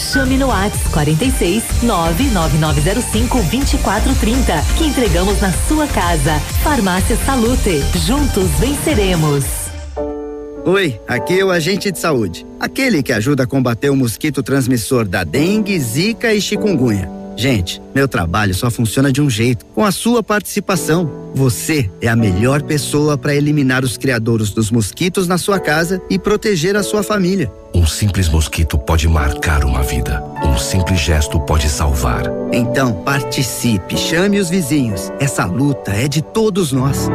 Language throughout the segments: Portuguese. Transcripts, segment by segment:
Chame no WhatsApp 46 99905 2430 que entregamos na sua casa. Farmácia Salute. Juntos venceremos. Oi, aqui é o agente de saúde. Aquele que ajuda a combater o mosquito transmissor da dengue, zika e chikungunya. Gente, meu trabalho só funciona de um jeito, com a sua participação. Você é a melhor pessoa para eliminar os criadores dos mosquitos na sua casa e proteger a sua família. Um simples mosquito pode marcar uma vida. Um simples gesto pode salvar. Então, participe, chame os vizinhos. Essa luta é de todos nós.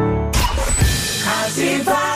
Ativa.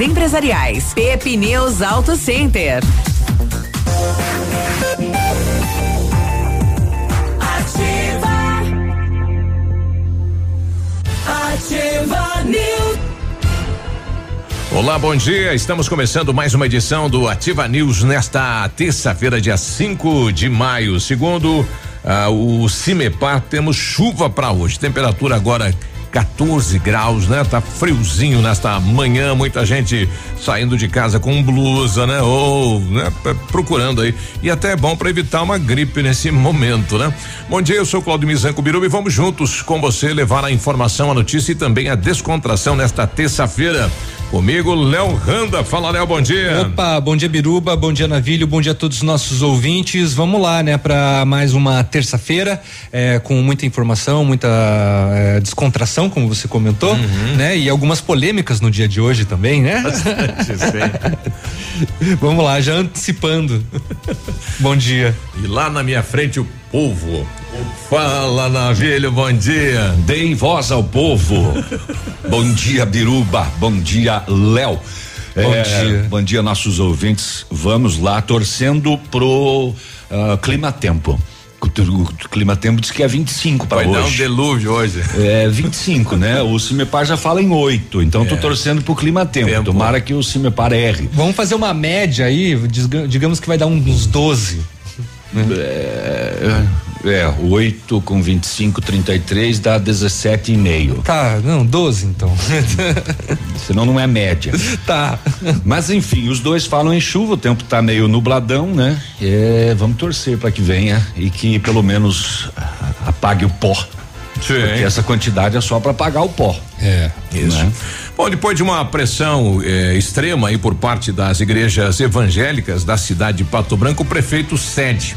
Empresariais. Pepineus Auto Center. Ativa. Ativa News. Olá, bom dia. Estamos começando mais uma edição do Ativa News nesta terça-feira, dia 5 de maio. Segundo ah, o Cimepar, temos chuva para hoje. Temperatura agora 14 graus, né? Tá friozinho nesta manhã, muita gente saindo de casa com blusa, né? Ou, né? Procurando aí. E até é bom para evitar uma gripe nesse momento, né? Bom dia, eu sou Claudio Mizanco Biruba e vamos juntos com você levar a informação, a notícia e também a descontração nesta terça-feira. Comigo, Léo Randa. Fala, Léo, bom dia. Opa, bom dia, Biruba, bom dia, Navilho, bom dia a todos os nossos ouvintes. Vamos lá, né, para mais uma terça-feira, é, com muita informação, muita é, descontração, como você comentou, uhum. né, e algumas polêmicas no dia de hoje também, né? Bastante, Vamos lá, já antecipando. bom dia. E lá na minha frente, o povo. Fala, Navilho, bom dia. Deem voz ao povo. bom dia, Biruba. Bom dia, Léo. Bom é, dia. Bom dia, nossos ouvintes. Vamos lá, torcendo pro uh, clima tempo. O clima tempo diz que é 25 para hoje. Vai dar um delúvio hoje. É 25, né? O Cimepar já fala em 8, então é. tô torcendo pro clima tempo. tempo. Tomara que o Cimepar erre. Vamos fazer uma média aí, digamos que vai dar uns 12. É, é, 8 com 25, 33 dá 17,5. Tá, não, 12 então. Senão não é média. Tá. Mas enfim, os dois falam em chuva, o tempo tá meio nubladão, né? É, vamos torcer para que venha e que pelo menos apague o pó. Sim. Porque essa quantidade é só para apagar o pó. É, isso. Né? Bom, depois de uma pressão eh, extrema aí por parte das igrejas evangélicas da cidade de Pato Branco, o prefeito cede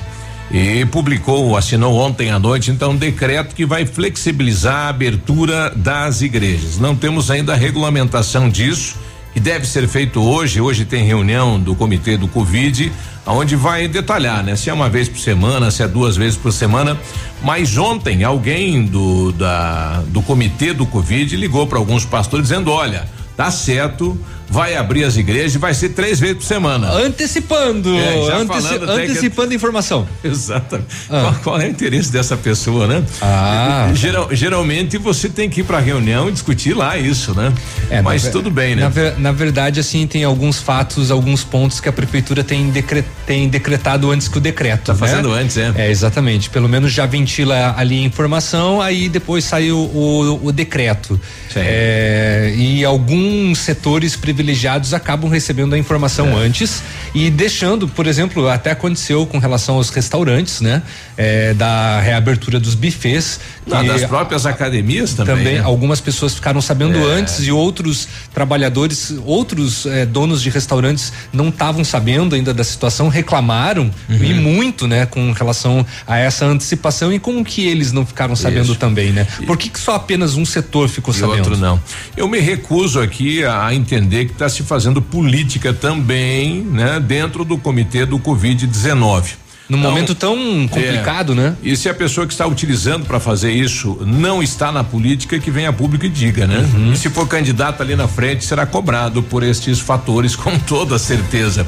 e publicou, assinou ontem à noite, então, um decreto que vai flexibilizar a abertura das igrejas. Não temos ainda a regulamentação disso, que deve ser feito hoje. Hoje tem reunião do comitê do Covid, onde vai detalhar, né? Se é uma vez por semana, se é duas vezes por semana. Mas ontem alguém do da do comitê do Covid ligou para alguns pastores dizendo, olha, tá certo, vai abrir as igrejas e vai ser três vezes por semana. Antecipando, é, anteci antecipando que... informação. Exatamente. Ah. Qual, qual, é o interesse dessa pessoa, né? Ah. Geral, geralmente você tem que ir para reunião e discutir lá isso, né? É, Mas tudo bem, né? Na, na, verdade, assim, tem alguns fatos, alguns pontos que a prefeitura tem, decre, tem decretado antes que o decreto. Tá né? fazendo antes, é? É, exatamente. Pelo menos já ventila ali a informação, aí depois saiu o, o, o decreto. É, e alguns setores privilegiados privilegiados acabam recebendo a informação é. antes e deixando, por exemplo, até aconteceu com relação aos restaurantes, né? É, da reabertura dos bufês. Não, das próprias academias também. Também, né? algumas pessoas ficaram sabendo é. antes e outros trabalhadores, outros é, donos de restaurantes não estavam sabendo ainda da situação, reclamaram uhum. e muito, né, com relação a essa antecipação e como que eles não ficaram sabendo Isso. também, né? Por que, que só apenas um setor ficou e sabendo? Outro não. Eu me recuso aqui a entender que está se fazendo política também, né, dentro do comitê do Covid-19. Num então, momento tão complicado, é, né? E se a pessoa que está utilizando para fazer isso não está na política, que venha a público e diga, né? Uhum. E se for candidato ali na frente, será cobrado por estes fatores, com toda certeza.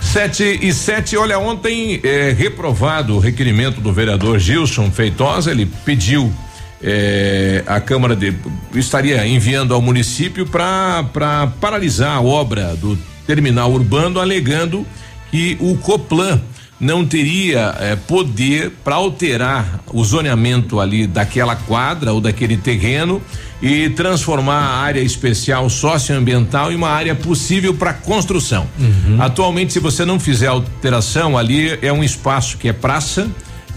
Sete e sete, olha, ontem é, reprovado o requerimento do vereador Gilson Feitosa, ele pediu é, a Câmara de, estaria enviando ao município para paralisar a obra do terminal urbano, alegando que o Coplan não teria eh, poder para alterar o zoneamento ali daquela quadra ou daquele terreno e transformar a área especial socioambiental em uma área possível para construção. Uhum. Atualmente, se você não fizer alteração ali, é um espaço que é praça,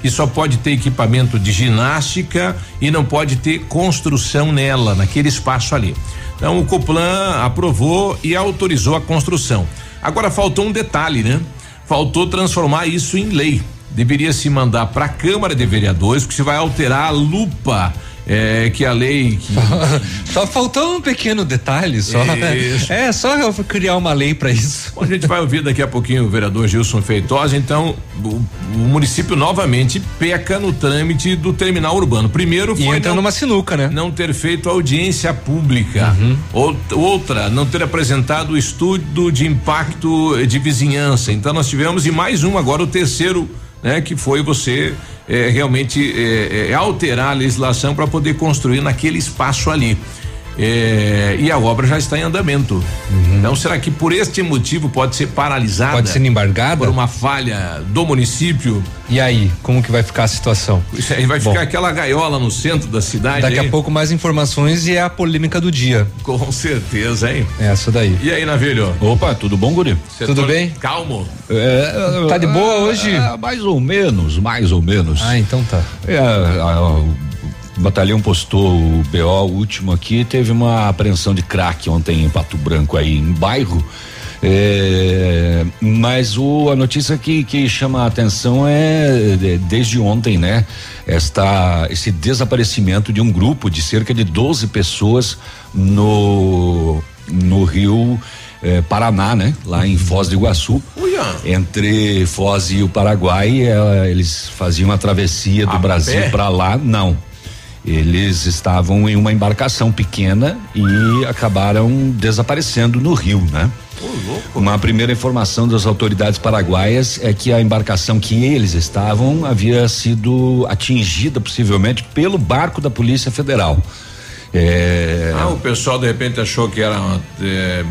que só pode ter equipamento de ginástica e não pode ter construção nela, naquele espaço ali. Então o Coplan aprovou e autorizou a construção. Agora faltou um detalhe, né? faltou transformar isso em lei. Deveria se mandar para a Câmara de Vereadores, porque se vai alterar a lupa é, que a lei. Que... só faltou um pequeno detalhe só. Isso. É, só criar uma lei para isso. Bom, a gente vai ouvir daqui a pouquinho o vereador Gilson Feitosa. Então, o, o, município novamente peca no trâmite do terminal urbano. Primeiro foi. E entra não, numa sinuca, né? Não ter feito audiência pública. Uhum. Outra, não ter apresentado o estudo de impacto de vizinhança. Então, nós tivemos e mais um agora, o terceiro, né? Que foi você é, realmente é, é, alterar a legislação para poder construir naquele espaço ali. É, e a obra já está em andamento. Uhum. Então, será que por este motivo pode ser paralisada? Pode ser embargada? Por uma falha do município? E aí, como que vai ficar a situação? Isso aí vai Bom, ficar aquela gaiola no centro da cidade. Daqui aí? a pouco mais informações e é a polêmica do dia. Com certeza, hein? É essa daí. E aí, Navilho? Opa, tudo bom, Guri? tudo bem? Calmo. É, tá de boa hoje? É, mais ou menos, mais ou menos. Ah, então tá. É, o batalhão postou o BO último aqui, teve uma apreensão de crack ontem em Pato Branco aí em bairro. É, mas o, a notícia que, que chama a atenção é de, desde ontem, né? Esta, esse desaparecimento de um grupo de cerca de 12 pessoas no, no Rio eh, Paraná, né? Lá em Foz do Iguaçu. Uia. Entre Foz e o Paraguai, eh, eles faziam a travessia do a Brasil para lá. Não eles estavam em uma embarcação pequena e acabaram desaparecendo no rio, né? Uma primeira informação das autoridades paraguaias é que a embarcação que eles estavam havia sido atingida possivelmente pelo barco da Polícia Federal. É... Ah, o pessoal de repente achou que era uma, é,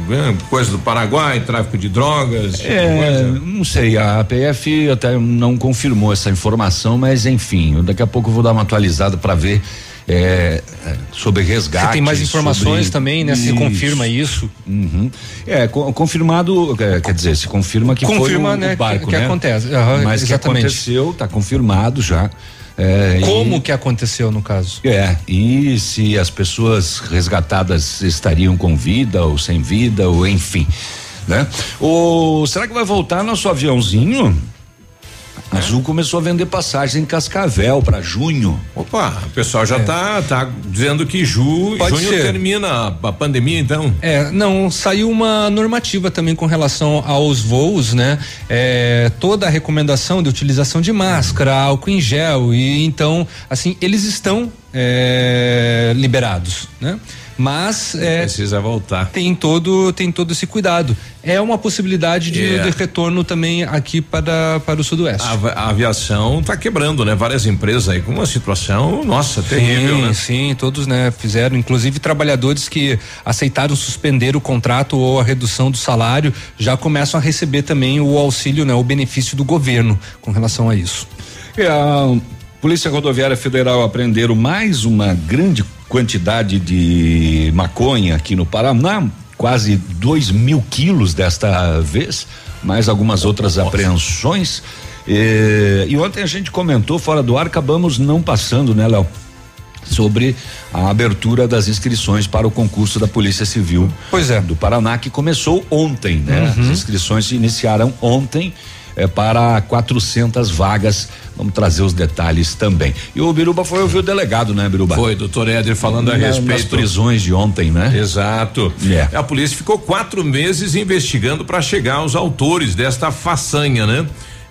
coisa do Paraguai, tráfico de drogas. É, não sei, a PF até não confirmou essa informação, mas enfim, daqui a pouco eu vou dar uma atualizada para ver é, é, sobre resgate. Você tem mais informações também, né? Se confirma isso. Uhum. É, confirmado, é, quer dizer, se confirma que confirma, foi o, né, o barco, que, que né? acontece. Uhum, Mas exatamente. que aconteceu, está confirmado já. É, Como e, que aconteceu no caso? É, e se as pessoas resgatadas estariam com vida ou sem vida, ou enfim, né? Ou será que vai voltar nosso aviãozinho? A Azul começou a vender passagem em Cascavel para junho. Opa, o pessoal já é. tá, tá dizendo que ju, Pode junho ser. termina a pandemia, então. É, não, saiu uma normativa também com relação aos voos, né? É, toda a recomendação de utilização de máscara, álcool em gel e então, assim, eles estão é, liberados, né? Mas é, precisa voltar. Tem todo tem todo esse cuidado. É uma possibilidade de, yeah. É. de retorno também aqui para para o sudoeste. A, a aviação está quebrando, né? Várias empresas aí com uma situação, nossa, terrível, sim, né? Sim, todos, né, fizeram, inclusive trabalhadores que aceitaram suspender o contrato ou a redução do salário já começam a receber também o auxílio, né, o benefício do governo com relação a isso. É, Polícia Rodoviária Federal apreenderam mais uma grande quantidade de maconha aqui no Paraná, quase 2 mil quilos desta vez, mais algumas outras Nossa. apreensões. E, e ontem a gente comentou fora do ar, acabamos não passando, né, Léo? sobre a abertura das inscrições para o concurso da Polícia Civil. Pois é. Do Paraná que começou ontem, né? Uhum. As inscrições se iniciaram ontem é, para 400 vagas. Vamos trazer os detalhes também. E o Biruba foi ouvir o delegado, né, Biruba? Foi, doutor Éder, falando a respeito. Das prisões de ontem, né? Exato. Yeah. A polícia ficou quatro meses investigando para chegar aos autores desta façanha, né?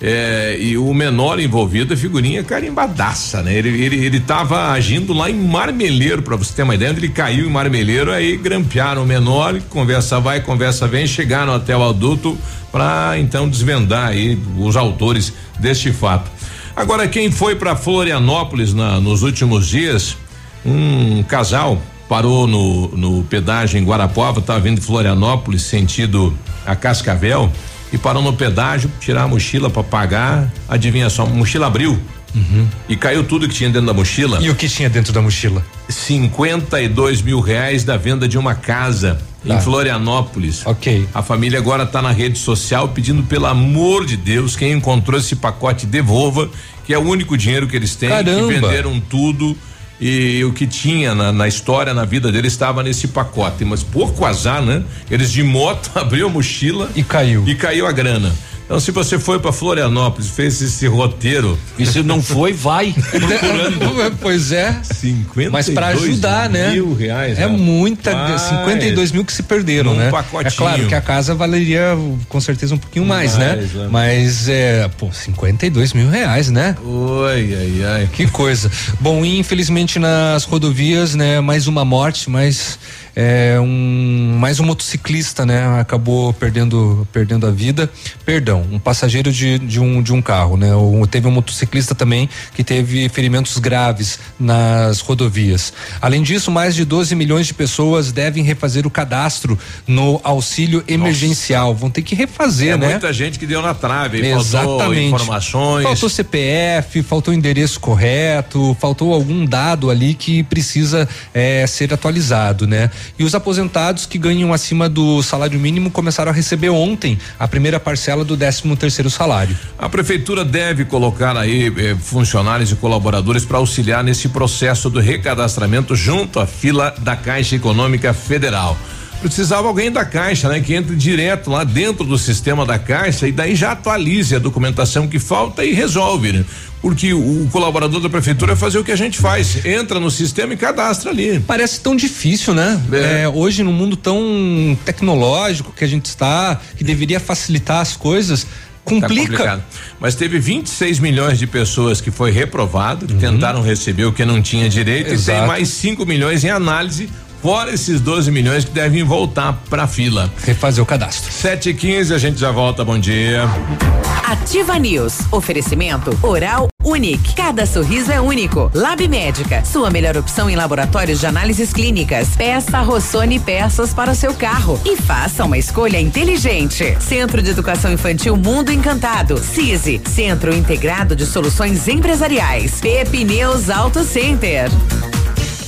É, e o menor envolvido é figurinha carimbadaça, né? Ele, ele, ele tava agindo lá em Marmeleiro, para você ter uma ideia, ele caiu em Marmeleiro, aí grampearam o menor, conversa vai, conversa vem, chegaram até o adulto para então desvendar aí os autores deste fato. Agora, quem foi para Florianópolis na, nos últimos dias, um casal parou no, no pedágio em Guarapuava, estava vindo de Florianópolis, sentido a Cascavel, e parou no pedágio, tirar a mochila para pagar. Adivinha só, a mochila abriu. Uhum. E caiu tudo que tinha dentro da mochila. E o que tinha dentro da mochila? 52 mil reais da venda de uma casa tá. em Florianópolis. Ok. A família agora está na rede social pedindo pelo amor de Deus, quem encontrou esse pacote devolva, que é o único dinheiro que eles têm, Caramba. que venderam tudo e o que tinha na, na, história, na vida dele, estava nesse pacote. Mas por azar, né? Eles de moto abriu a mochila e caiu. E caiu a grana. Então, se você foi para Florianópolis, fez esse roteiro. E se não foi, vai procurando. pois é. 50 Mas para ajudar, mil né? Mil reais. É muita. Vai. 52 mil que se perderam, um né? Pacotinho. É claro que a casa valeria com certeza um pouquinho mais, né? mais né? Mas é, pô, 52 mil reais, né? Oi, ai, ai. Que coisa. Bom, infelizmente nas rodovias, né? Mais uma morte, mas é, um mais um motociclista, né? Acabou perdendo perdendo a vida. Perdão, um passageiro de, de um de um carro, né? O, teve um motociclista também que teve ferimentos graves nas rodovias. Além disso, mais de 12 milhões de pessoas devem refazer o cadastro no auxílio emergencial. Nossa. Vão ter que refazer, é né? Muita gente que deu na trave, Exatamente. faltou informações. Faltou CPF, faltou endereço correto, faltou algum dado ali que precisa é, ser atualizado, né? E os aposentados que ganham acima do salário mínimo começaram a receber ontem a primeira parcela do 13 terceiro salário. A prefeitura deve colocar aí eh, funcionários e colaboradores para auxiliar nesse processo do recadastramento junto à fila da Caixa Econômica Federal precisava alguém da Caixa, né? Que entre direto lá dentro do sistema da Caixa e daí já atualize a documentação que falta e resolve, né? Porque o, o colaborador da prefeitura vai fazer o que a gente faz, entra no sistema e cadastra ali. Parece tão difícil, né? É. É, hoje, num mundo tão tecnológico que a gente está, que deveria facilitar as coisas, complica. Tá Mas teve 26 milhões de pessoas que foi reprovado, que uhum. tentaram receber o que não tinha direito Exato. e tem mais 5 milhões em análise fora esses 12 milhões que devem voltar para a fila. Refazer o cadastro. 7 e 15 a gente já volta. Bom dia. Ativa News. Oferecimento Oral Unique. Cada sorriso é único. Lab Médica. Sua melhor opção em laboratórios de análises clínicas. Peça Rossoni peças para o seu carro e faça uma escolha inteligente. Centro de Educação Infantil Mundo Encantado. CISI. Centro Integrado de Soluções Empresariais. Pepineus Auto Center.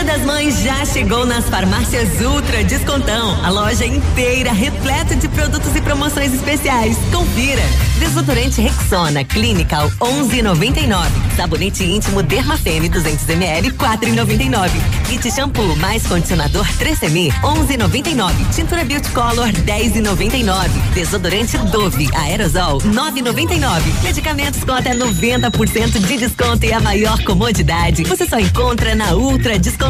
Dia das Mães já chegou nas farmácias Ultra Descontão. A loja inteira repleta de produtos e promoções especiais. Confira. Desodorante Rexona Clinical 11,99. Sabonete íntimo Dermafene 200 ml 4,99. Kit shampoo mais condicionador 3M 11,99. Tintura Beauty Color 10,99. Desodorante Dove Aerosol 9,99. Medicamentos com até 90% de desconto e a maior comodidade. Você só encontra na Ultra Descontão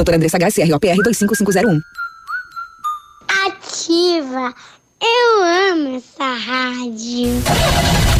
Doutora Andressa HSROPR 25501. Ativa. Ativa. Eu amo essa rádio.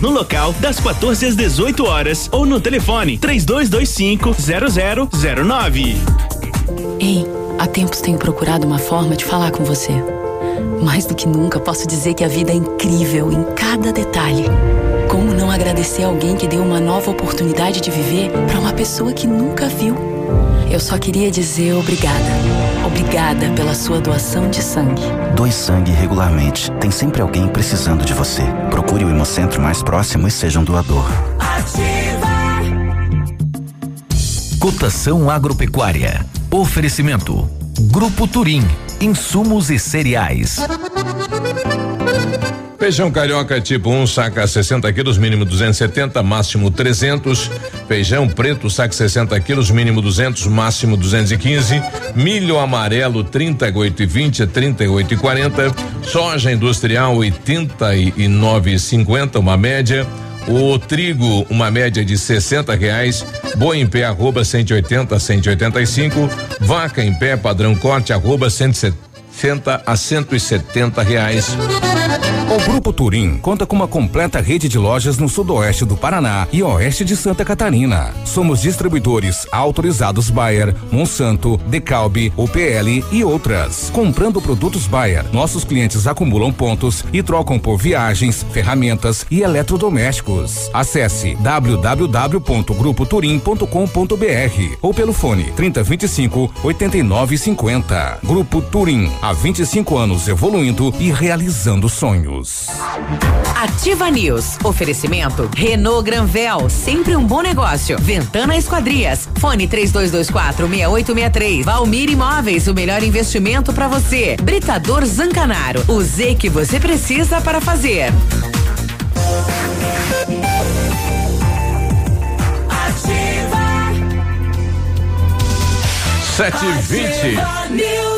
no local das 14 às 18 horas ou no telefone 3225 0009. Ei, há tempos tenho procurado uma forma de falar com você. Mais do que nunca, posso dizer que a vida é incrível em cada detalhe. Como não agradecer alguém que deu uma nova oportunidade de viver para uma pessoa que nunca viu? Eu só queria dizer obrigada. Obrigada pela sua doação de sangue. Doe sangue regularmente. Tem sempre alguém precisando de você. Procure o Hemocentro mais próximo e seja um doador. Cotação agropecuária. Oferecimento. Grupo Turim. Insumos e cereais. Feijão carioca tipo 1, um, saca 60 quilos, mínimo 270, máximo 300. Feijão preto, saca 60 quilos, mínimo 200, máximo 215. Milho amarelo 38 e 20 a 38 e 40. Soja industrial 89 e 50, uma média. O trigo, uma média de 60 reais. Boi em pé, arroba 180 a 185. Vaca em pé, padrão corte, arroba 160 a 170 reais. O Grupo Turim conta com uma completa rede de lojas no sudoeste do Paraná e oeste de Santa Catarina. Somos distribuidores autorizados Bayer, Monsanto, Decalbe, UPL e outras. Comprando produtos Bayer, nossos clientes acumulam pontos e trocam por viagens, ferramentas e eletrodomésticos. Acesse www.grupoturim.com.br ou pelo fone 3025 8950. Grupo Turim, há 25 anos evoluindo e realizando sonhos. Ativa News. Oferecimento Renault Granvel, sempre um bom negócio. Ventana Esquadrias. Fone 3224 6863. Valmir Imóveis, o melhor investimento para você. Britador Zancanaro. O Z que você precisa para fazer. Sete vinte.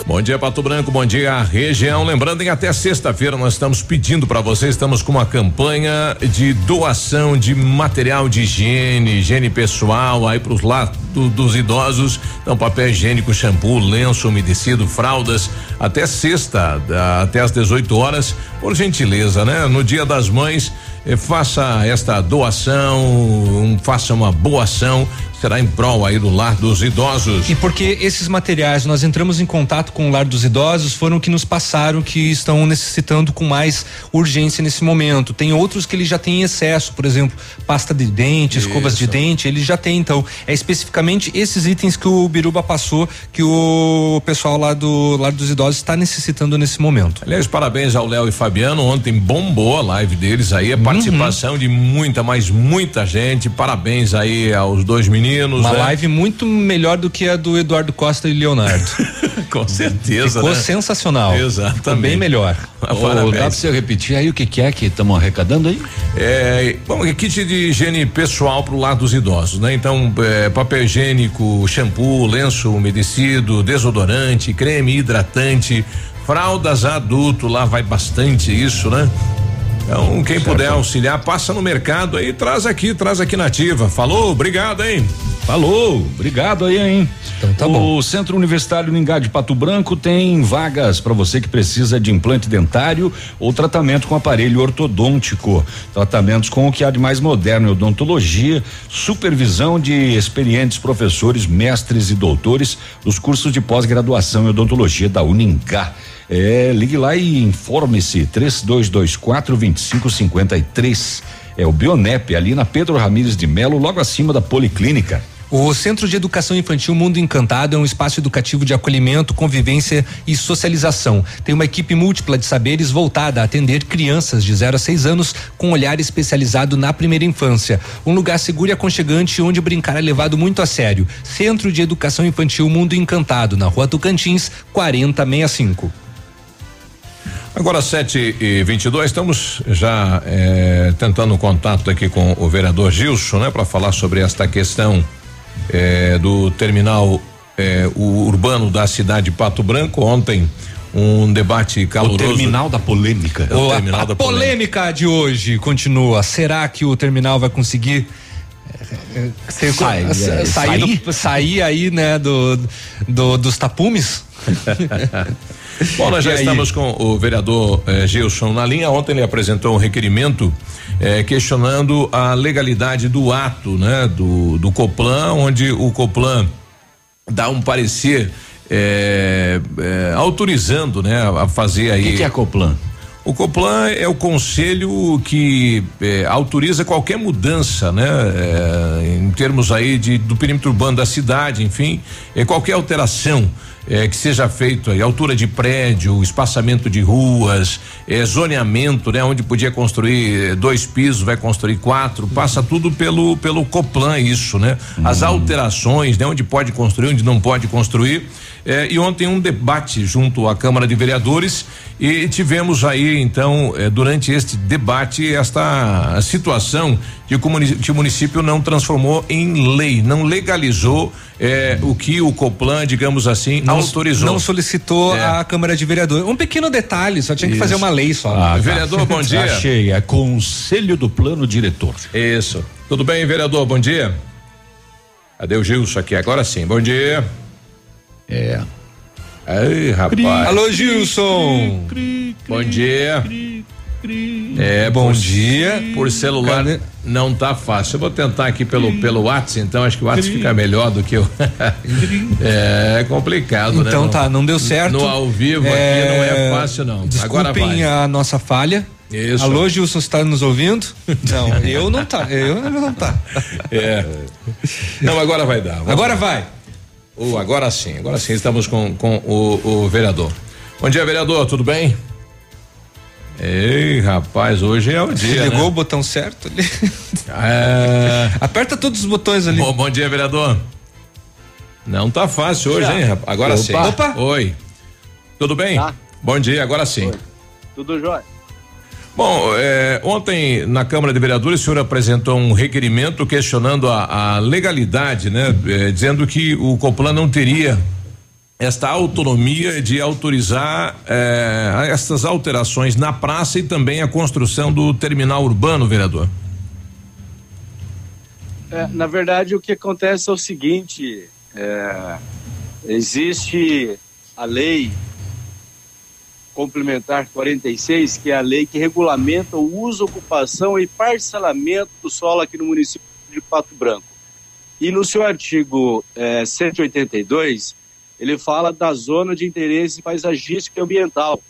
Bom dia, Pato Branco. Bom dia, região. Lembrando, em até sexta-feira nós estamos pedindo para você, estamos com uma campanha de doação de material de higiene, higiene pessoal, aí para os lados dos idosos. Então, papel higiênico, shampoo, lenço umedecido, fraldas, até sexta, até às 18 horas, por gentileza, né? No Dia das Mães, eh, faça esta doação, um, faça uma boa ação será em prol aí do lar dos idosos. E porque esses materiais nós entramos em contato com o lar dos idosos foram que nos passaram que estão necessitando com mais urgência nesse momento. Tem outros que ele já tem excesso, por exemplo, pasta de dente, Isso. escovas de dente, ele já tem. Então, é especificamente esses itens que o Biruba passou que o pessoal lá do lar dos idosos está necessitando nesse momento. Aliás, parabéns ao Léo e Fabiano. Ontem bombou a live deles aí, a participação uhum. de muita, mas muita gente. Parabéns aí aos dois meninos meninos. Uma né? live muito melhor do que a do Eduardo Costa e Leonardo. Com certeza. Ficou né? sensacional. Exatamente. Ficou bem melhor. Ô, dá pra você repetir aí o que, que é que estamos arrecadando aí? É, bom, é kit de higiene pessoal pro lado dos idosos, né? Então, é, papel higiênico, shampoo, lenço umedecido, desodorante, creme hidratante, fraldas adulto, lá vai bastante isso, né? Então, quem puder auxiliar, passa no mercado aí, traz aqui, traz aqui nativa. Falou, obrigado, hein? Falou, obrigado aí, hein? Então tá o bom. Centro Universitário Ningá de Pato Branco tem vagas para você que precisa de implante dentário ou tratamento com aparelho ortodôntico. Tratamentos com o que há de mais moderno em odontologia, supervisão de experientes professores, mestres e doutores dos cursos de pós-graduação em odontologia da Uningá. É, ligue lá e informe-se 3224 2553. É o Bionep ali na Pedro Ramires de Melo, logo acima da Policlínica. O Centro de Educação Infantil Mundo Encantado é um espaço educativo de acolhimento, convivência e socialização. Tem uma equipe múltipla de saberes voltada a atender crianças de 0 a 6 anos com olhar especializado na primeira infância. Um lugar seguro e aconchegante onde brincar é levado muito a sério. Centro de Educação Infantil Mundo Encantado, na Rua Tocantins, 4065. Agora 7 e 22 estamos já eh, tentando um contato aqui com o vereador Gilson, né, para falar sobre esta questão eh, do terminal eh, o urbano da cidade de Pato Branco. Ontem um debate caloroso. terminal da polêmica. O O- a, terminal a da polêmica. polêmica de hoje continua. Será que o terminal vai conseguir eh, Sai- é, sair, sair? do- sair aí, né, do, do- dos tapumes? Bom, nós já estamos com o vereador eh, Gilson na linha. Ontem ele apresentou um requerimento eh, questionando a legalidade do ato, né, do, do Coplan, onde o Coplan dá um parecer eh, eh, autorizando, né, a fazer aí. O que, que é Coplan? O Coplan é o conselho que eh, autoriza qualquer mudança, né? eh, em termos aí de, do perímetro urbano da cidade, enfim, eh, qualquer alteração eh, que seja feito aí, altura de prédio, espaçamento de ruas, eh, zoneamento, né? Onde podia construir eh, dois pisos, vai construir quatro, passa tudo pelo pelo Coplan isso, né? As alterações, né? Onde pode construir, onde não pode construir. Eh, e ontem um debate junto à Câmara de Vereadores e tivemos aí então eh, durante este debate esta situação de que o munici- que o município não transformou em lei, não legalizou eh, o que o Coplan, digamos assim, Não, autorizou. não solicitou É. a Câmara de Vereadores. Um pequeno detalhe, só tinha que fazer uma lei só. Ah, Vereador, bom dia. Achei, é Conselho do Plano Diretor. Isso. Tudo bem, vereador? Bom dia. Cadê o Gilson aqui? Agora sim. Bom dia. É. Ei, rapaz. Alô, Gilson. Bom dia. É, Bom dia. Por celular Cadê? não tá fácil. Eu vou tentar aqui pelo pelo WhatsApp, então acho que o WhatsApp fica melhor do que o É complicado, né? Então tá, não deu certo. No ao vivo aqui não é fácil não. Agora Desculpem vai. a nossa falha. Isso. Alô, Gilson, está nos ouvindo? Não, eu não tá. Eu não tá. É. Não, agora vai dar. Agora lá. vai. Oh, agora sim, agora sim estamos com, com o, o vereador. Bom dia, vereador, tudo bem? Ei, rapaz, hoje é o dia. Ligou né? o botão certo ali. É. Aperta todos os botões ali. Bom, bom dia, vereador. Não tá fácil hoje, hein, rapaz? Agora Opa. sim. Opa. Oi. Tudo bem? Bom dia, agora sim. Tudo jóia. Bom, eh, ontem na Câmara de Vereadores o senhor apresentou um requerimento questionando a, a legalidade, né? Eh, dizendo que o Coplan não teria esta autonomia de autorizar eh, estas alterações na praça e também a construção do terminal urbano, vereador. É, na verdade, o que acontece é o seguinte: é, existe a lei complementar 46, que é a lei que regulamenta o uso, ocupação e parcelamento do solo aqui no município de Pato Branco. E no seu artigo é, 182, ele fala da zona de interesse paisagístico e ambiental.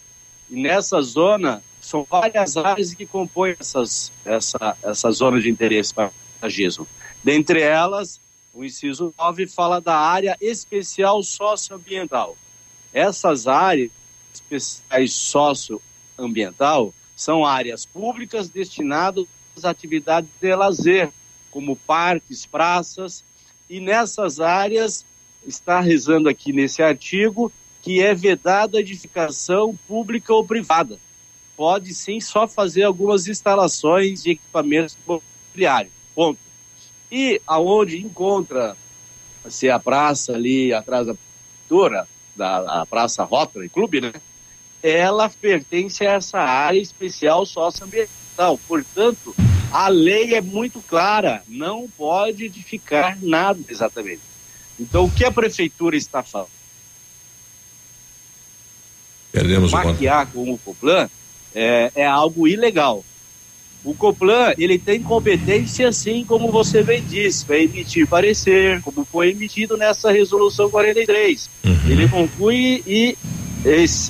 E nessa zona, são várias áreas que compõem essas, essa, essa zona de interesse paisagismo. Dentre elas, o inciso 9 fala da área especial socioambiental. Essas áreas especiais socioambiental são áreas públicas destinadas às atividades de lazer, como parques, praças, e nessas áreas está rezando aqui nesse artigo que é vedada a edificação pública ou privada. Pode sim só fazer algumas instalações de equipamentos imobiliários. Ponto. E aonde encontra se a praça ali atrás da prefeitura, da a Praça Rotary Clube, né? Ela pertence a essa área especial socioambiental. Portanto, a lei é muito clara, não pode edificar nada exatamente. Então, o que a prefeitura está falando? Perdemos Maquiar com o Coplan é, é algo ilegal. O Coplan, ele tem competência, sim, como você bem disse, para emitir parecer, como foi emitido nessa resolução 43. Uhum. Ele conclui e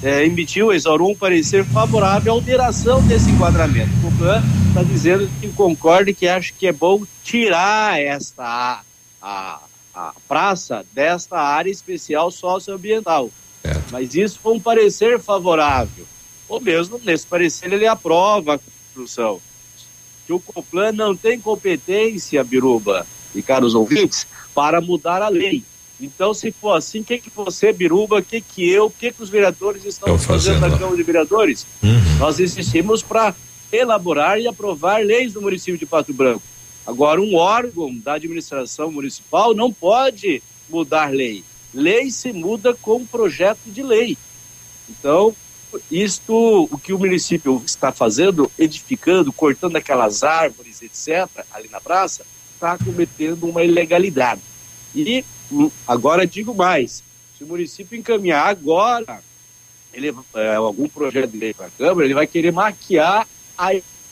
é, emitiu, exorou um parecer favorável à alteração desse enquadramento. O Coplan está dizendo que concorda e que acha que é bom tirar esta a, a praça desta área especial socioambiental. É. Mas isso foi um parecer favorável. Ou mesmo nesse parecer ele aprova a construção. Que o Coplan não tem competência, Biruba e caros ouvintes, para mudar a lei. Então, se for assim, o que, que você, Biruba, o que, que eu, o que, que os vereadores estão fazendo, fazendo na Câmara de Vereadores? Uhum. Nós existimos para elaborar e aprovar leis no município de Pato Branco. Agora, um órgão da administração municipal não pode mudar lei. Lei se muda com projeto de lei. Então, isto, o que o município está fazendo, edificando, cortando aquelas árvores, etc., ali na praça, está cometendo uma ilegalidade. E hum, agora digo mais: se o município encaminhar agora ele, é, algum projeto de lei para a Câmara, ele vai querer maquiar a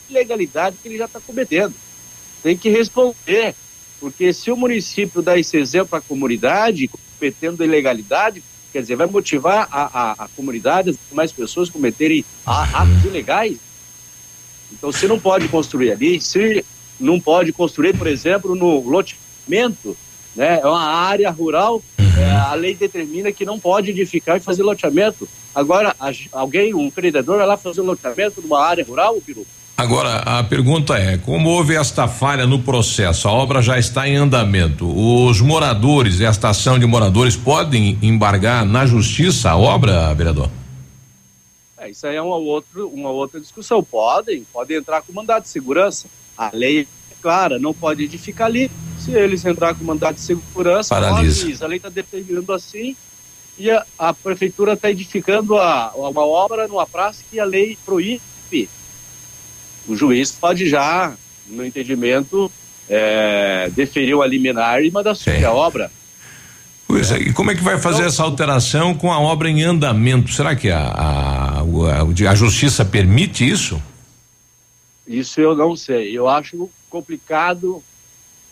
ilegalidade que ele já está cometendo. Tem que responder, porque se o município dá esse exemplo à comunidade, cometendo ilegalidade, quer dizer, vai motivar a, a, a comunidade, mais pessoas cometerem atos ilegais. Então, se não pode construir ali, se não pode construir, por exemplo, no loteamento, né, é uma área rural, é, a lei determina que não pode edificar e fazer loteamento. Agora, a, alguém, um empreendedor, vai lá fazer um loteamento numa área rural, Piru? Agora, a pergunta é: como houve esta falha no processo? A obra já está em andamento. Os moradores, esta ação de moradores, podem embargar na justiça a obra, vereador? É, isso aí é uma outra, uma outra discussão. Podem, podem entrar com mandado de segurança. A lei é clara, não pode edificar ali. Se eles entrar com mandado de segurança, Paralisa. a lei está determinando assim. E a, a prefeitura está edificando a, uma obra numa praça que a lei proíbe o juiz pode já, no entendimento, é, deferir a liminar e mandar subir a obra. Pois é, e como é que vai fazer então, essa alteração com a obra em andamento? Será que a, a, a, a justiça permite isso? Isso eu não sei. Eu acho complicado,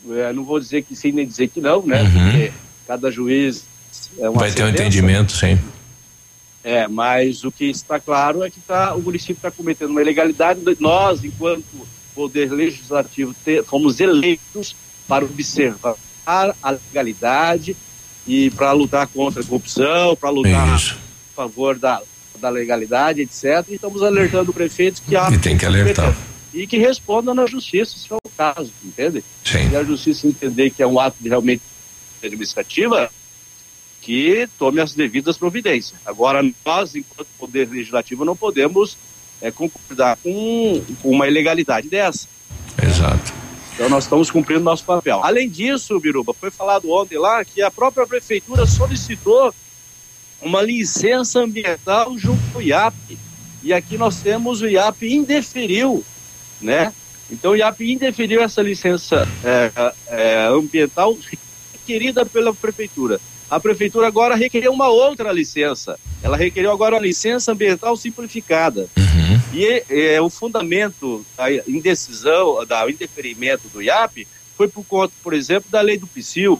é, não vou dizer que sim, nem dizer que não, né? Uhum. Porque cada juiz é uma Vai ter um entendimento, sim. É, mas o que está claro é que tá, o município está cometendo uma ilegalidade. Nós, enquanto poder legislativo, fomos eleitos para observar a legalidade e para lutar contra a corrupção, para lutar Isso. a favor da, da legalidade, etc. E estamos alertando o prefeito que há. E tem que alertar. E que responda na justiça, se for o caso, entende? Sim. E a justiça entender que é um ato de realmente administrativa, que tome as devidas providências. Agora, nós, enquanto Poder Legislativo, não podemos é, concordar com, com uma ilegalidade dessa. Exato. Então, nós estamos cumprindo nosso papel. Além disso, Biruba, foi falado ontem lá que a própria Prefeitura solicitou uma licença ambiental junto ao IAP. E aqui nós temos o IAP indeferiu, né? Então, o IAP indeferiu essa licença é, é, ambiental requerida pela Prefeitura a prefeitura agora requereu uma outra licença. Ela requereu agora uma licença ambiental simplificada. Uhum. E é, o fundamento da indecisão, da indeferimento do IAP foi por conta, por exemplo, da lei do PSIL,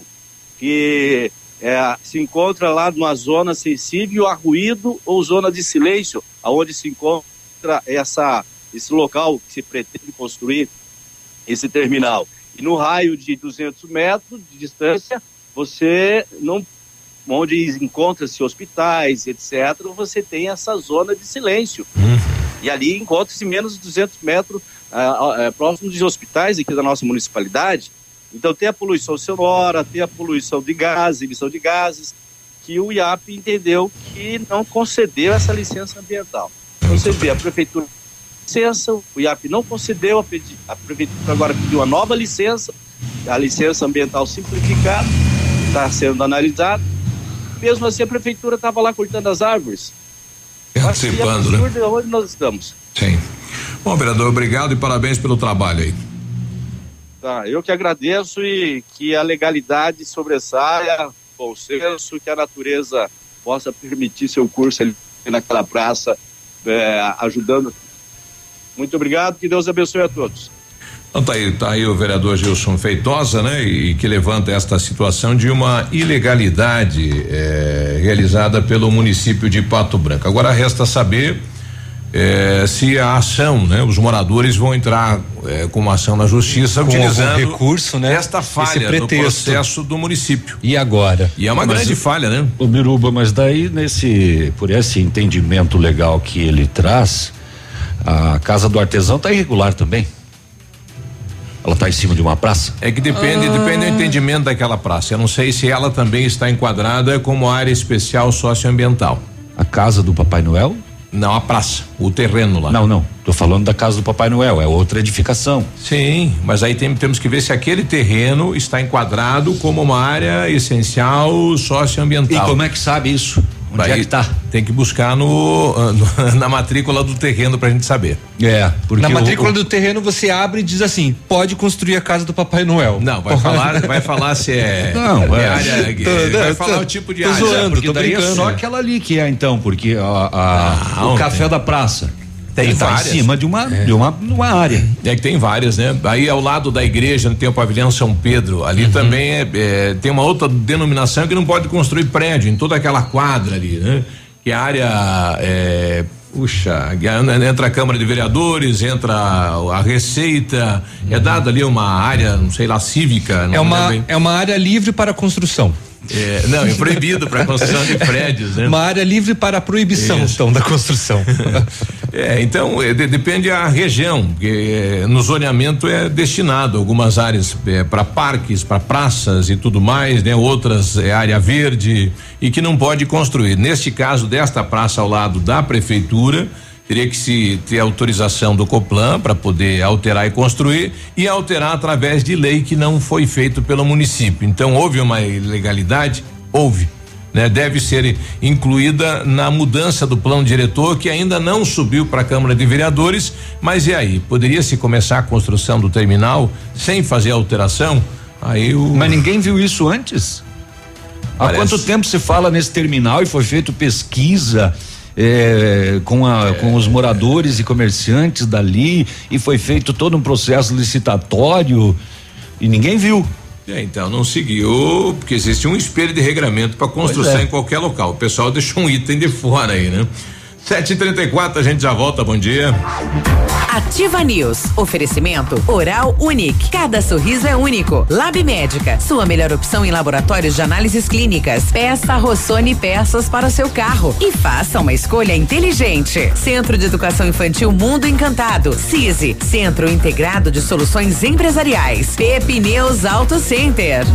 que é, se encontra lá numa zona sensível a ruído ou zona de silêncio, aonde se encontra essa, esse local que se pretende construir esse terminal. E no raio de 200 metros de distância, você não onde encontra-se hospitais, etc., você tem essa zona de silêncio. Uhum. E ali encontra-se menos de 200 metros uh, uh, próximos de hospitais aqui da nossa municipalidade. Então tem a poluição sonora, tem a poluição de gases, emissão de gases, que o IAP entendeu que não concedeu essa licença ambiental. Então você vê, a prefeitura licença, o IAP não concedeu, a, pedi, a prefeitura agora pediu uma nova licença, a licença ambiental simplificada, está sendo analisada. Mesmo assim, a prefeitura estava lá cortando as árvores. Participando, né? Onde nós estamos. Sim. Bom, vereador, obrigado e parabéns pelo trabalho aí. Tá, eu que agradeço e que a legalidade sobressaia, bom senso, que a natureza possa permitir seu curso ali naquela praça, é, ajudando. Muito obrigado, que Deus abençoe a todos. Então tá aí, tá aí o vereador Gilson Feitosa, né? E que levanta esta situação de uma ilegalidade eh, realizada pelo município de Pato Branco. Agora resta saber eh, se a ação, né? Os moradores vão entrar eh, com uma ação na justiça Com utilizando recurso, né? esta falha no pretexto. processo do município. E agora? E é uma Mas grande falha, né? O Biruba, mas daí nesse, por esse entendimento legal que ele traz, a casa do artesão está irregular também. Ela está em cima de uma praça? É que depende, depende do entendimento daquela praça. Eu não sei se ela também está enquadrada como área especial socioambiental. A casa do Papai Noel? Não, a praça, o terreno lá. Não, não. Tô falando da casa do Papai Noel, é outra edificação. Sim, mas aí tem- temos que ver se aquele terreno está enquadrado como uma área essencial socioambiental. E como é que sabe isso? Onde é que tá? Tem que buscar no, ah, no- na matrícula do terreno pra gente saber. É, porque Na matrícula o- do terreno você abre e diz assim: pode construir a casa do Papai Noel. Não, vai falar, vai falar se é, Não, é é. área, Tô- vai tô- falar tô- o tipo de tô área. zoando, porque tô daí é brincando. só aquela ali que é então, porque a, a- Não, o café da praça Tem tá várias. em cima de uma, de uma, uma área. É que tem várias, né? Aí ao lado da igreja tem o pavilhão São Pedro. Ali também é, é, tem uma outra denominação que não pode construir prédio em toda aquela quadra ali, né? Que a área é, Puxa, entra a Câmara de Vereadores, entra a, Receita, é dada ali uma área, não sei lá, cívica. não É uma, lembro é uma área livre para construção. É, não, é proibido para construção de prédios, né? Uma área livre para a proibição, Isso. então, da construção. É, então é, de- depende a região, porque é, no zoneamento é destinado algumas áreas para parques, para praças e tudo mais, né? Outras é área verde e que não pode construir. Neste caso desta praça ao lado da prefeitura, teria que se ter autorização do Coplan para poder alterar e construir e alterar através de lei que não foi feito pelo município. Então houve uma ilegalidade, houve né, deve ser incluída na mudança do plano diretor que ainda não subiu para a Câmara de Vereadores, mas e aí? Poderia se começar a construção do terminal sem fazer alteração? Aí o Mas ninguém viu isso antes? Há Parece. quanto tempo se fala nesse terminal e foi feito pesquisa é, com, a, com os moradores e comerciantes dali e foi feito todo um processo licitatório e ninguém viu. É, então não seguiu, porque existe um espelho de regramento para construção é. em qualquer local. O pessoal deixou um item de fora aí, né? 7h34, a gente já volta, bom dia. Ativa News. Oferecimento Oral Unique. Cada sorriso é único. Lab Médica. Sua melhor opção em laboratórios de análises clínicas. Peça Rossoni peças para o seu carro. E faça uma escolha inteligente. Centro de Educação Infantil Mundo Encantado. CISI. Centro Integrado de Soluções Empresariais. Pepineus Auto Center.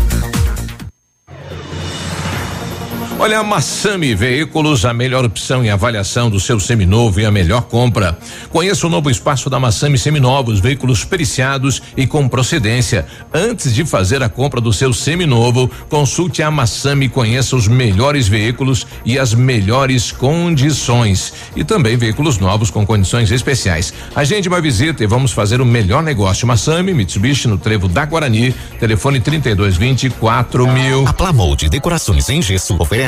Olha, a Massami Veículos, a melhor opção em avaliação do seu seminovo e a melhor compra. Conheça o novo espaço da Massami Seminovos, veículos periciados e com procedência. Antes de fazer a compra do seu seminovo, consulte a Massami e conheça os melhores veículos e as melhores condições. E também veículos novos com condições especiais. Agende uma visita e vamos fazer o melhor negócio. Massami, Mitsubishi no Trevo da Guarani, telefone 3220 mil. A Plamold Decorações em Gesso oferece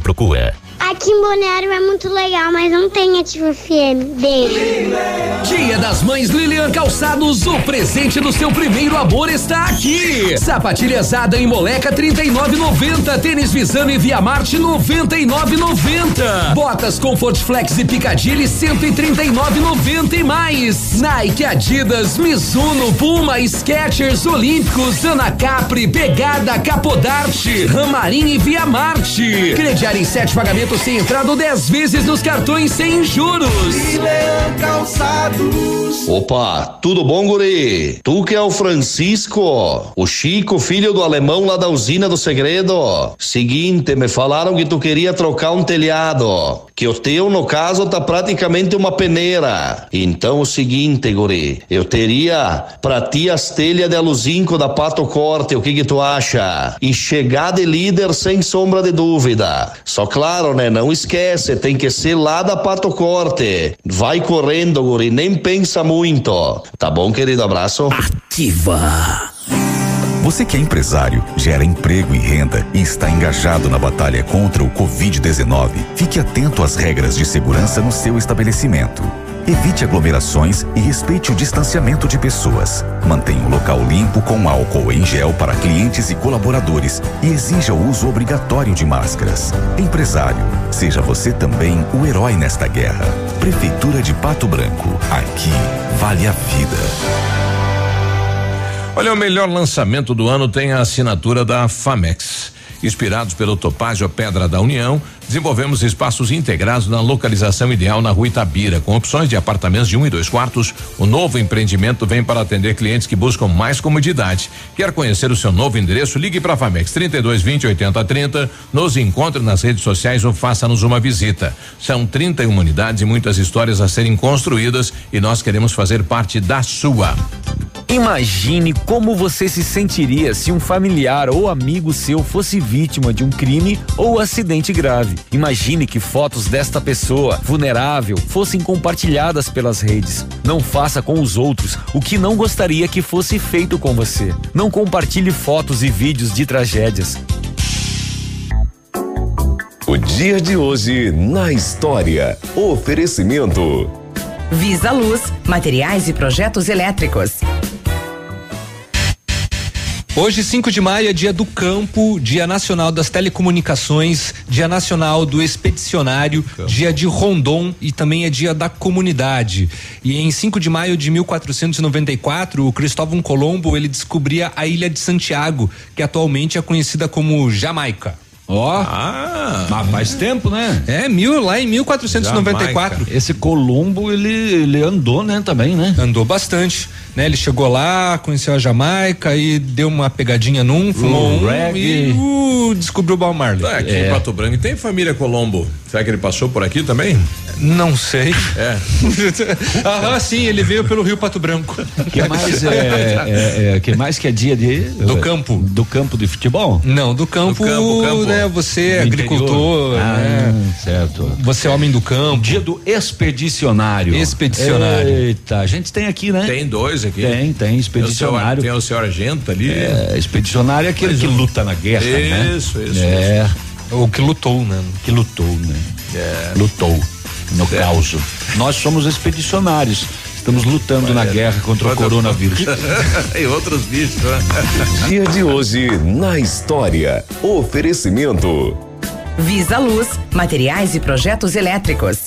procura. Aqui em Balneário é muito legal, mas não tem Ativa FM. Beijo. Dia das Mães Lilian Calçados, o presente do seu primeiro amor está aqui. Sapatilhasada em Moleca 39,90, tênis Visano e Via Marte 99,90. Botas Comfort Flex e Picadilly 139,90 e mais. Nike, Adidas, Mizuno, Puma, Skechers, Olímpicos, Ana Capri, Pegada, Capodarte, Ramarim e Via Marte. Crediar em sete pagamentos sem entrada ou 10 vezes nos cartões sem juros. Calçados. Opa, tudo bom, guri? Tu que é o Francisco, o Chico, filho do alemão lá da usina do segredo. Seguinte, me falaram que tu queria trocar um telhado, que o teu, no caso, tá praticamente uma peneira. Então, o seguinte, guri, eu teria pra ti as telhas de aluzinco da Pato Corte, o que que tu acha? E chegar de líder sem sombra de dúvida. Só claro, né? Não esquece, tem que ser lá da Pato Corte. Vai correndo, guri, nem pensa muito. Tá bom, querido? Abraço. Ativa. Você que é empresário, gera emprego e renda e está engajado na batalha contra o Covid-19, fique atento às regras de segurança no seu estabelecimento. Evite aglomerações e respeite o distanciamento de pessoas. Mantenha o local limpo com álcool em gel para clientes e colaboradores e exija o uso obrigatório de máscaras. Empresário, seja você também o herói nesta guerra. Prefeitura de Pato Branco. Aqui vale a vida. Olha, o melhor lançamento do ano tem a assinatura da Famex. Inspirados pelo Topázio Pedra da União, desenvolvemos espaços integrados na localização ideal na rua Itabira, com opções de apartamentos de um e dois quartos. O novo empreendimento vem para atender clientes que buscam mais comodidade. Quer conhecer o seu novo endereço? Ligue para a Famex 32 20 80 30. Nos encontre nas redes sociais ou faça-nos uma visita. São 31 unidades e muitas histórias a serem construídas e nós queremos fazer parte da sua. Imagine como você se sentiria se um familiar ou amigo seu fosse vítima de um crime ou acidente grave. Imagine que fotos desta pessoa vulnerável fossem compartilhadas pelas redes. Não faça com os outros o que não gostaria que fosse feito com você. Não compartilhe fotos e vídeos de tragédias. O dia de hoje na história. Oferecimento. Visa Luz, materiais e projetos elétricos. Hoje, 5 de maio, é dia do campo, dia nacional das telecomunicações, dia nacional do expedicionário, dia de Rondon e também é dia da comunidade. E em 5 de maio de 1494, o Cristóvão Colombo ele descobria a ilha de Santiago, que atualmente é conhecida como Jamaica. Ó, ah, mas faz tempo, né? É, mil, lá em 1494. Jamaica. Esse Colombo, ele, ele andou, né, também, né? Andou bastante, né? Ele chegou lá, conheceu a Jamaica e deu uma pegadinha num, fumou um reggae. e uh, descobriu o Marley. Tá, aqui em Pato Branco tem família Colombo. Será que ele passou por aqui também? Não sei. É. Aham, sim, ele veio pelo Rio Pato Branco. Que mais é, é, é, que mais que é dia de Do campo. do campo de futebol? Não, do campo, campo, campo. Né? Você é agricultor? Ah, né? certo. Você é homem do campo. Dia do expedicionário. Expedicionário. Eita, a gente tem aqui, né? Tem dois aqui. Tem, tem expedicionário. Tem o senhor Argento ali. É, expedicionário é aquele que luta na guerra, né? Isso, isso, É, O que lutou, né? que lutou, né? É. Lutou no caos. Nós somos expedicionários. Estamos lutando na guerra contra o coronavírus. e outros bichos, né? Dia de hoje na história. Oferecimento. Visa Luz, materiais e projetos elétricos.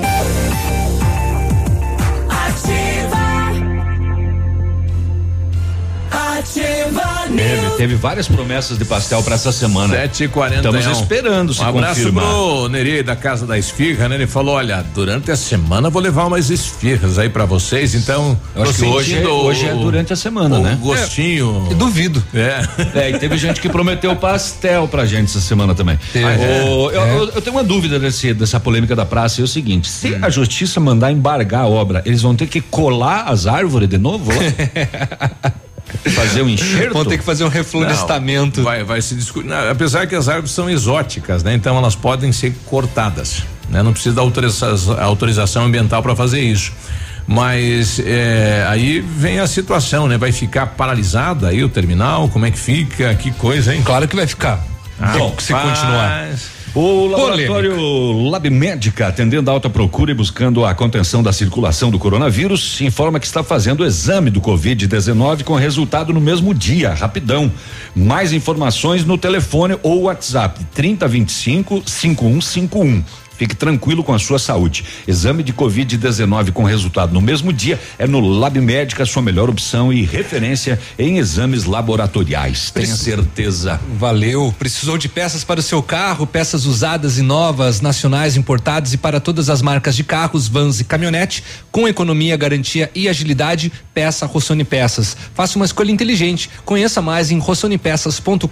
Ativa. News. teve várias promessas de pastel para essa semana. 7h41. Estamos esperando se Um abraço confirmar. pro Neri da Casa da Esfirra, né? Ele falou: olha, durante a semana eu vou levar umas esfirras aí pra vocês, então. Eu acho que hoje, o- hoje é durante a semana, o né? gostinho. Eu duvido. É. É, e teve gente que prometeu pastel pra gente essa semana também. Ô, É. eu, eu- eu tenho uma dúvida desse, dessa polêmica da praça, é o seguinte, se a justiça mandar embargar a obra, eles vão ter que colar as árvores de novo lá? Fazer um enxerto? Vão ter que fazer um reflorestamento. Não, vai, vai se discutir. Apesar que as árvores são exóticas, né? Então elas podem ser cortadas. Né? Não precisa da autoriza- autorização ambiental para fazer isso. Mas é, aí vem a situação, né? Vai ficar paralisada aí o terminal? Como é que fica? Que coisa, hein? Claro que vai ficar. Ah, Bom, se continuar. O laboratório Lab Médica, atendendo a alta procura e buscando a contenção da circulação do coronavírus, informa que está fazendo o exame do Covid-19 com resultado no mesmo dia, rapidão. Mais informações no telefone ou WhatsApp 3025 5151. Fique tranquilo com a sua saúde. Exame de Covid-19 com resultado no mesmo dia é no Lab Médica, sua melhor opção e referência em exames laboratoriais. Tenha certeza. Valeu. Precisou de peças para o seu carro, peças usadas e novas, nacionais, importadas e para todas as marcas de carros, vans e caminhonete, com economia, garantia e agilidade, peça Rossoni Peças. Faça uma escolha inteligente. Conheça mais em rossonipeças.com.br.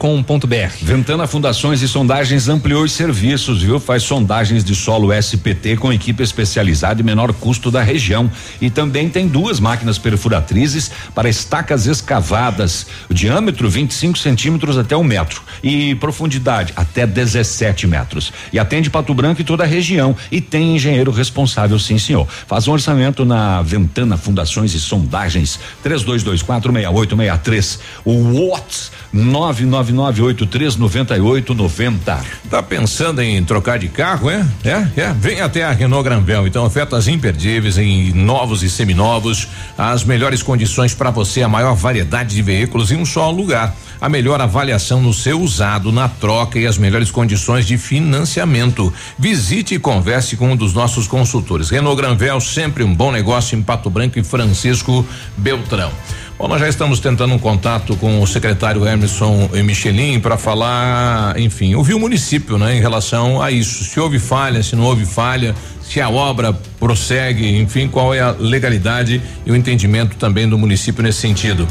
Ventana Fundações e Sondagens ampliou os serviços, viu? Faz sondagens de solo SPT com equipe especializada e menor custo da região. E também tem duas máquinas perfuratrizes para estacas escavadas. Diâmetro 25 centímetros até um metro. E profundidade até 17 metros. E atende Pato Branco e toda a região. E tem engenheiro responsável, sim, senhor. Faz um orçamento na Ventana Fundações e Sondagens. 3224 6863. O WhatsApp 999839890. Tá pensando em trocar de carro, é? É, é. Vem até a Renault Granvel. Então, ofertas imperdíveis em novos e seminovos, as melhores condições para você, a maior variedade de veículos em um só lugar. A melhor avaliação no seu usado, na troca e as melhores condições de financiamento. Visite e converse com um dos nossos consultores. Renault Granvel, sempre um bom negócio em Pato Branco e Francisco Beltrão. Bom, nós já estamos tentando um contato com o secretário Emerson Michelin para falar, enfim, ouvir o município, né, em relação a isso. Se houve falha, se não houve falha, se a obra prossegue, enfim, qual é a legalidade e o entendimento também do município nesse sentido.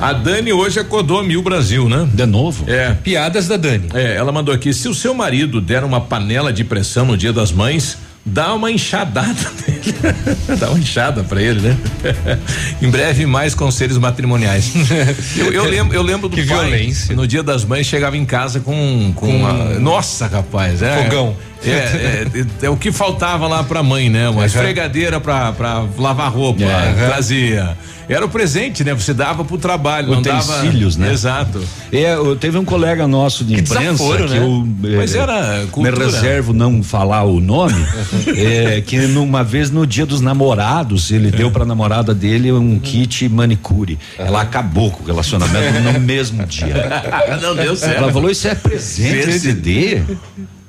A Dani hoje acordou a mil Brasil, né? De novo? É. Piadas da Dani. É, ela mandou aqui: se o seu marido der uma panela de pressão no dia das mães, dá uma enxadada nele. dá uma enxada pra ele, né? em breve, mais conselhos matrimoniais. eu, eu lembro, eu lembro do Que pai. violência. No dia das mães, chegava em casa com. com, uma- nossa, rapaz, é. Fogão. É, é, é, é o que faltava lá pra mãe, né? Uma esfregadeira pra, pra lavar roupa, É. trazia. Era o presente, né? Você dava pro trabalho, não dava. Utensílios, né? Exato. É, eu- teve um colega nosso de Que imprensa desaforo, que né? eu eh, Mas era me cultura. reservo não falar o nome, é, que numa vez no dia dos namorados ele deu pra namorada dele um kit manicure. Ela acabou com o relacionamento no mesmo dia. não deu certo. Ela falou isso é presente Esse- de D.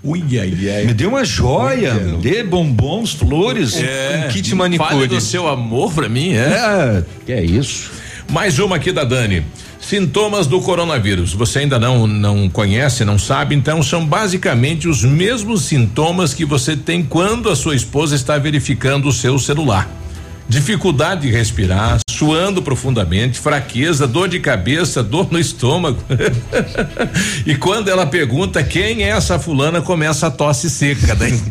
Ui, ai, ai. Me deu uma joia, me dê bombons, flores, É, um kit Fale manicure. do seu amor pra mim, é? É, que é isso. Mais uma aqui da Dani. Sintomas do coronavírus. Você ainda não não conhece, não sabe, então são basicamente os mesmos sintomas que você tem quando a sua esposa está verificando o seu celular. Dificuldade de respirar, suando profundamente, fraqueza, dor de cabeça, dor no estômago. e quando ela pergunta quem é essa fulana, começa a tosse seca, daí.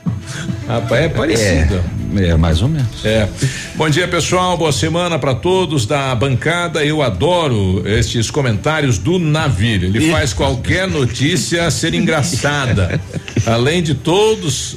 Rapaz, é parecido. É, mais ou menos. É. Bom dia, pessoal. Boa semana para todos da bancada. Eu adoro estes comentários do Navírio. Ele faz qualquer notícia ser engraçada. Além de todos,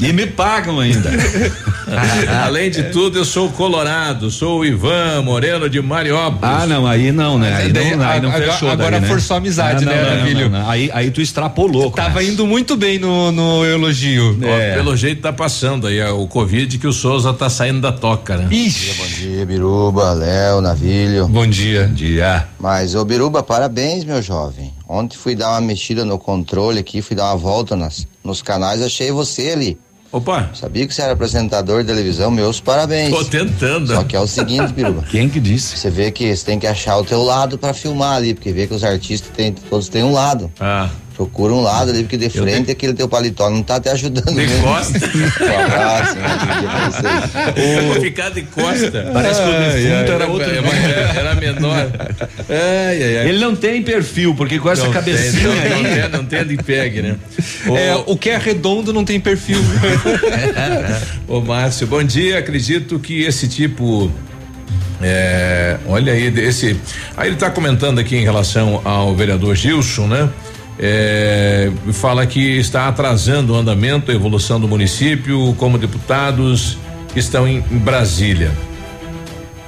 E me pagam ainda. além de tudo, eu sou colorado, sou o Ivan Moreno de Mariópolis. Ah, não, aí não, né? Aí Daí, não, aí não agora- fechou. agora daí, né? forçou a amizade, Ah, não, né, Navilho? Aí, aí tu extrapolou. Tava cara. indo muito bem no, no elogio. Ó, Pelo jeito tá passando aí é o Covid que o Souza tá saindo da toca, né? Ixi. Bom dia, Biruba, Léo, Navilho. Bom dia. Dia. Mas, ô Biruba, parabéns, meu jovem. Ontem fui dar uma mexida no controle aqui, fui dar uma volta nas, nos canais, achei você ali. Opa. Sabia que você era apresentador de televisão, meus parabéns. Tô tentando. Só que é o seguinte, Biruba. Quem que disse? Você vê que você tem que achar o teu lado pra filmar ali, porque vê que os artistas têm, todos têm um lado. Ah. Procura um lado ali, porque de frente tenho- aquele teu paletó não tá te ajudando. De mesmo. costa. Um abraço, né? Vocês. Vou ficar de costa. Parece que o defunto era outro Era, irmão. era menor. Ai, ai, ai. Ele não tem perfil, porque com essa Não cabecinha tem, não, aí. Não tem, não tem de pegue, né? É, o que é redondo não tem perfil. Ô Márcio, bom dia. Acredito que esse tipo. é, olha aí, esse. Aí ele está comentando aqui em relação ao vereador Gilson, né? É, fala que está atrasando o andamento, a evolução do município, como deputados que estão em, em Brasília.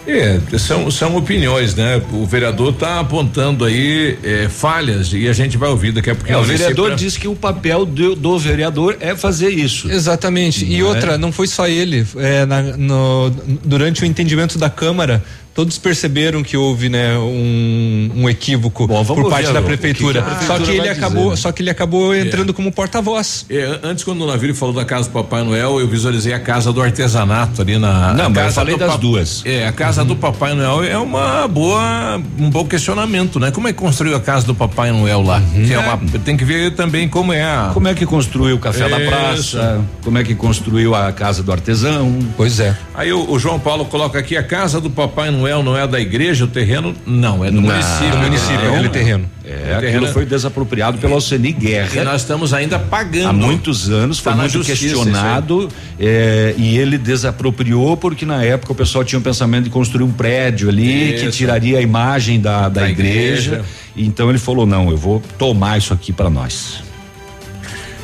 É, são, são opiniões, né? O vereador está apontando aí é, falhas e a gente vai ouvir daqui a pouco. É, o vereador diz que o papel do, do vereador é fazer isso. Exatamente. E Não é? outra, não foi só ele. É, na- no- durante o entendimento da Câmara, todos perceberam que houve né, um, um equívoco por ouvir parte a- da que prefeitura. que a só prefeitura que ele acabou, dizer, né? só que ele acabou entrando como porta-voz. É, an- antes, quando o navio falou da casa do Papai Noel, eu visualizei a casa do artesanato ali na. Não, mas eu casa falei do das pa- duas. É, a casa do Papai Noel é uma boa, um bom questionamento, né? Como é que construiu a casa do Papai Noel lá? Que é uma, tem que ver também como é a. Como é que construiu o café da praça? Como é que construiu a casa do artesão? Pois é. Aí o, o João Paulo coloca aqui a casa do Papai Noel não é da igreja, o terreno não, é do Não, município. do município, Não, aquele terreno. O É, aquilo terreno- foi desapropriado pelo Alceni E Guerra. nós estamos ainda pagando. Há muitos anos, foi Tá muito justiça questionado é, e ele desapropriou porque na época o pessoal tinha o pensamento de construir um prédio ali que Isso. tiraria a imagem da, da, Da igreja. igreja. Então ele falou: não, eu vou tomar isso aqui para nós.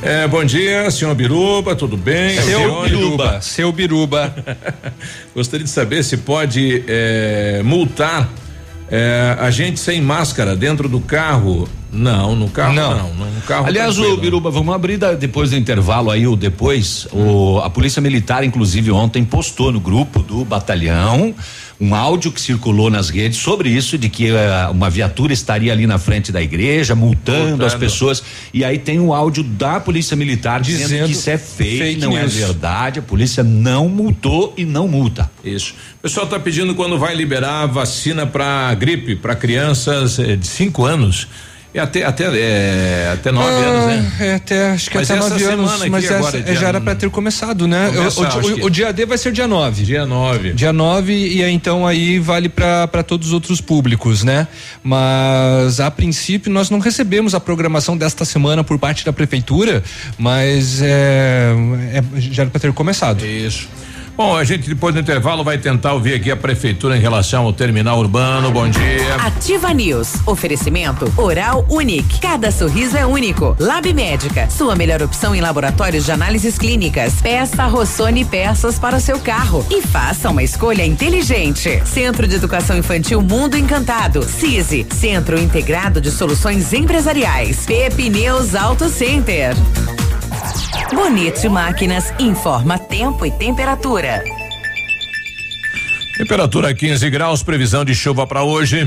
É, bom dia, senhor Biruba, tudo bem? Seu Alcione Biruba, seu Biruba. Gostaria de saber se pode é, multar é, a gente sem máscara dentro do carro. Não, no carro não. Não. no carro Aliás, o Biruba, vamos abrir da- depois do intervalo aí, o depois. O, a Polícia Militar, inclusive, ontem postou no grupo do batalhão um áudio que circulou nas redes sobre isso, de que eh, uma viatura estaria ali na frente da igreja, multando, Multando. as pessoas. E aí tem o áudio da Polícia Militar dizendo, Dizendo que isso é fake, fake não news. é verdade. A polícia não multou e não multa. Isso. O pessoal está pedindo quando vai liberar a vacina para gripe para crianças eh, de 5 anos. E até até é, até 9 Ah, anos, né? É, até, acho que Mas até nove anos, aqui mas essa- agora, é, já era pra ter começado, né? Começa, o, o- o- o dia D vai ser dia 9. Dia 9. Dia 9 e então aí vale para todos os outros públicos, né? Mas a princípio nós não recebemos a programação desta semana por parte da prefeitura, mas é, é- já era para ter começado. Isso. Bom, a gente depois do intervalo vai tentar ouvir aqui a prefeitura em relação ao terminal urbano. Bom dia. Ativa News. Oferecimento Oral Unique. Cada sorriso é único. Lab Médica. Sua melhor opção em laboratórios de análises clínicas. Peça Rossoni peças para o seu carro. E faça uma escolha inteligente. Centro de Educação Infantil Mundo Encantado. CISI. Centro Integrado de Soluções Empresariais. Pepineus Auto Center. Bonito Máquinas informa tempo e temperatura. Temperatura 15 graus, previsão de chuva para hoje.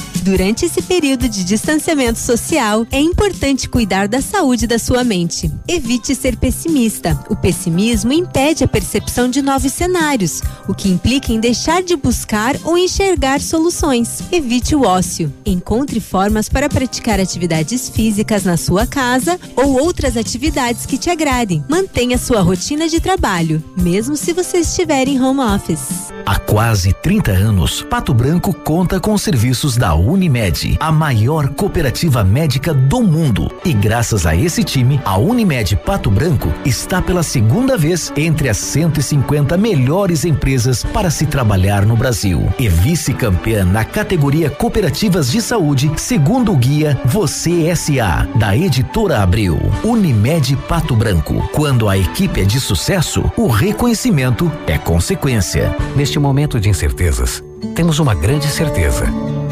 Durante esse período de distanciamento social, é importante cuidar da saúde da sua mente. Evite ser pessimista. O pessimismo impede a percepção de novos cenários, o que implica em deixar de buscar ou enxergar soluções. Evite o ócio. Encontre formas para praticar atividades físicas na sua casa ou outras atividades que te agradem. Mantenha sua rotina de trabalho, mesmo se você estiver em home office. Há quase 30 anos, Pato Branco conta com os serviços da Unimed, a maior cooperativa médica do mundo. E graças a esse time, a Unimed Pato Branco está pela segunda vez entre as 150 melhores empresas para se trabalhar no Brasil. E vice-campeã na categoria Cooperativas de Saúde, segundo o guia Você SA, da editora Abril. Unimed Pato Branco. Quando a equipe é de sucesso, o reconhecimento é consequência. Neste momento de incertezas, temos uma grande certeza.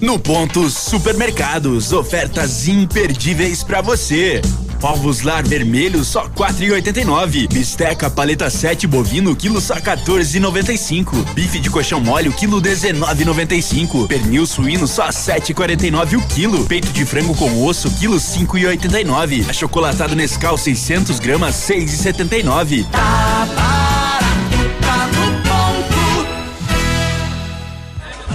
No Ponto Supermercados, ofertas imperdíveis para você. Ovos lar vermelho só 4,89. Bisteca paleta 7 bovino quilo só 14,95. Bife de colchão mole o quilo 19,95. Pernil suíno só 7,49 o quilo. Peito de frango com osso quilo 5,89. Achocolatado Nescau 600 gramas 6,79. Tá barato,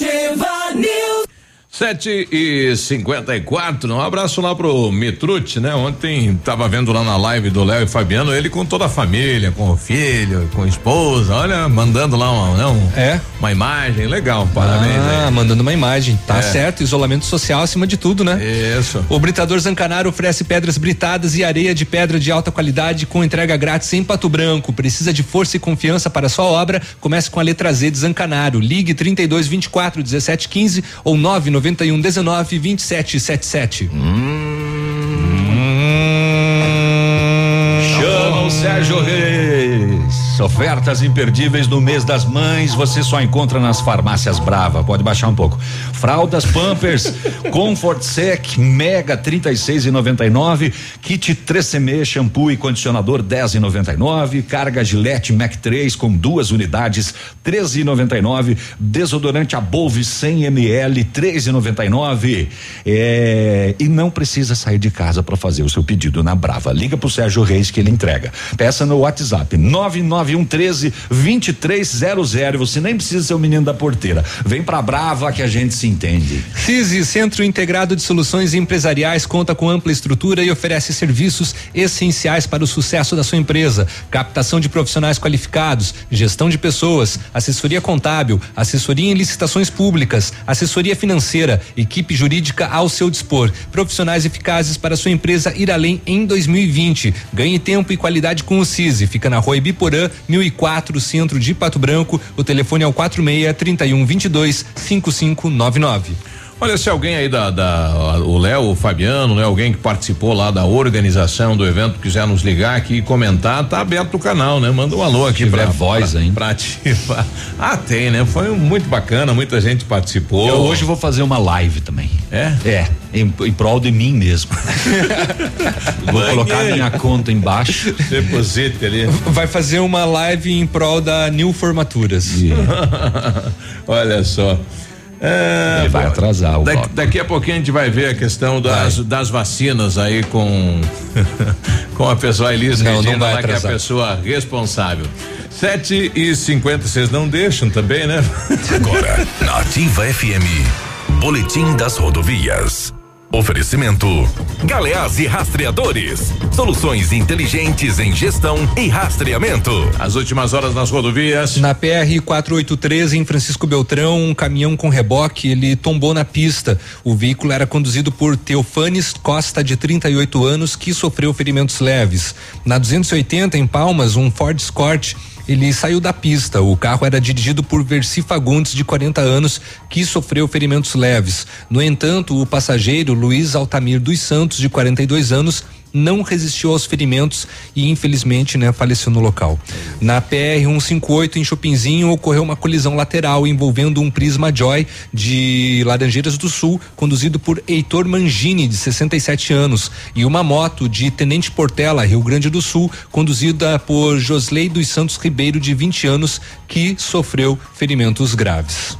Ativa News. Sete e cinquenta e quatro, um abraço lá pro Mitrucci, né? Ontem tava vendo lá na live do Léo e Fabiano, ele com toda a família, com o filho, com a esposa, olha, mandando lá uma, não, é? uma imagem, legal, parabéns Ah, aí. mandando uma imagem. Tá É. certo, isolamento social acima de tudo, né? Isso. O Britador Zancanaro oferece pedras britadas e areia de pedra de alta qualidade com entrega grátis em Pato Branco. Precisa de força e confiança para sua obra? Comece com a letra Z de Zancanaro. Ligue 32 24 17 15 ou 991 19 27 77. Chama o Sérgio Reis. Ofertas imperdíveis no mês das mães, você só encontra nas farmácias Brava. Pode baixar um pouco. Fraldas Pampers, Comfort Sec, Mega 36,99, kit 3CM, shampoo e condicionador 10,99, carga Gillette Mac 3 com duas unidades 13,99, desodorante Abolve 100 ml 3,99. É, e não precisa sair de casa para fazer o seu pedido na Brava. Liga pro Sérgio Reis que ele entrega. Peça no WhatsApp 999 9113 2300. Você nem precisa ser o menino da porteira. Vem pra Brava que a gente se entende. CISI, Centro Integrado de Soluções Empresariais, conta com ampla estrutura e oferece serviços essenciais para o sucesso da sua empresa: captação de profissionais qualificados, gestão de pessoas, assessoria contábil, assessoria em licitações públicas, assessoria financeira, equipe jurídica ao seu dispor, profissionais eficazes para sua empresa ir além em 2020. Ganhe tempo e qualidade com o CISI. Fica na Rua Ibiporã, 1004, centro de Pato Branco. O telefone é o 46 31 22 5599. Olha, se alguém aí da, da o Léo, o Fabiano, né? Alguém que participou lá da organização do evento quiser nos ligar aqui e comentar, tá aberto o canal, né? Manda um alô aqui. tiver voz pra, ainda. Pra ativar. Ah, tem, né? Foi muito bacana, muita gente participou. Eu hoje vou fazer uma live também. É? É, em, em prol de mim mesmo. vou colocar minha conta embaixo. Deposite ali. Vai fazer uma live em prol da New Formaturas. Olha só. É, Ele vai bom, atrasar o daqui, daqui a pouquinho a gente vai ver a questão das, das vacinas aí com com a pessoa Elisa Não, não Regina vai lá, que é a pessoa responsável. Sete e cinquenta, vocês não deixam também, né? Agora, na Ativa FM, Boletim das Rodovias. Oferecimento: Galeás e Rastreadores. Soluções inteligentes em gestão e rastreamento. As últimas horas nas rodovias. Na PR 483 em Francisco Beltrão, um caminhão com reboque, ele tombou na pista. O veículo era conduzido por Teofanes Costa, de 38 anos, que sofreu ferimentos leves. Na 280 em Palmas, um Ford Escort ele saiu da pista. O carro era dirigido por Versi Fagundes, de 40 anos, que sofreu ferimentos leves. No entanto, o passageiro Luiz Altamir dos Santos, de 42 anos, não resistiu aos ferimentos e infelizmente, né, faleceu no local. Na PR 158 em Chopinzinho ocorreu uma colisão lateral envolvendo um Prisma Joy de Laranjeiras do Sul, conduzido por Heitor Mangini, de 67 anos, e uma moto de Tenente Portela, Rio Grande do Sul, conduzida por Josley dos Santos Ribeiro, de 20 anos, que sofreu ferimentos graves.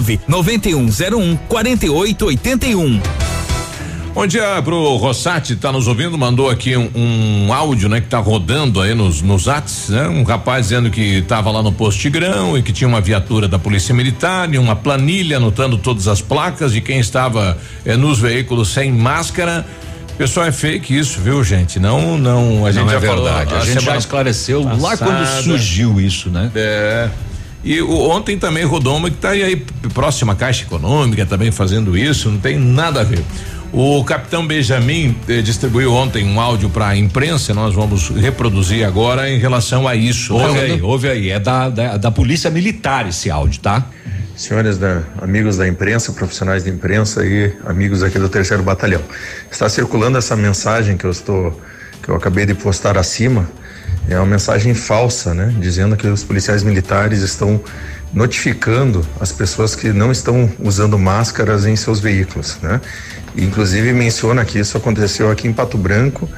99101 4881. Bom dia pro Rossati, tá nos ouvindo, mandou aqui um, um áudio, né, que tá rodando aí nos, nos atos, né? Um rapaz dizendo que tava lá no posto Tigrão e que tinha uma viatura da Polícia Militar e uma planilha anotando todas as placas de quem estava eh, nos veículos sem máscara. Pessoal, é fake isso, viu, gente? Não, não, a gente Não é já falou. verdade. A gente já esclareceu lá passada. quando surgiu isso, né? É. E o, ontem também rodou uma que está aí, aí próxima à Caixa Econômica também fazendo isso, não tem nada a ver. O capitão Benjamin eh, distribuiu ontem um áudio para a imprensa, nós vamos reproduzir agora em relação a isso. Ouve aí, ouve aí. É da, da, da Polícia Militar esse áudio, tá? Senhores da, amigos da imprensa, profissionais de imprensa e amigos aqui do terceiro batalhão. Está circulando essa mensagem que eu estou, que eu acabei de postar acima, é uma mensagem falsa, né? Dizendo que os policiais militares estão notificando as pessoas que não estão usando máscaras em seus veículos, né? Inclusive menciona que isso aconteceu aqui em Pato Branco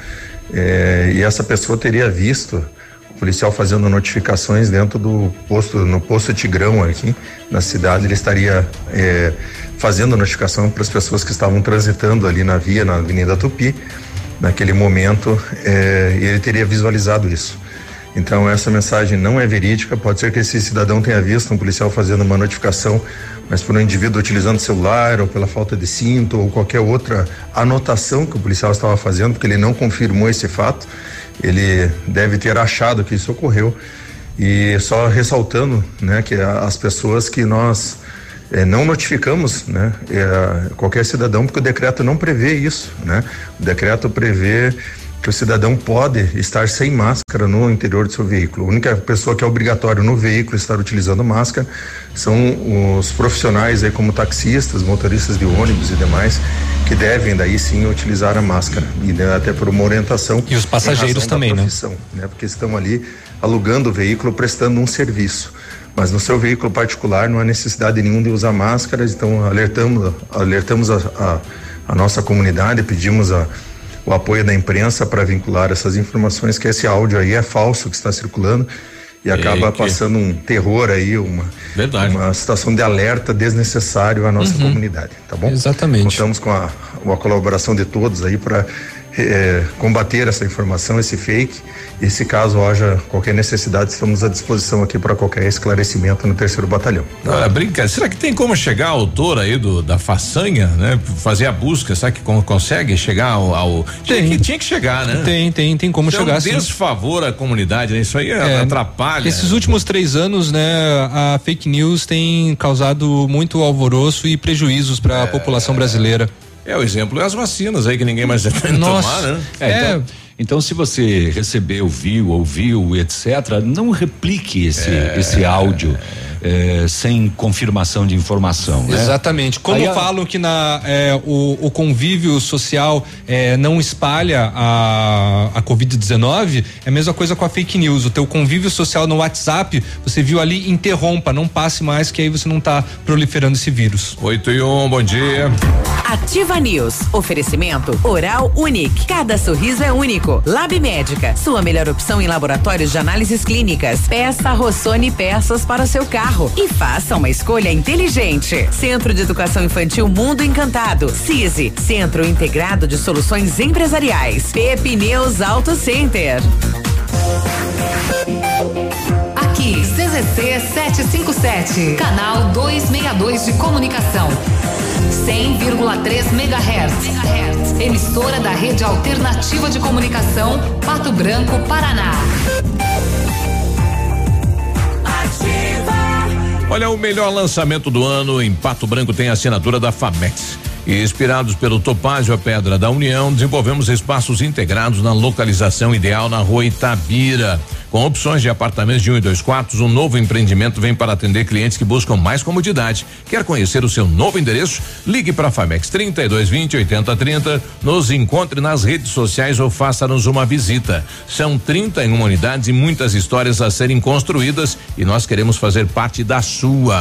eh, e essa pessoa teria visto o policial fazendo notificações dentro do posto, no posto Tigrão aqui na cidade, ele estaria eh, fazendo notificação para as pessoas que estavam transitando ali na via, na Avenida Tupi, naquele momento, eh, e ele teria visualizado isso. Então essa mensagem não é verídica, pode ser que esse cidadão tenha visto um policial fazendo uma notificação, mas por um indivíduo utilizando celular ou pela falta de cinto ou qualquer outra anotação que o policial estava fazendo, porque ele não confirmou esse fato, ele deve ter achado que isso ocorreu e só ressaltando, né, que as pessoas que nós eh, não notificamos, né, eh, qualquer cidadão, porque o decreto não prevê isso, né? O decreto prevê que o cidadão pode estar sem máscara no interior do seu veículo. A única pessoa que é obrigatório no veículo estar utilizando máscara são os profissionais aí como taxistas, motoristas de ônibus e demais que devem daí sim utilizar a máscara e né, até por uma orientação E os passageiros também, né? né? Porque estão ali alugando o veículo, prestando um serviço. Mas no seu veículo particular não há necessidade nenhuma de usar máscaras, então alertamos, alertamos a, a, a nossa comunidade, pedimos a, o apoio da imprensa para vincular essas informações que esse áudio aí é falso que está circulando e acaba que- passando um terror aí, uma, uma situação de alerta desnecessário à nossa Uhum. comunidade, tá bom? Exatamente. Contamos com a, com a colaboração de todos aí para combater essa informação, esse fake. E se caso haja qualquer necessidade, estamos à disposição aqui para qualquer esclarecimento no terceiro batalhão. Olha, brinca, será que tem como chegar ao autor aí do, da façanha, né? Fazer a busca, será que con- consegue chegar ao. ao tinha, que, tinha que chegar, né? Tem, tem, tem como é chegar um sim. desfavor à comunidade, né? Isso aí É, atrapalha. Esses últimos três anos, né, a fake news tem causado muito alvoroço e prejuízos para a população brasileira. É o exemplo é as vacinas aí que ninguém mais tenta tomar, né? É, então, então, se você recebeu, viu, ouviu, etc., não replique esse, É. esse áudio eh, sem confirmação de informação. né? Exatamente. Como Aí falam que na, é, o, o convívio social é, não espalha a, a Covid-19, é a mesma coisa com a fake news. O teu convívio social no WhatsApp, você viu ali, interrompa, não passe mais, que aí você não está proliferando esse vírus. 8 e 1, bom dia. Ativa News. Oferecimento Oral Unique. Cada sorriso é único. Lab Médica. Sua melhor opção em laboratórios de análises clínicas. Peça Rossoni peças para o seu carro. E faça uma escolha inteligente. Centro de Educação Infantil Mundo Encantado. CISI. Centro Integrado de Soluções Empresariais. Pepineus Auto Center. Aqui, CZC 757, canal 262 de comunicação. 100,3 MHz. Emissora da Rede Alternativa de Comunicação, Pato Branco, Paraná. Olha, o melhor lançamento do ano em Pato Branco tem assinatura da Famex. E inspirados pelo Topázio a Pedra da União, desenvolvemos espaços integrados na localização ideal na rua Itabira. Com opções de apartamentos de um e dois quartos, um novo empreendimento vem para atender clientes que buscam mais comodidade. Quer conhecer o seu novo endereço? Ligue para a Famex 3220 8030, nos encontre nas redes sociais ou faça-nos uma visita. São 31 unidades e muitas histórias a serem construídas e nós queremos fazer parte da sua.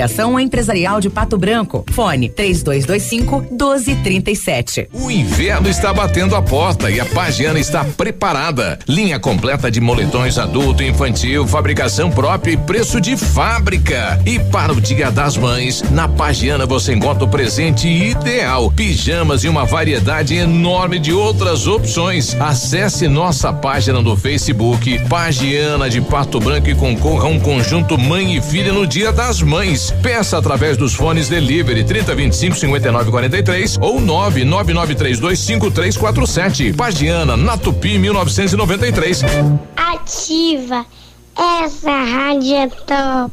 Associação Empresarial de Pato Branco. Fone 3225 1237. O inverno está batendo a porta e a Pagiana está preparada. Linha completa de moletões adulto e infantil, fabricação própria e preço de fábrica. E para o Dia das Mães, na Pagiana você encontra o presente ideal: pijamas e uma variedade enorme de outras opções. Acesse nossa página no Facebook, Pagiana de Pato Branco e concorra a um conjunto mãe e filha no Dia das Mães. Peça através dos fones delivery 3025 5943 ou 999325347. Pagiana, na Tupi 1993. Ativa. Essa rádio é top.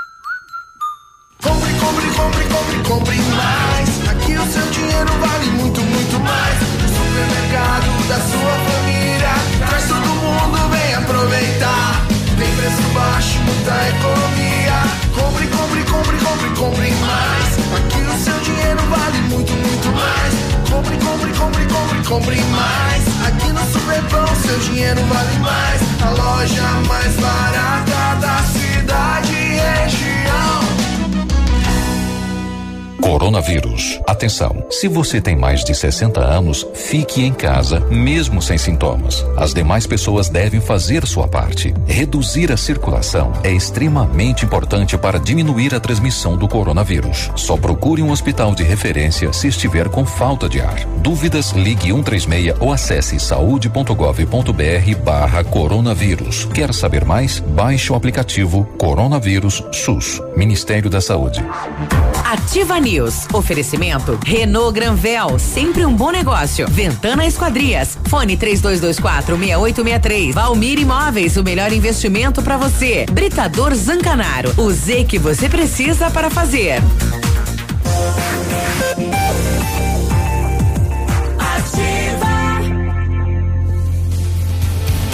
compre mais. Aqui o seu dinheiro vale muito, muito mais. O supermercado da sua família. Traz todo mundo, vem aproveitar. Tem preço baixo, muita economia. Compre, compre, compre, compre, compre mais. Aqui o seu dinheiro vale muito, muito mais. Compre, compre, compre, compre, compre mais. Aqui no Superpão seu dinheiro vale mais. A loja mais barata da cidade. Coronavírus. Atenção, se você tem mais de 60 anos, fique em casa, mesmo sem sintomas. As demais pessoas devem fazer sua parte. Reduzir a circulação é extremamente importante para diminuir a transmissão do coronavírus. Só procure um hospital de referência se estiver com falta de ar. Dúvidas, ligue 136 ou acesse saúde.gov.br barra coronavírus. Quer saber mais? Baixe o aplicativo Coronavírus SUS, Ministério da Saúde. Ativa. Oferecimento Renault Granvel, sempre um bom negócio. Ventana Esquadrias. Fone 3224 6863. Valmir Imóveis, o melhor investimento para você. Britador Zancanaro. O Z que você precisa para fazer.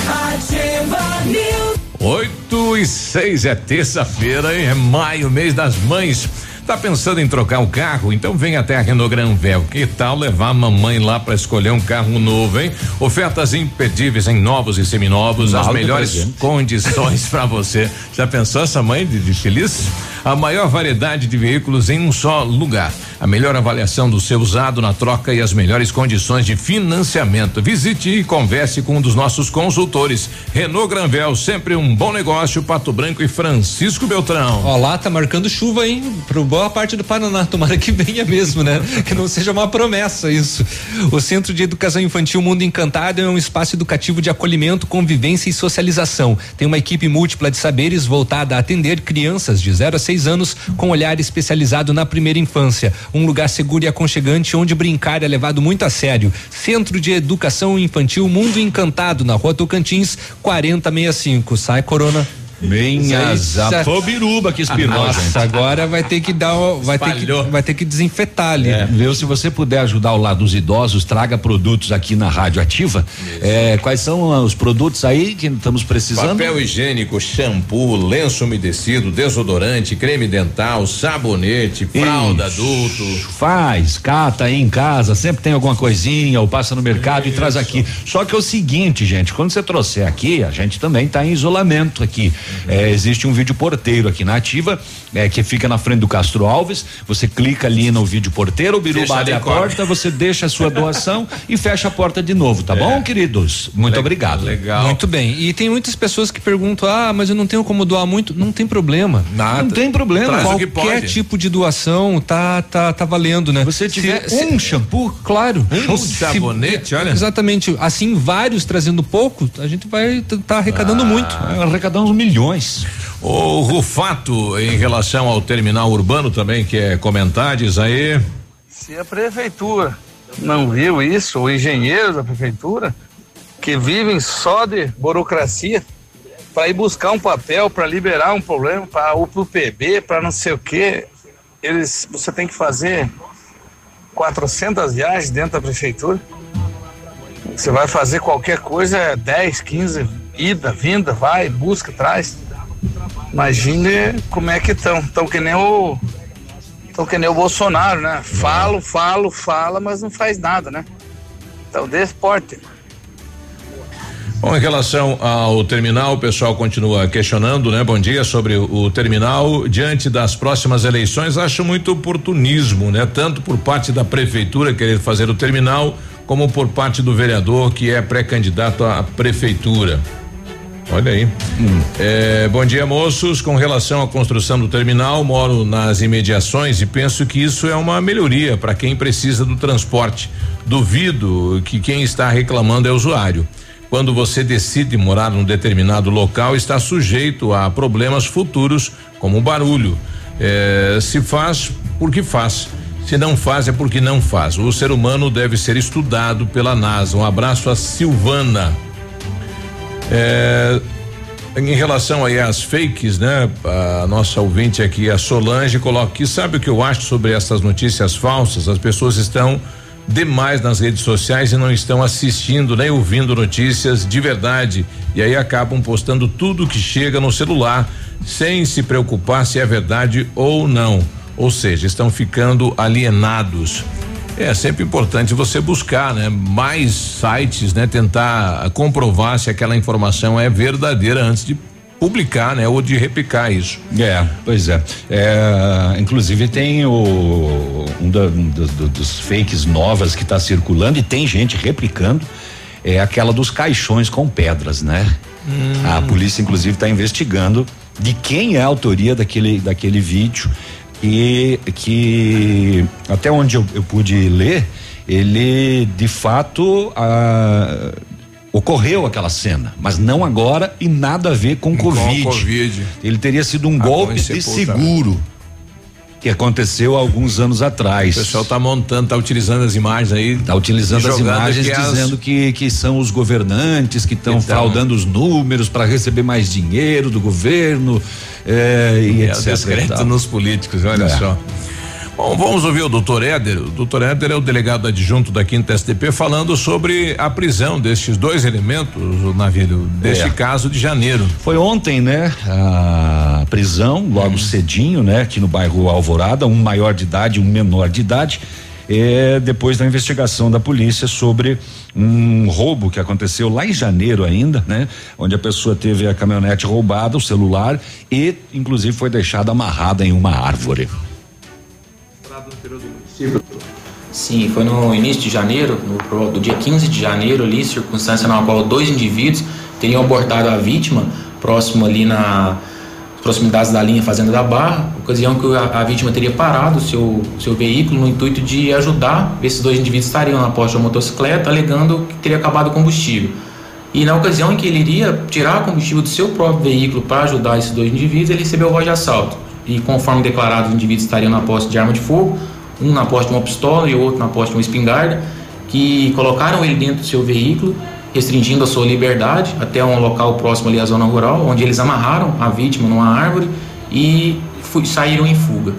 Ativa News. 8 e 6 é terça-feira, hein? É maio, mês das mães. Tá pensando em trocar o carro? Então vem até a Renault Granvel. Que tal levar a mamãe lá para escolher um carro novo, hein? Ofertas imperdíveis em novos e seminovos, as melhores presente. condições para você. Já pensou essa mãe de, de feliz? A maior variedade de veículos em um só lugar. A melhor avaliação do seu usado na troca e as melhores condições de financiamento. Visite e converse com um dos nossos consultores. Renault Granvel, sempre um bom negócio. Pato Branco e Francisco Beltrão. Ó, lá tá marcando chuva, hein? Pro boa parte do Paraná. Tomara que venha mesmo, né? que não seja uma promessa isso. O Centro de Educação Infantil Mundo Encantado é um espaço educativo de acolhimento, convivência e socialização. Tem uma equipe múltipla de saberes voltada a atender crianças de 0 a 6 anos com olhar especializado na primeira infância. Um lugar seguro e aconchegante onde brincar é levado muito a sério. Centro de Educação Infantil Mundo Encantado, na rua Tocantins, 4065. Sai, Corona. Minha Isso aí, zapobiruba que espirrou, Nossa, gente. agora vai ter que dar, o- vai ter que, vai ter que desinfetar ali. É, viu? Se você puder ajudar ao lado dos idosos, traga produtos aqui na Rádio Ativa. É, quais são os produtos aí que estamos precisando? Papel higiênico, shampoo, lenço umedecido, desodorante, creme dental, sabonete, fralda Isso. adulto. Faz, cata aí em casa, sempre tem alguma coisinha, ou passa no mercado e traz aqui. Só que é o seguinte, gente, quando você trouxer aqui, a gente também está em isolamento aqui. É, existe um vídeo porteiro aqui na ativa, é, que fica na frente do Castro Alves. Você clica ali no vídeo porteiro, o Biruba abre a porta, você deixa a sua doação e fecha a porta de novo, tá bom, queridos? Muito obrigado. Legal. Muito bem. E tem muitas pessoas que perguntam: ah, mas eu não tenho como doar muito. Não tem problema. Nada. Não tem problema. Traz Qualquer tipo de doação tá, tá, tá valendo, né? Você tiver um shampoo, claro. Um Se- sabonete, olha. Exatamente. Assim, vários trazendo pouco, a gente vai estar tá arrecadando muito. arrecadar uns milhões. O Rufato, em relação ao terminal urbano também, que é comentar, diz aí. Se a prefeitura não viu isso, o engenheiro da prefeitura, que vivem só de burocracia, para ir buscar um papel, para liberar um problema, para o pro PB, para não sei o quê, eles, você tem que fazer 400 viagens dentro da prefeitura. Você vai fazer qualquer coisa, é 10, 15, ida, vinda, vai, busca, traz. Imagine como é que estão. Estão que nem o. Estão que nem o Bolsonaro, né? Falo, falo, fala, mas não faz nada, né? Então, desse porte. Bom, em relação ao terminal, o pessoal continua questionando, né? Bom dia sobre o terminal diante das próximas eleições. Acho muito oportunismo, né? Tanto por parte da prefeitura querer fazer o terminal, como por parte do vereador que é pré-candidato à prefeitura. Olha aí. É, bom dia, moços. Com relação à construção do terminal, moro nas imediações e penso que isso é uma melhoria para quem precisa do transporte. Duvido que quem está reclamando é usuário. Quando você decide morar num determinado local, está sujeito a problemas futuros, como barulho. É, se faz, porque faz. Se não faz, é porque não faz. O ser humano deve ser estudado pela NASA. Um abraço a Silvana. É, em relação aí às fakes, né? A nossa ouvinte aqui, a Solange, coloca aqui, sabe o que eu acho sobre essas notícias falsas? As pessoas estão demais nas redes sociais e não estão assistindo nem ouvindo notícias de verdade e aí acabam postando tudo que chega no celular sem se preocupar se é verdade ou não. Ou seja, estão ficando alienados. É sempre importante você buscar, né? Mais sites, né? Tentar comprovar se aquela informação é verdadeira antes de publicar, né? Ou de replicar isso. É, pois é. é inclusive tem o um, da, um dos, dos fakes novas que está circulando e tem gente replicando é aquela dos caixões com pedras, né? Hum. A polícia inclusive está investigando de quem é a autoria daquele daquele vídeo e que até onde eu, eu pude ler ele de fato ah, ocorreu aquela cena, mas não agora e nada a ver com, com COVID. COVID. Ele teria sido um ah, golpe de seguro que aconteceu há alguns anos atrás. O pessoal está montando, está utilizando as imagens aí. Está utilizando as imagens que dizendo as... que, que são os governantes que estão então, fraudando os números para receber mais dinheiro do governo é, e é, etc. nos políticos, olha é. só. Bom, vamos ouvir o doutor Éder. O doutor Éder é o delegado adjunto da quinta SDP falando sobre a prisão destes dois elementos, o navio, deste é. caso de janeiro. Foi ontem, né? A prisão, logo hum. cedinho, né? Aqui no bairro Alvorada, um maior de idade, um menor de idade. É, depois da investigação da polícia sobre um roubo que aconteceu lá em janeiro ainda, né? Onde a pessoa teve a caminhonete roubada, o celular e, inclusive, foi deixada amarrada em uma árvore Sim, foi no início de janeiro, no, do dia 15 de janeiro ali, circunstância na qual dois indivíduos teriam abordado a vítima próximo ali na proximidades da linha Fazenda da Barra, ocasião que a, a vítima teria parado o seu, seu veículo no intuito de ajudar, esses dois indivíduos estariam na posta de uma motocicleta, alegando que teria acabado o combustível. E na ocasião em que ele iria tirar combustível do seu próprio veículo para ajudar esses dois indivíduos, ele recebeu voz de assalto. E conforme declarado, os indivíduos estariam na posse de arma de fogo, um na posse de uma pistola e outro na posse de uma espingarda, que colocaram ele dentro do seu veículo, restringindo a sua liberdade até um local próximo ali à zona rural, onde eles amarraram a vítima numa árvore e fui, saíram em fuga.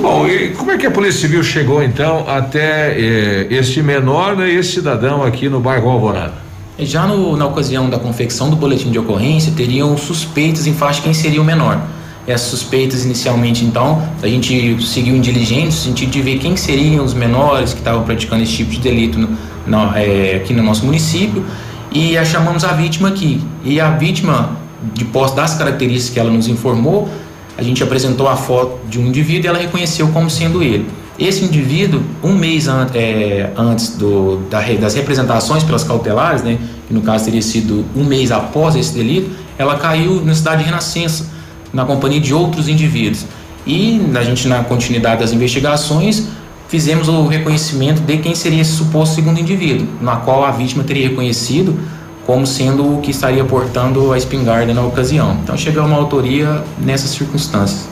Bom, e como é que a Polícia Civil chegou então até eh, este menor né, e esse cidadão aqui no bairro Alvorada? Já no, na ocasião da confecção do boletim de ocorrência, teriam suspeitas em face de quem seria o menor essas suspeitas inicialmente, então, a gente seguiu em diligência no sentido de ver quem seriam os menores que estavam praticando esse tipo de delito no, no, é, aqui no nosso município e a chamamos a vítima aqui. E a vítima, de posse das características que ela nos informou, a gente apresentou a foto de um indivíduo e ela reconheceu como sendo ele. Esse indivíduo, um mês an é, antes do, da, das representações pelas cautelares, né, que no caso teria sido um mês após esse delito, ela caiu na cidade de Renascença, na companhia de outros indivíduos. E a gente, na continuidade das investigações, fizemos o reconhecimento de quem seria esse suposto segundo indivíduo, na qual a vítima teria reconhecido como sendo o que estaria portando a espingarda na ocasião. Então chegou uma autoria nessas circunstâncias.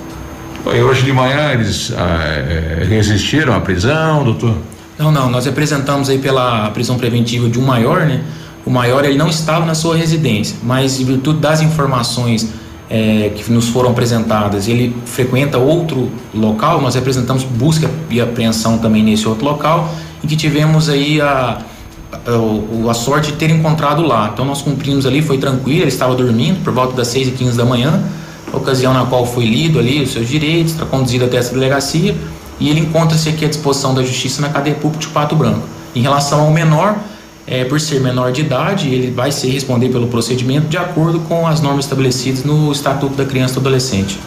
E hoje de manhã eles ah, é, resistiram à prisão, doutor? Não, não, nós representamos aí pela prisão preventiva de um maior, né? O maior ele não estava na sua residência, mas em virtude das informações é, que nos foram apresentadas, ele frequenta outro local, nós representamos busca e apreensão também nesse outro local e que tivemos aí a, a, a sorte de ter encontrado lá. Então nós cumprimos ali, foi tranquilo, ele estava dormindo por volta das 6 e 15 da manhã, ocasião na qual foi lido ali os seus direitos, está conduzido até essa delegacia e ele encontra-se aqui à disposição da justiça na cadeia pública de Pato Branco. Em relação ao menor, é, por ser menor de idade, ele vai ser responder pelo procedimento de acordo com as normas estabelecidas no Estatuto da Criança e do Adolescente.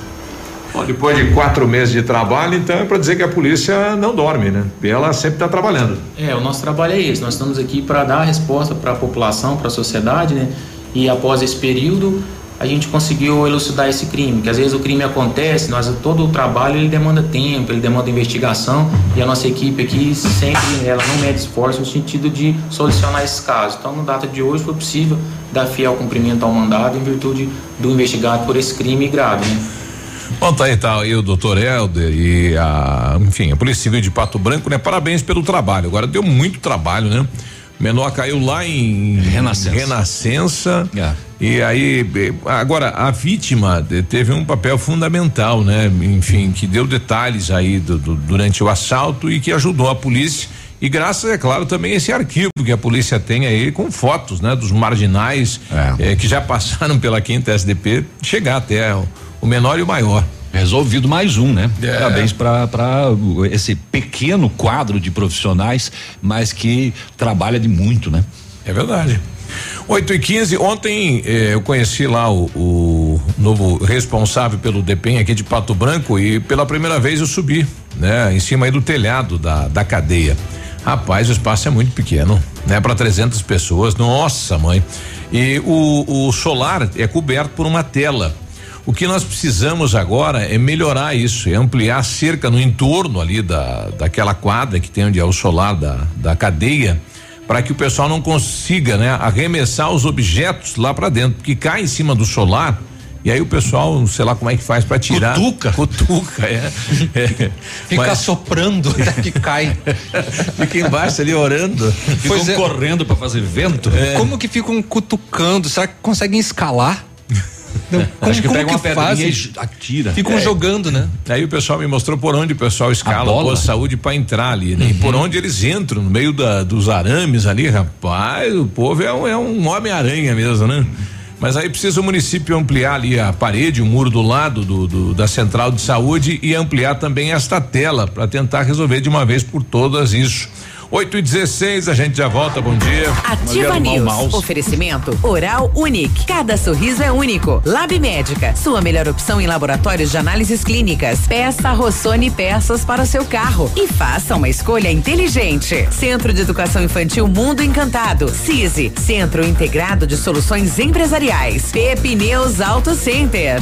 Bom, depois de quatro meses de trabalho, então é para dizer que a polícia não dorme, né? E ela sempre está trabalhando. É, o nosso trabalho é esse. Nós estamos aqui para dar resposta para a população, para a sociedade, né? E após esse período, a gente conseguiu elucidar esse crime, que às vezes o crime acontece, nós todo o trabalho ele demanda tempo, ele demanda investigação e a nossa equipe aqui sempre ela não mede esforço no sentido de solucionar esses casos. Então, no data de hoje foi possível dar fiel cumprimento ao mandado em virtude do investigado por esse crime grave, né? Bom, tá aí, tá aí o doutor Helder e a, enfim, a Polícia Civil de Pato Branco, né? Parabéns pelo trabalho. Agora deu muito trabalho, né? Menor caiu lá em Renascença. Renascença é. E aí, agora, a vítima teve um papel fundamental, né? Enfim, que deu detalhes aí do, do, durante o assalto e que ajudou a polícia. E graças, é claro, também esse arquivo que a polícia tem aí com fotos, né? Dos marginais é. Eh, que já passaram pela quinta SDP, chegar até o, o menor e o maior. Resolvido mais um, né? É. Parabéns para esse pequeno quadro de profissionais, mas que trabalha de muito, né? É verdade. 8 e 15 ontem eh, eu conheci lá o, o, novo responsável pelo DEPEN aqui de Pato Branco e pela primeira vez eu subi, né? Em cima aí do telhado da, da cadeia. Rapaz, o espaço é muito pequeno, né? Para 300 pessoas, nossa mãe. E o, o solar é coberto por uma tela. O que nós precisamos agora é melhorar isso, é ampliar a cerca no entorno ali da, daquela quadra que tem onde é o solar da, da cadeia para que o pessoal não consiga, né, arremessar os objetos lá para dentro, porque cai em cima do solar. E aí o pessoal, sei lá como é que faz para tirar. Cutuca. Cutuca, é. é. Fica Mas, soprando até que cai. Fica embaixo ali orando. Ficam é. correndo para fazer vento. É. Como que ficam cutucando? Será que conseguem escalar? Não, como, Acho que pega uma pedrinha e atira. Ficam é. jogando, né? Aí o pessoal me mostrou por onde o pessoal escala a, a saúde para entrar ali, né? Uhum. E por onde eles entram, no meio da, dos arames ali, rapaz, o povo é um, é um homem-aranha mesmo, né? Mas aí precisa o município ampliar ali a parede, o muro do lado do, do da central de saúde e ampliar também esta tela para tentar resolver de uma vez por todas isso. 8 e 16 a gente já volta. Bom dia. Ativa News. Oferecimento Oral Unique. Cada sorriso é único. Lab Médica. Sua melhor opção em laboratórios de análises clínicas. Peça Rossoni peças para o seu carro e faça uma escolha inteligente. Centro de Educação Infantil Mundo Encantado. CISI. Centro Integrado de Soluções Empresariais. Pepineus Auto Center.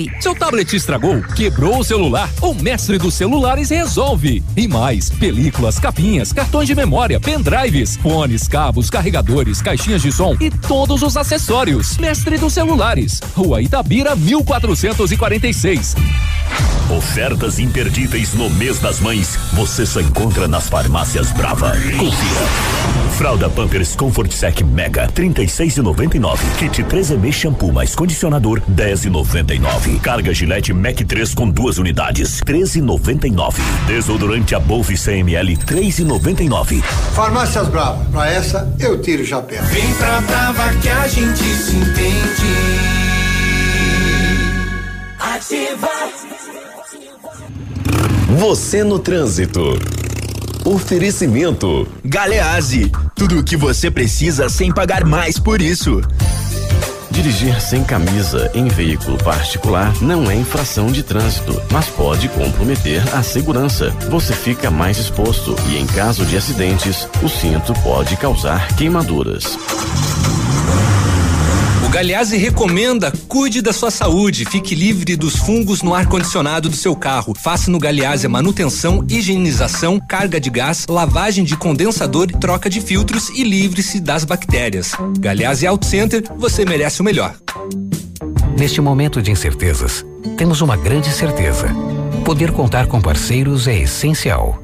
seu tablet estragou, quebrou o celular, o mestre dos celulares resolve. E mais, películas, capinhas, cartões de memória, pendrives, fones, cabos, carregadores, caixinhas de som e todos os acessórios. Mestre dos celulares, Rua Itabira 1446. Ofertas imperdíveis no mês das mães, você só encontra nas farmácias Brava. Confira. Fralda Pampers Comfort Sec Mega 36,99. Kit 3M shampoo mais condicionador 10,99. Carga Gillette Mac 3 com duas unidades 13,99. Desodorante Above 100 ml 3,99. Farmácias Brava, pra essa eu tiro o chapéu. Vem pra Brava que a gente se entende. Ativa. Você no trânsito. Oferecimento. Galease. Tudo o que você precisa sem pagar mais por isso. Dirigir sem camisa em veículo particular não é infração de trânsito, mas pode comprometer a segurança. Você fica mais exposto e, em caso de acidentes, o cinto pode causar queimaduras. Galeazzi recomenda: cuide da sua saúde, fique livre dos fungos no ar-condicionado do seu carro. Faça no Galeazzi a manutenção, higienização, carga de gás, lavagem de condensador, troca de filtros e livre-se das bactérias. Galeazzi Auto Center, você merece o melhor. Neste momento de incertezas, temos uma grande certeza. Poder contar com parceiros é essencial.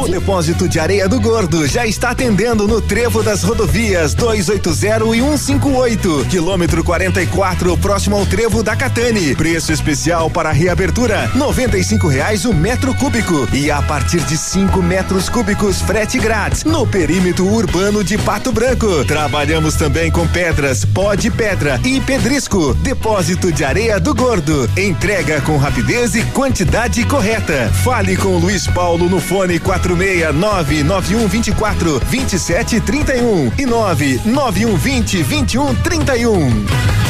O depósito de areia do Gordo já está atendendo no trevo das rodovias 280 e 158, quilômetro 44, próximo ao trevo da Catane. Preço especial para reabertura: R$ reais o metro cúbico e a partir de 5 metros cúbicos frete grátis no perímetro urbano de Pato Branco. Trabalhamos também com pedras, pó de pedra e pedrisco. Depósito de areia do Gordo. Entrega com rapidez e quantidade correta. Fale com Luiz Paulo no fone 4 46 99124 2731 e 99120 2131.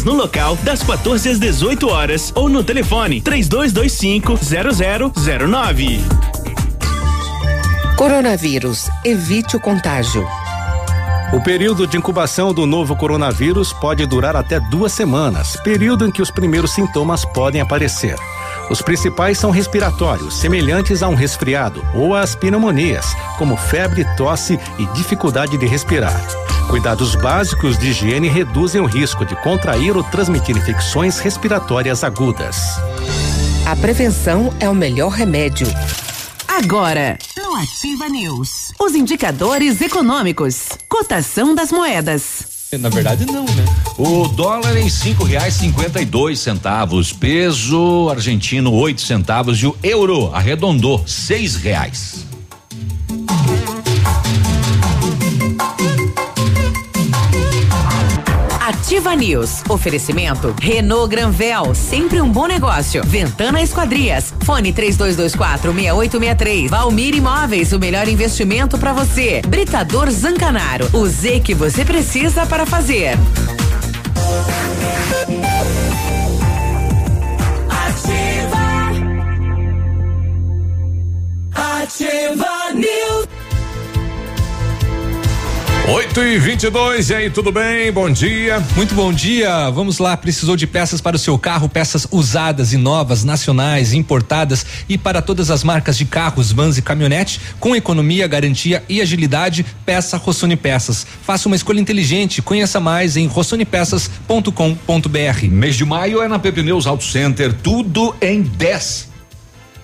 no local das 14 às 18 horas ou no telefone 3225 0009. Coronavírus. Evite o contágio. O período de incubação do novo coronavírus pode durar até duas semanas, período em que os primeiros sintomas podem aparecer. Os principais são respiratórios, semelhantes a um resfriado, ou às pneumonias, como febre, tosse e dificuldade de respirar. Cuidados básicos de higiene reduzem o risco de contrair ou transmitir infecções respiratórias agudas. A prevenção é o melhor remédio. Agora, no Ativa News, os indicadores econômicos, cotação das moedas. Na verdade, não, né? O dólar em cinco reais cinquenta e dois centavos, peso argentino oito centavos e o euro arredondou seis reais. Ativa News. Oferecimento Renault Granvel, sempre um bom negócio. Ventana Esquadrias. Fone 3224 6863. Valmir Imóveis, o melhor investimento para você. Britador Zancanaro. O Z que você precisa para fazer. Ativa 8 e 22 e aí, tudo bem? Bom dia. Muito bom dia. Vamos lá. Precisou de peças para o seu carro, peças usadas e novas, nacionais, importadas e para todas as marcas de carros, vans e caminhonete, com economia, garantia e agilidade. Peça Rossoni Peças. Faça uma escolha inteligente. Conheça mais em rossonipeças.com.br. Mês de maio é na Pepineus Auto Center, tudo em 10.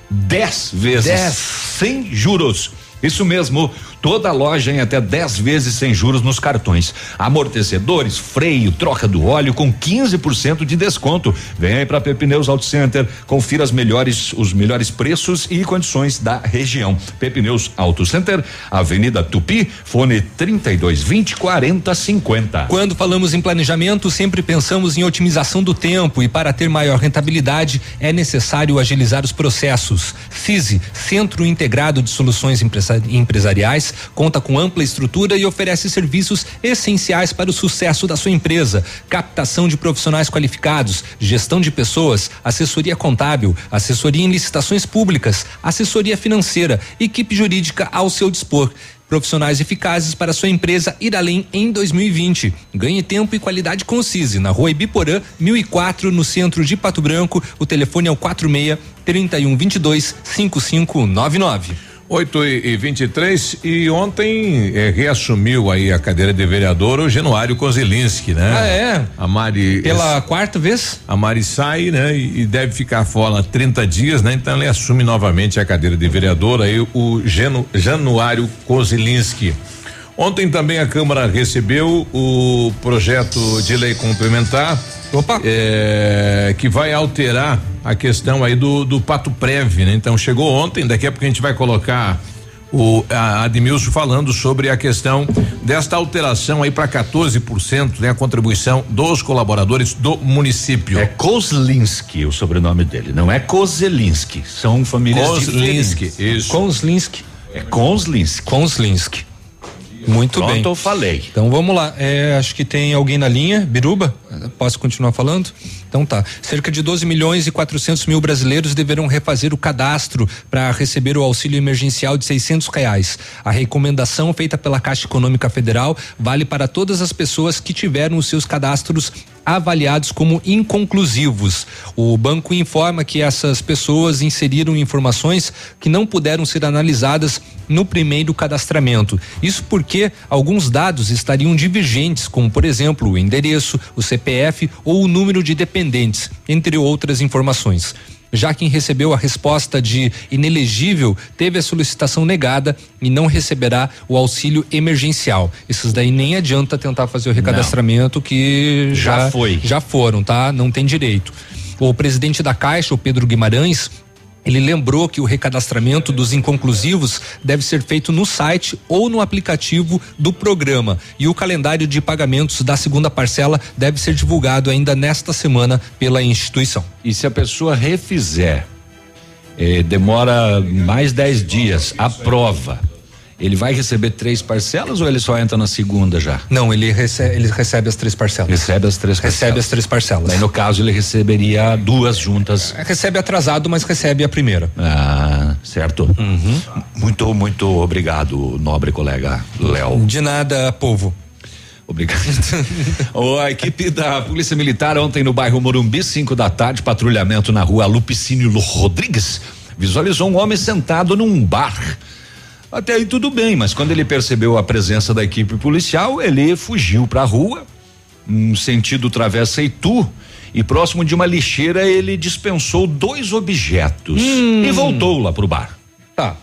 10 vezes. Dez. Sem juros. Isso mesmo, toda loja em até 10 vezes sem juros nos cartões. Amortecedores, freio, troca do óleo com 15% de desconto. Vem para Pepineus Auto Center, confira as melhores, os melhores preços e condições da região. Pepineus Auto Center, Avenida Tupi, fone 3220 4050. Quando falamos em planejamento, sempre pensamos em otimização do tempo e para ter maior rentabilidade é necessário agilizar os processos. CISI, Centro Integrado de Soluções Empresa- Conta com ampla estrutura e oferece serviços essenciais para o sucesso da sua empresa: captação de profissionais qualificados, gestão de pessoas, assessoria contábil, assessoria em licitações públicas, assessoria financeira, equipe jurídica ao seu dispor. Profissionais eficazes para sua empresa ir além em 2020. Ganhe tempo e qualidade com o CISI, na rua Ibiporã, 1004, no centro de Pato Branco. O telefone é o 46 3122 5599. 8 e 23 e ontem eh, reassumiu aí a cadeira de vereador o Genuário Kozelinski, né? Ah, é? A Mari. Pela quarta vez? A Mari sai, né? E, e deve ficar fora 30 dias, né? Então ele assume novamente a cadeira de vereador aí o Genu, Januário Kozelinski. Ontem também a Câmara recebeu o projeto de lei complementar. Opa! que vai alterar a questão aí do, do Pato Prev, né? Então chegou ontem, daqui a pouco a gente vai colocar o Admilson falando sobre a questão desta alteração aí para 14%, né? A contribuição dos colaboradores do município. É Kozlinski o sobrenome dele, não é Kozelinski. São famílias Kozlinski, diferentes. isso. Konslinski. É Kozlinski. Konslinski. Muito Pronto, bem. eu falei. Então vamos lá. É, acho que tem alguém na linha. Biruba? Posso continuar falando? Então tá. Cerca de 12 milhões e 400 mil brasileiros deverão refazer o cadastro para receber o auxílio emergencial de 600 reais. A recomendação feita pela Caixa Econômica Federal vale para todas as pessoas que tiveram os seus cadastros avaliados como inconclusivos. O banco informa que essas pessoas inseriram informações que não puderam ser analisadas no primeiro cadastramento. Isso porque alguns dados estariam divergentes, como por exemplo o endereço, o CPF ou o número de dependentes, entre outras informações. Já quem recebeu a resposta de inelegível teve a solicitação negada e não receberá o auxílio emergencial. Esses daí nem adianta tentar fazer o recadastramento que já, Já foi. Já foram, tá? Não tem direito. O presidente da Caixa, o Pedro Guimarães, ele lembrou que o recadastramento dos inconclusivos deve ser feito no site ou no aplicativo do programa. E o calendário de pagamentos da segunda parcela deve ser divulgado ainda nesta semana pela instituição. E se a pessoa refizer, eh, demora mais 10 dias, a prova. Ele vai receber três parcelas ou ele só entra na segunda já? Não, ele recebe, ele recebe as três parcelas. Recebe as três Recebe parcelas. as três parcelas. Daí no caso ele receberia duas juntas. Recebe atrasado, mas recebe a primeira. Ah, certo. Uhum. Muito, muito obrigado, nobre colega Léo. De nada, povo. Obrigado. A equipe da Polícia Militar ontem no bairro Morumbi, 5 da tarde, patrulhamento na rua Lupicínio Rodrigues, visualizou um homem sentado num bar. Até aí tudo bem, mas quando ele percebeu a presença da equipe policial, ele fugiu para a rua, um sentido Travessa Itu, e próximo de uma lixeira ele dispensou dois objetos e voltou lá pro bar. Tá.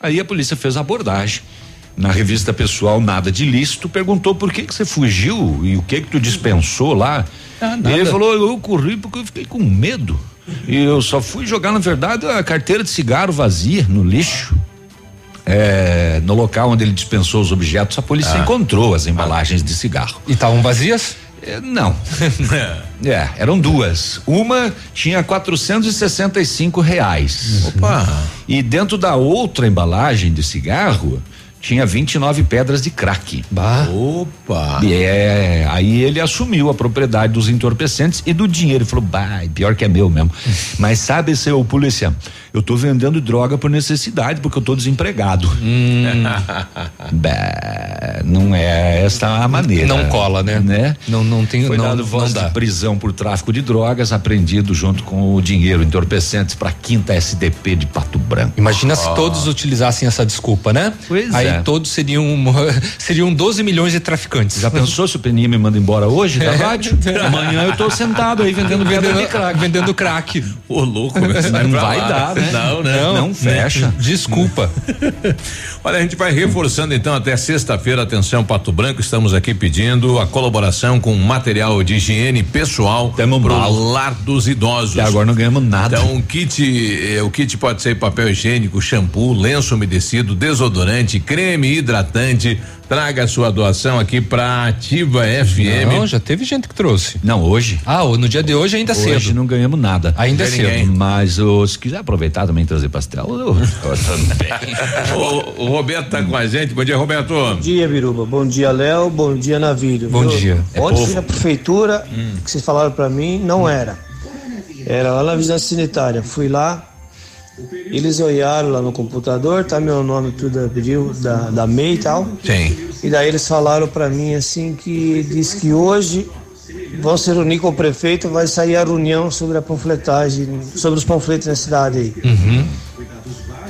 Aí a polícia fez a abordagem. Na revista pessoal Nada de Lícito, perguntou por que que você fugiu e o que que tu dispensou lá. Ah, e ele falou, eu corri porque eu fiquei com medo. E eu só fui jogar, na verdade, a carteira de cigarro vazia no lixo. É, no local onde ele dispensou os objetos, a polícia Ah. encontrou as embalagens de cigarro. E estavam vazias? É, não. é, eram duas. Uma tinha 465 reais. Opa! E dentro da outra embalagem de cigarro tinha 29 pedras de crack. Bah. Opa! É, aí ele assumiu a propriedade dos entorpecentes e do dinheiro. Ele falou, bah, pior que é meu mesmo. Mas sabe, seu polícia, eu tô vendendo droga por necessidade, porque eu tô desempregado. Bah, não é esta a maneira. Não cola, né? Né? Não, não tem, Foi não, dado não voz dá. de prisão por tráfico de drogas, apreendido junto com o dinheiro entorpecentes para quinta SDP de Pato Branco. Imagina se todos utilizassem essa desculpa, né? Pois Aí é. todos seriam seriam 12 milhões de traficantes. Já pensou se o Peninha me manda embora hoje da rádio? Amanhã eu tô sentado aí vendendo pedra de crack. vendendo crack. Ô, louco, Não vai lá. dar, né? Não, né? Não, não fecha. Desculpa. Olha, a gente vai reforçando então até sexta-feira, atenção Pato Branco, estamos aqui pedindo a colaboração com material de higiene pessoal pro mal. lar dos idosos. Até agora não ganhamos nada. Então, o kit, eh, o kit pode ser papel higiênico, shampoo, lenço umedecido, desodorante, creme hidratante. Traga a sua doação aqui pra Ativa FM. Não, já teve gente que trouxe. Não, hoje. Ah, no dia de hoje ainda é Hoje cedo. não ganhamos nada. Ainda é cedo. ninguém. Mas ô, se quiser aproveitar também e trazer pastel, eu, eu também. o, o Roberto tá com a gente. Bom dia, Roberto. Bom dia, Biruba. Bom dia, Léo. Bom dia, Navírio. Bom Viu? dia. É Ontem povo. fui na prefeitura, que vocês falaram pra mim, não era. Era lá na vigilância sanitária. Fui lá, eles olharam lá no computador, tá meu nome tudo abriu da, da MEI e tal. Sim. E daí eles falaram pra mim assim que diz que hoje vão se reunir com o prefeito, vai sair a reunião sobre a panfletagem, sobre os panfletos na cidade aí. Uhum.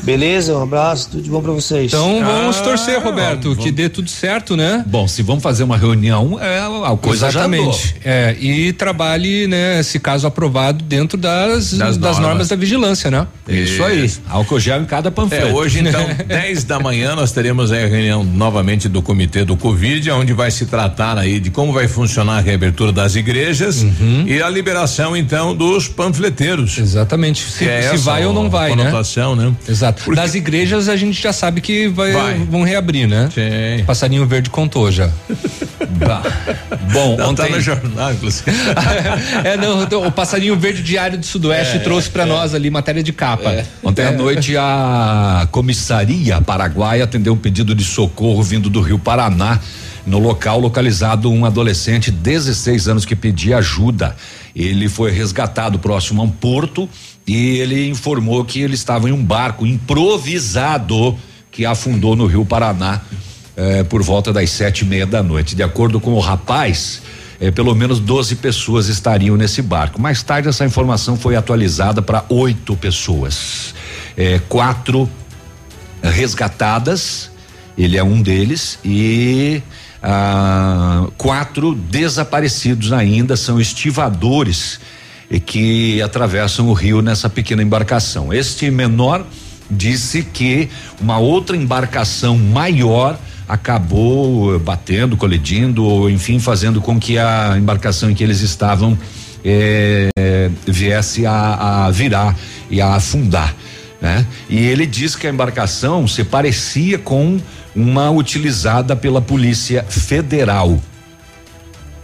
Beleza? Um abraço, tudo de bom pra vocês. Então vamos Ah, torcer, Roberto, vamos. que dê tudo certo, né? Bom, se vamos fazer uma reunião, é a coisa Exatamente. É, e trabalhe, né, se caso aprovado, dentro das, das, Das normas. normas. da vigilância, né? andou. Isso aí. Álcool gel em cada panfleto. É, hoje então, 10 da manhã, nós teremos aí a reunião novamente do comitê do Covid, onde vai se tratar aí de como vai funcionar a reabertura das igrejas Uhum. e a liberação então dos panfleteiros. Exatamente. Se, é se vai ou não vai, né? conotação, né? Exato. Porque- Das igrejas a gente já sabe que vai, Vai. vão reabrir, né? Sim. Passarinho Verde contou já. Bah. Bom, Não, ontem tá no jornal, inclusive. é, não, então, o Passarinho Verde Diário do Sudoeste trouxe pra nós ali matéria de capa. Ontem à noite a comissaria paraguaia atendeu um pedido de socorro vindo do Rio Paraná. No local localizado um adolescente de 16 anos que pedia ajuda. Ele foi resgatado próximo a um porto e ele informou que ele estava em um barco improvisado que afundou no Rio Paraná eh, por volta das sete e meia da noite. De acordo com o rapaz, eh, pelo menos 12 pessoas estariam nesse barco. Mais tarde, essa informação foi atualizada para oito pessoas. Eh, quatro resgatadas, ele é um deles, e ah, quatro desaparecidos ainda, são estivadores e que atravessam o rio nessa pequena embarcação. Este menor disse que uma outra embarcação maior acabou batendo, colidindo, ou enfim, fazendo com que a embarcação em que eles estavam eh, viesse a, a virar e a afundar. Né? E ele diz que a embarcação se parecia com uma utilizada pela Polícia Federal,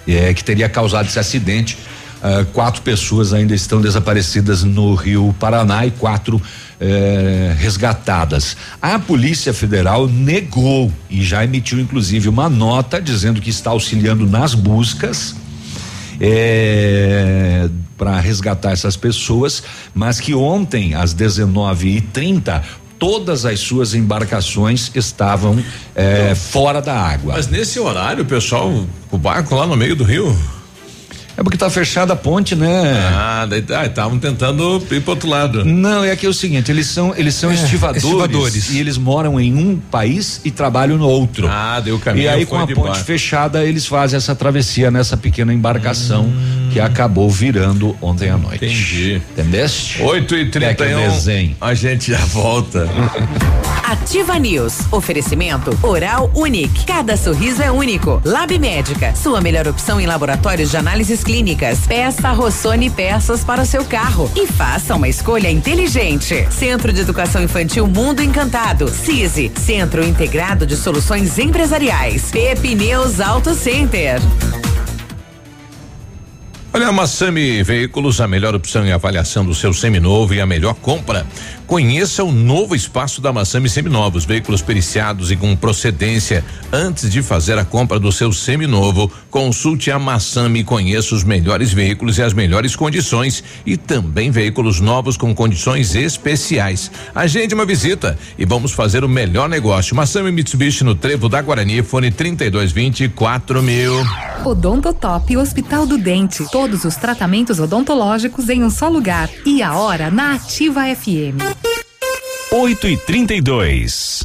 é, que teria causado esse acidente. Uh, quatro pessoas ainda estão desaparecidas no Rio Paraná e quatro eh, resgatadas. A Polícia Federal negou e já emitiu inclusive uma nota dizendo que está auxiliando nas buscas é, para resgatar essas pessoas, mas que ontem às 19h30 todas as suas embarcações estavam é, fora da água. Mas nesse horário, pessoal, o barco lá no meio do rio? É porque tá fechada a ponte, né? Ah, daí tá, estavam tentando ir pro outro lado. Não, é que é o seguinte, eles são eles são é, estivadores, estivadores, e eles moram em um país e trabalham no outro. Ah, deu caminho. E aí com a ponte fechada eles fazem essa travessia nessa pequena embarcação hum. Que acabou virando ontem à noite. Entendi. Entendeste? 8 e 31 é desenho. A gente já volta. Ativa News. Oferecimento Oral Unique. Cada sorriso é único. Lab Médica. Sua melhor opção em laboratórios de análises clínicas. Peça Rossoni peças para o seu carro e faça uma escolha inteligente. Centro de Educação Infantil Mundo Encantado. CISI. Centro Integrado de Soluções Empresariais. Pepineus Auto Center. Olha, a Massami Veículos, a melhor opção em avaliação do seu seminovo e a melhor compra. Conheça o novo espaço da Massami Seminovos, veículos periciados e com procedência. Antes de fazer a compra do seu seminovo, consulte a Massami conheça os melhores veículos e as melhores condições e também veículos novos com condições especiais. Agende uma visita e vamos fazer o melhor negócio. Massami Mitsubishi no Trevo da Guarani, fone 3220 4000. mil. Odontotop Hospital do Dente. Todos os tratamentos odontológicos em um só lugar. E a hora na Ativa FM. 8 e 32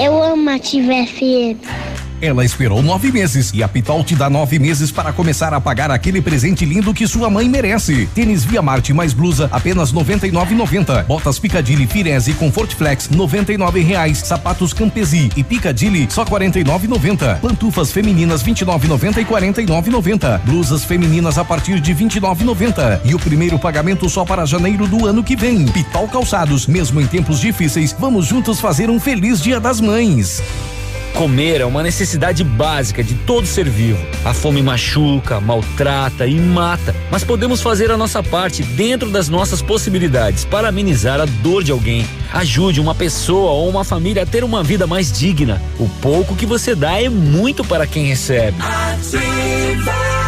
eu amo a Ativa. Ela esperou nove meses e a Pitol te dá nove meses para começar a pagar aquele presente lindo que sua mãe merece. Tênis Via Marte mais blusa apenas noventa e nove noventa. Botas Picadilly Firese Comfort Flex noventa e nove reais. Sapatos Campesi e Picadilly só quarenta e nove noventa. Pantufas femininas vinte nove noventa e quarenta e nove noventa. Blusas femininas a partir de vinte nove noventa. E o primeiro pagamento só para janeiro do ano que vem. Pitol Calçados, mesmo em tempos difíceis, vamos juntos fazer um feliz Dia das Mães. Comer é uma necessidade básica de todo ser vivo. A fome machuca, maltrata e mata, mas podemos fazer a nossa parte dentro das nossas possibilidades para amenizar a dor de alguém. Ajude uma pessoa ou uma família a ter uma vida mais digna. O pouco que você dá é muito para quem recebe. Ativa.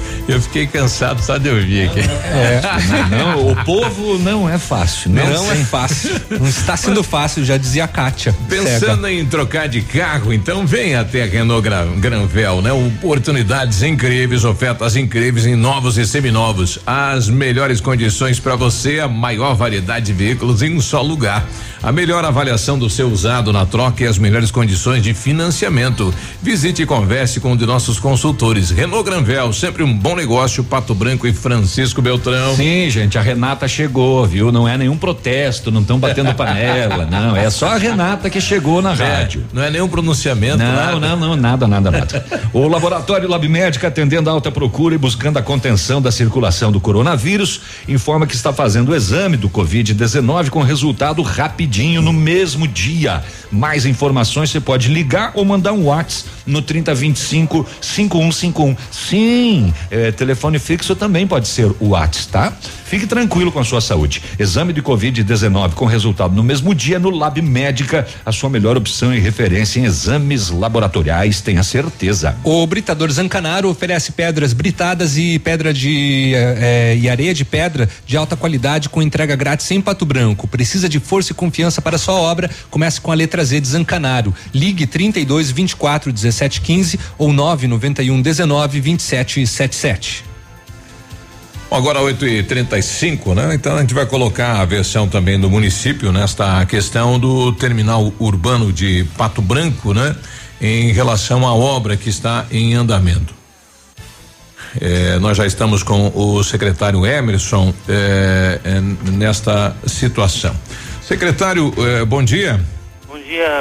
Eu fiquei cansado só de ouvir aqui. É, não, o povo não é fácil. Não, não é fácil. Não está sendo fácil, já dizia a Kátia. Pensando Cega. em trocar de carro, então vem até a Renault Granvel, né? Oportunidades incríveis, ofertas incríveis em novos e seminovos. As melhores condições para você, a maior variedade de veículos em um só lugar. A melhor avaliação do seu usado na troca e as melhores condições de financiamento. Visite e converse com um de nossos consultores. Renault Granvel, sempre um bom negócio agronegócio Pato Branco e Francisco Beltrão. Sim, gente, a Renata chegou, viu? Não é nenhum protesto, não estão batendo panela, não. É só a Renata que chegou na É, rádio. não é nenhum pronunciamento. Não, nada. não, não, nada, nada, nada. o Laboratório Lab Médica, atendendo a alta procura e buscando a contenção da circulação do coronavírus, informa que está fazendo o exame do Covid-19 com resultado rapidinho no mesmo dia. Mais informações você pode ligar ou mandar um WhatsApp no 3025 5151. Sim, é, telefone fixo também pode ser o WhatsApp, tá? Fique tranquilo com a sua saúde. Exame de Covid-19 com resultado no mesmo dia no Lab Médica, a sua melhor opção e referência em exames laboratoriais, tenha certeza. O Britador Zancanaro oferece pedras britadas e pedra de eh, eh, e areia de pedra de alta qualidade com entrega grátis em Pato Branco. Precisa de força e confiança para sua obra? Comece com a letra Z de Zancanaro. Ligue 32 24 17 15 ou 991 19 27 77. Bom, agora 8 e 35 né? Então a gente vai colocar a versão também do município nesta questão do terminal urbano de Pato Branco, né? Em relação à obra que está em andamento. Eh, nós já estamos com o secretário Emerson eh, eh, nesta situação. Secretário, bom dia. Bom dia,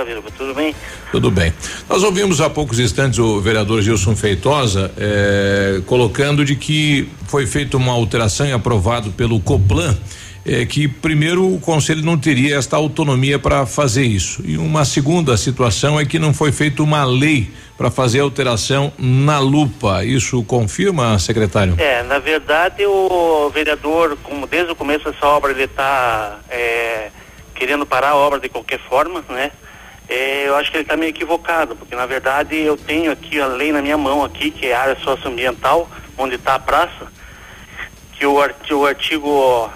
Viruba, tudo bem? Tudo bem. Nós ouvimos há poucos instantes o vereador Gilson Feitosa eh, colocando de que foi feita uma alteração e aprovado pelo Coplan, eh, que primeiro o conselho não teria esta autonomia para fazer isso. E uma segunda situação é que não foi feita uma lei para fazer alteração na lupa. Isso confirma, secretário? É, na verdade o vereador, como desde o começo dessa obra ele está querendo parar a obra de qualquer forma, né? É, eu acho que ele está meio equivocado, porque na verdade eu tenho aqui a lei na minha mão aqui, que é a área socioambiental, onde está a praça, que o, o artigo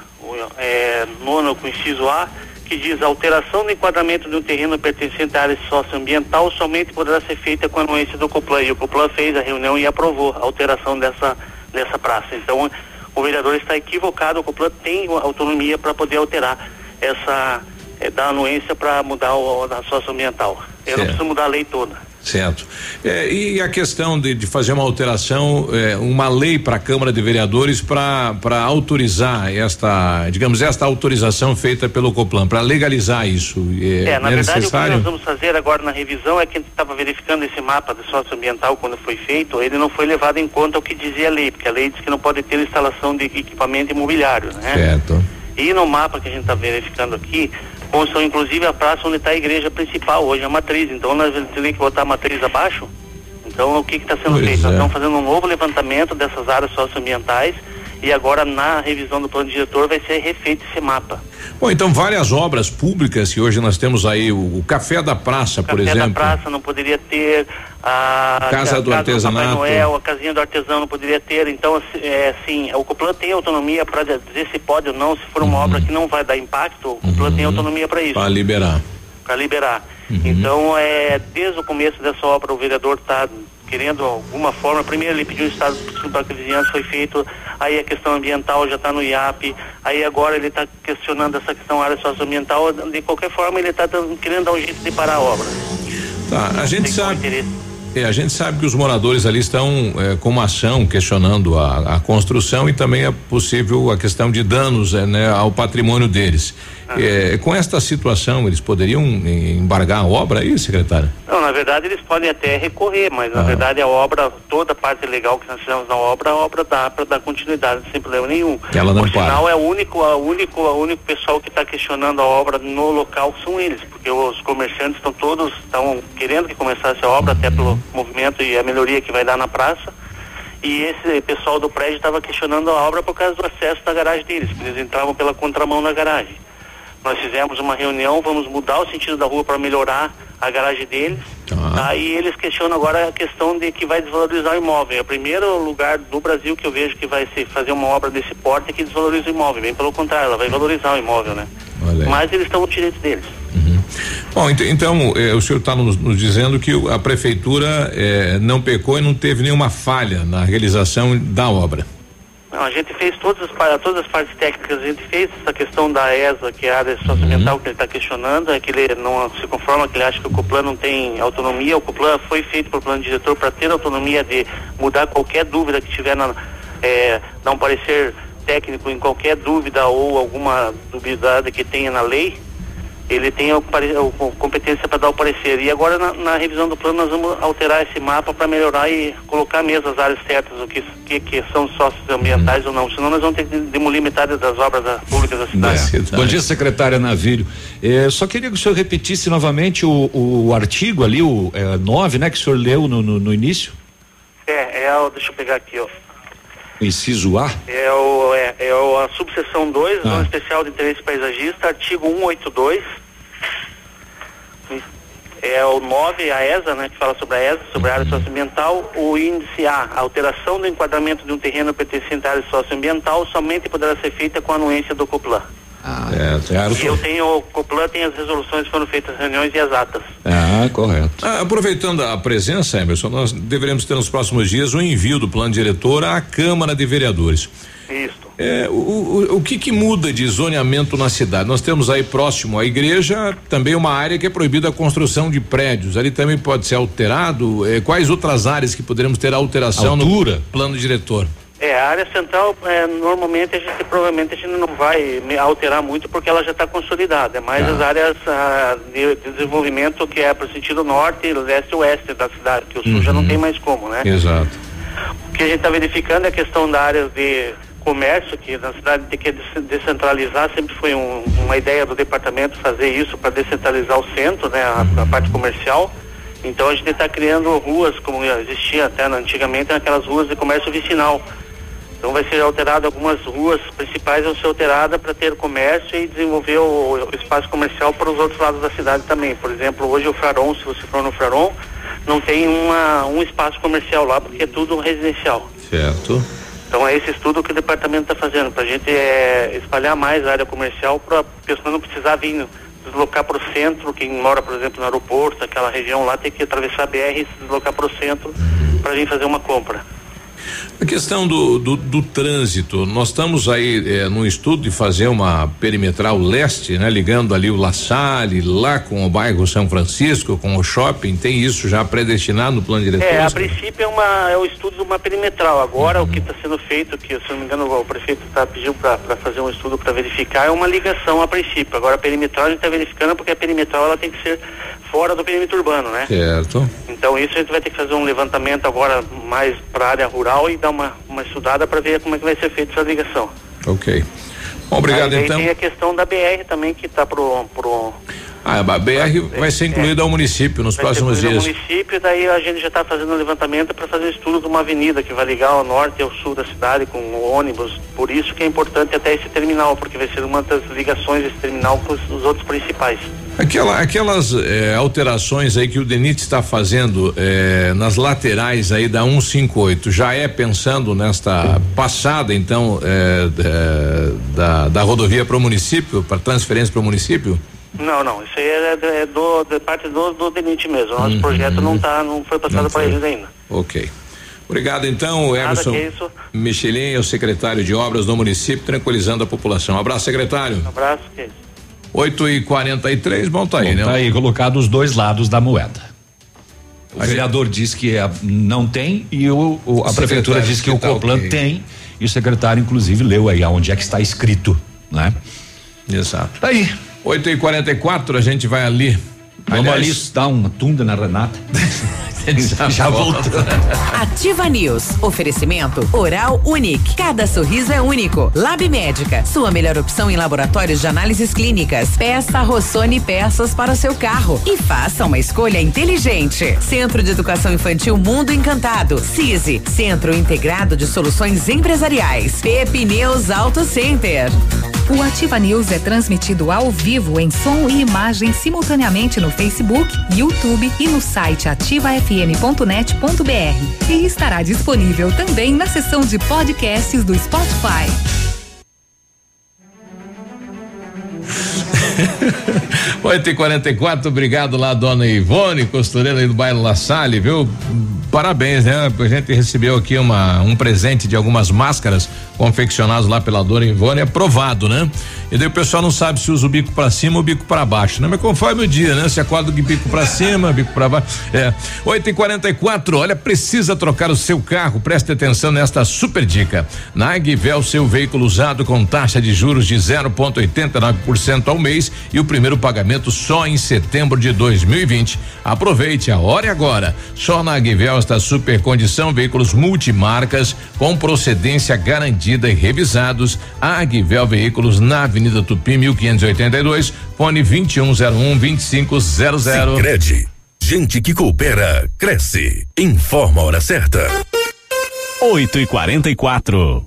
é, nono com inciso A, que diz a alteração do enquadramento de um terreno pertencente à área socioambiental somente poderá ser feita com a anuência do Coplan. E o Coplan fez a reunião e aprovou a alteração dessa, dessa praça. Então, o vereador está equivocado, o Coplan tem autonomia para poder alterar essa, é, dar anuência para mudar o, a socioambiental. Eu não Certo. preciso mudar a lei toda. Certo. É, e a questão de, de fazer uma alteração, é, uma lei para a Câmara de Vereadores para autorizar esta, digamos, esta autorização feita pelo Coplan, para legalizar isso. É, É, na é verdade, o que necessário? nós vamos fazer agora na revisão é que a gente estava verificando esse mapa de socioambiental quando foi feito, ele não foi levado em conta o que dizia a lei, porque a lei diz que não pode ter instalação de equipamento imobiliário, né? Certo. E no mapa que a gente está verificando aqui, constam inclusive a praça onde está a igreja principal, hoje a matriz. Então nós ter que botar a matriz abaixo. Então o que está sendo Pois feito? Nós é. estamos fazendo um novo levantamento dessas áreas socioambientais e agora na revisão do plano diretor vai ser refeito esse mapa. Bom, então várias obras públicas que hoje nós temos aí, o, o Café da Praça, por Café da exemplo. praça não poderia ter a Casa do Artesanato. Papai Noel, a casinha do artesão não poderia ter. Então, assim, é, assim, o Coplan tem autonomia para dizer se pode ou não, se for uma obra que não vai dar impacto, o Coplan tem autonomia para isso, Para liberar. para liberar. Então, é, desde o começo dessa obra, o vereador está querendo alguma forma, primeiro ele pediu o estado para a vizinhança, foi feito, aí a questão ambiental já está no IAP, aí agora ele está questionando essa questão área socioambiental, de qualquer forma ele está querendo dar um jeito de parar a obra. Tá, a gente sabe. É, a gente sabe que os moradores ali estão é, com uma ação questionando a, a construção e também é possível a questão de danos é, né, ao patrimônio deles. É, com esta situação, eles poderiam embargar a obra aí, secretário? Não, na verdade eles podem até recorrer, mas na verdade a obra, toda a parte legal que nós fizemos na obra, a obra dá para dar continuidade sem problema nenhum. Ela não Por para. sinal, é o único, a único, o único pessoal que está questionando a obra no local são eles, porque os comerciantes estão todos estão querendo que começasse a obra, até pelo movimento e a melhoria que vai dar na praça. E esse pessoal do prédio estava questionando a obra por causa do acesso da garagem deles, porque eles entravam pela contramão na garagem. Nós fizemos uma reunião, vamos mudar o sentido da rua para melhorar a garagem deles. Aí eles questionam agora a questão de que vai desvalorizar o imóvel. É o primeiro lugar do Brasil que eu vejo que vai se fazer uma obra desse porte que desvaloriza o imóvel. Bem pelo contrário, ela vai valorizar o imóvel, né? Mas eles estão no direito deles. Bom, ent- então eh, o senhor está nos, nos dizendo que a prefeitura eh, não pecou e não teve nenhuma falha na realização da obra. Não, a gente fez todas as, todas as partes técnicas, a gente fez essa questão da ESA, que é a área socioambiental que ele está questionando, é que ele não se conforma, que ele acha que o Coplan não tem autonomia. O Coplan foi feito pelo plano diretor para ter autonomia de mudar qualquer dúvida que tiver na, é, dar um parecer técnico em qualquer dúvida ou alguma duvidade que tenha na lei, ele tem a, competência para dar o parecer. E agora na, na, revisão do plano nós vamos alterar esse mapa para melhorar e colocar mesmo as áreas certas, o que, que, que são socioambientais uhum. ou não. Senão nós vamos ter que demolir metade das obras da, públicas da cidade. É. Bom dia, secretária Navírio. É, só queria que o senhor repetisse novamente o, o artigo ali, o 9, é, né, que o senhor leu no, no, no início. É, é deixa eu pegar aqui, ó. Inciso A? É, o, é, é o, a subseção 2, ah. Zona Especial de Interesse Paisagista, artigo 182. É o 9, a ESA, né, que fala sobre a ESA, sobre a área socioambiental. O índice A, a alteração do enquadramento de um terreno pertencente à área socioambiental somente poderá ser feita com a anuência do COPLAN. Ah, é, eu tenho, o Coplan tem as resoluções que foram feitas, as reuniões e as atas. Ah, correto. Ah, aproveitando a presença, Emerson, nós deveremos ter nos próximos dias o envio do plano diretor à Câmara de Vereadores. Isso. É, o, o, o que que muda de zoneamento na cidade? Nós temos aí próximo à igreja também uma área que é proibida a construção de prédios. Ali também pode ser alterado. É, quais outras áreas que poderemos ter alteração Altura. no plano diretor? É, a área central, é, normalmente a gente provavelmente a gente não vai alterar muito porque ela já está consolidada, é mais ah. as áreas ah, de, de, desenvolvimento que é para o sentido norte, leste e oeste da cidade, que o sul uhum. já não uhum. tem mais como, né? Exato. O que a gente está verificando é a questão da área de comércio, que na cidade tem que descentralizar, sempre foi um, uma ideia do departamento fazer isso para descentralizar o centro, né, a, a parte comercial. Então a gente está criando ruas, como existia até antigamente, aquelas ruas de comércio vicinal então vai ser alterado algumas ruas principais vão ser alteradas para ter comércio e desenvolver o, o, espaço comercial para os outros lados da cidade também. Por exemplo, hoje o Fraron, se você for no Fraron, não tem uma, um espaço comercial lá porque é tudo residencial. Certo. Então é esse estudo que o departamento está fazendo, para a gente é, espalhar mais a área comercial para a pessoa não precisar vir deslocar para o centro, quem mora, por exemplo, no aeroporto, aquela região lá, tem que atravessar a BR e se deslocar para o centro para vir fazer uma compra. A questão do, do, do trânsito, nós estamos aí é, num estudo de fazer uma perimetral leste, né? Ligando ali o La Salle, lá com o bairro São Francisco, com o shopping, tem isso já predestinado no plano diretor? É, a princípio é uma, é o estudo de uma perimetral, agora uhum. o que está sendo feito, que se não me engano o prefeito está pedindo para fazer um estudo para verificar, é uma ligação a princípio, agora a perimetral a gente está verificando porque a perimetral ela tem que ser fora do perímetro urbano, né? Certo. Então isso a gente vai ter que fazer um levantamento agora mais para a área rural e dar uma, uma estudada para ver como é que vai ser feita essa ligação. Ok. Bom, obrigado Aí, então. Tem a questão da BR também que está pro, pro ah, a BR vai ser incluída é, ao município nos próximos dias. Ao município, daí a gente já está fazendo um levantamento para fazer estudo de uma avenida que vai ligar ao norte e ao sul da cidade com ônibus. Por isso que é importante até esse terminal, porque vai ser uma das ligações desse terminal com os outros principais. Aquela, aquelas eh, alterações aí que o DENIT está fazendo eh, nas laterais aí da 158, já é pensando nesta passada então eh, da, da rodovia para o município, para transferência para o município? Não, não, isso aí é, é do, de parte do, do DENIT mesmo. Nosso uhum. projeto não tá, não foi passado para eles ainda. Ok. Obrigado então, Emerson Michelin, o secretário de obras do município, tranquilizando a população. Um abraço, secretário. Um abraço, que é 8 e 43 bom, tá aí, bom, né? Tá aí colocado os dois lados da moeda. O vereador diz que é, não tem e o, o a prefeitura diz que, que o tá Coplan okay. tem e o secretário inclusive leu aí aonde é que está escrito, né? Exato. Tá aí. 8 e 44 a gente vai ali. Vamos Aliás, ali dar uma tunda na Renata. Já, já voltou. Ativa News. Oferecimento Oral Unique. Cada sorriso é único. Lab Médica. Sua melhor opção em laboratórios de análises clínicas. Peça Rossoni peças para o seu carro. E faça uma escolha inteligente. Centro de Educação Infantil Mundo Encantado. CISI. Centro Integrado de Soluções Empresariais. Pepineus Auto Center. O Ativa News é transmitido ao vivo em som e imagem simultaneamente no Facebook, YouTube e no site ativafm.net.br. E estará disponível também na seção de podcasts do Spotify. 8 e 44 obrigado lá, dona Ivone, costureira aí do bairro La Salle, viu? Parabéns, né? A gente recebeu aqui uma, um presente de algumas máscaras confeccionadas lá pela dona Ivone, aprovado, né? E daí o pessoal não sabe se usa o bico para cima ou o bico para baixo, né? Mas conforme o dia, né? Se acorda com bico para cima, bico para baixo. É. 8 e 44 olha, precisa trocar o seu carro, preste atenção nesta super dica. Na Agvel, seu veículo usado com taxa de juros de 0,89% ao mês e o primeiro pagamento só em setembro de 2020. Aproveite a hora e agora. Só na Agvel esta super condição, veículos multimarcas com procedência garantida e revisados. A Veículos na Avenida Tupi 1582, fone 2101 2500. Sicredi. Gente que coopera, cresce. Informa a hora certa. 8 e 44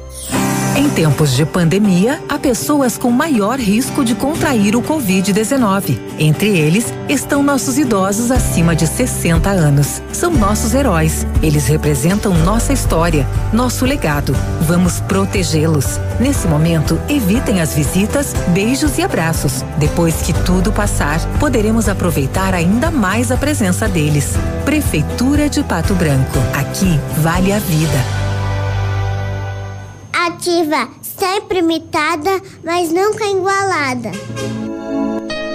Em tempos de pandemia, há pessoas com maior risco de contrair o Covid-19. Entre eles estão nossos idosos acima de 60 anos. São nossos heróis. Eles representam nossa história, nosso legado. Vamos protegê-los. Nesse momento, evitem as visitas, beijos e abraços. Depois que tudo passar, poderemos aproveitar ainda mais a presença deles. Prefeitura de Pato Branco. Aqui vale a vida. Ativa, sempre imitada, mas nunca igualada.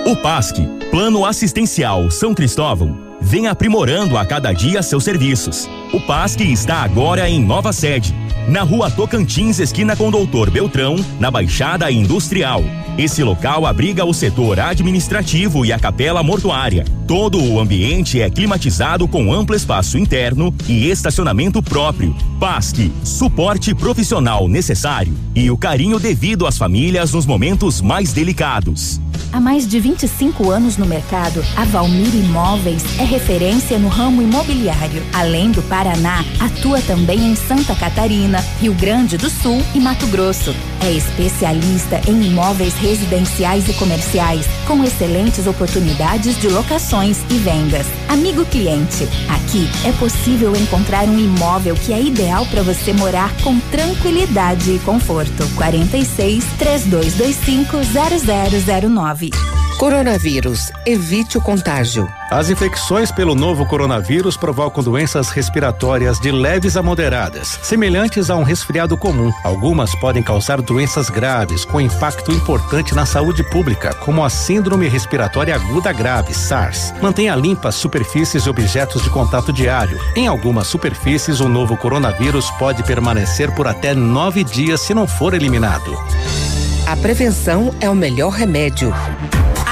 O PASC, Plano Assistencial São Cristóvão, vem aprimorando a cada dia seus serviços. O PASC está agora em nova sede na rua Tocantins, esquina com Doutor Beltrão, na Baixada Industrial. Esse local abriga o setor administrativo e a capela mortuária. Todo o ambiente é climatizado com amplo espaço interno e estacionamento próprio. PASC, suporte profissional necessário e o carinho devido às famílias nos momentos mais delicados. Há mais de 25 anos no mercado, a Valmir Imóveis é referência no ramo imobiliário. Além do Paraná, atua também em Santa Catarina, Rio Grande do Sul e Mato Grosso. É especialista em imóveis residenciais e comerciais, com excelentes oportunidades de locações e vendas. Amigo cliente, aqui é possível encontrar um imóvel que é ideal para você morar com tranquilidade e conforto. 46 3225 0009 Coronavírus. Evite o contágio. As infecções pelo novo coronavírus provocam doenças respiratórias de leves a moderadas, semelhantes a um resfriado comum. Algumas podem causar doenças graves, com impacto importante na saúde pública, como a Síndrome Respiratória Aguda Grave, SARS. Mantenha limpas superfícies e objetos de contato diário. Em algumas superfícies, o novo coronavírus pode permanecer por até nove dias se não for eliminado. A prevenção é o melhor remédio.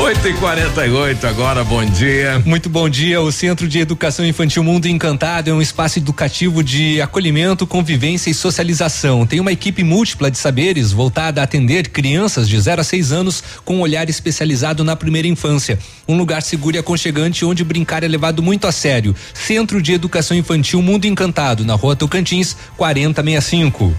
8 e 48 agora, bom dia. Muito bom dia. O Centro de Educação Infantil Mundo Encantado é um espaço educativo de acolhimento, convivência e socialização. Tem uma equipe múltipla de saberes voltada a atender crianças de 0 a 6 anos com um olhar especializado na primeira infância. Um lugar seguro e aconchegante onde brincar é levado muito a sério. Centro de Educação Infantil Mundo Encantado, na rua Tocantins, 4065.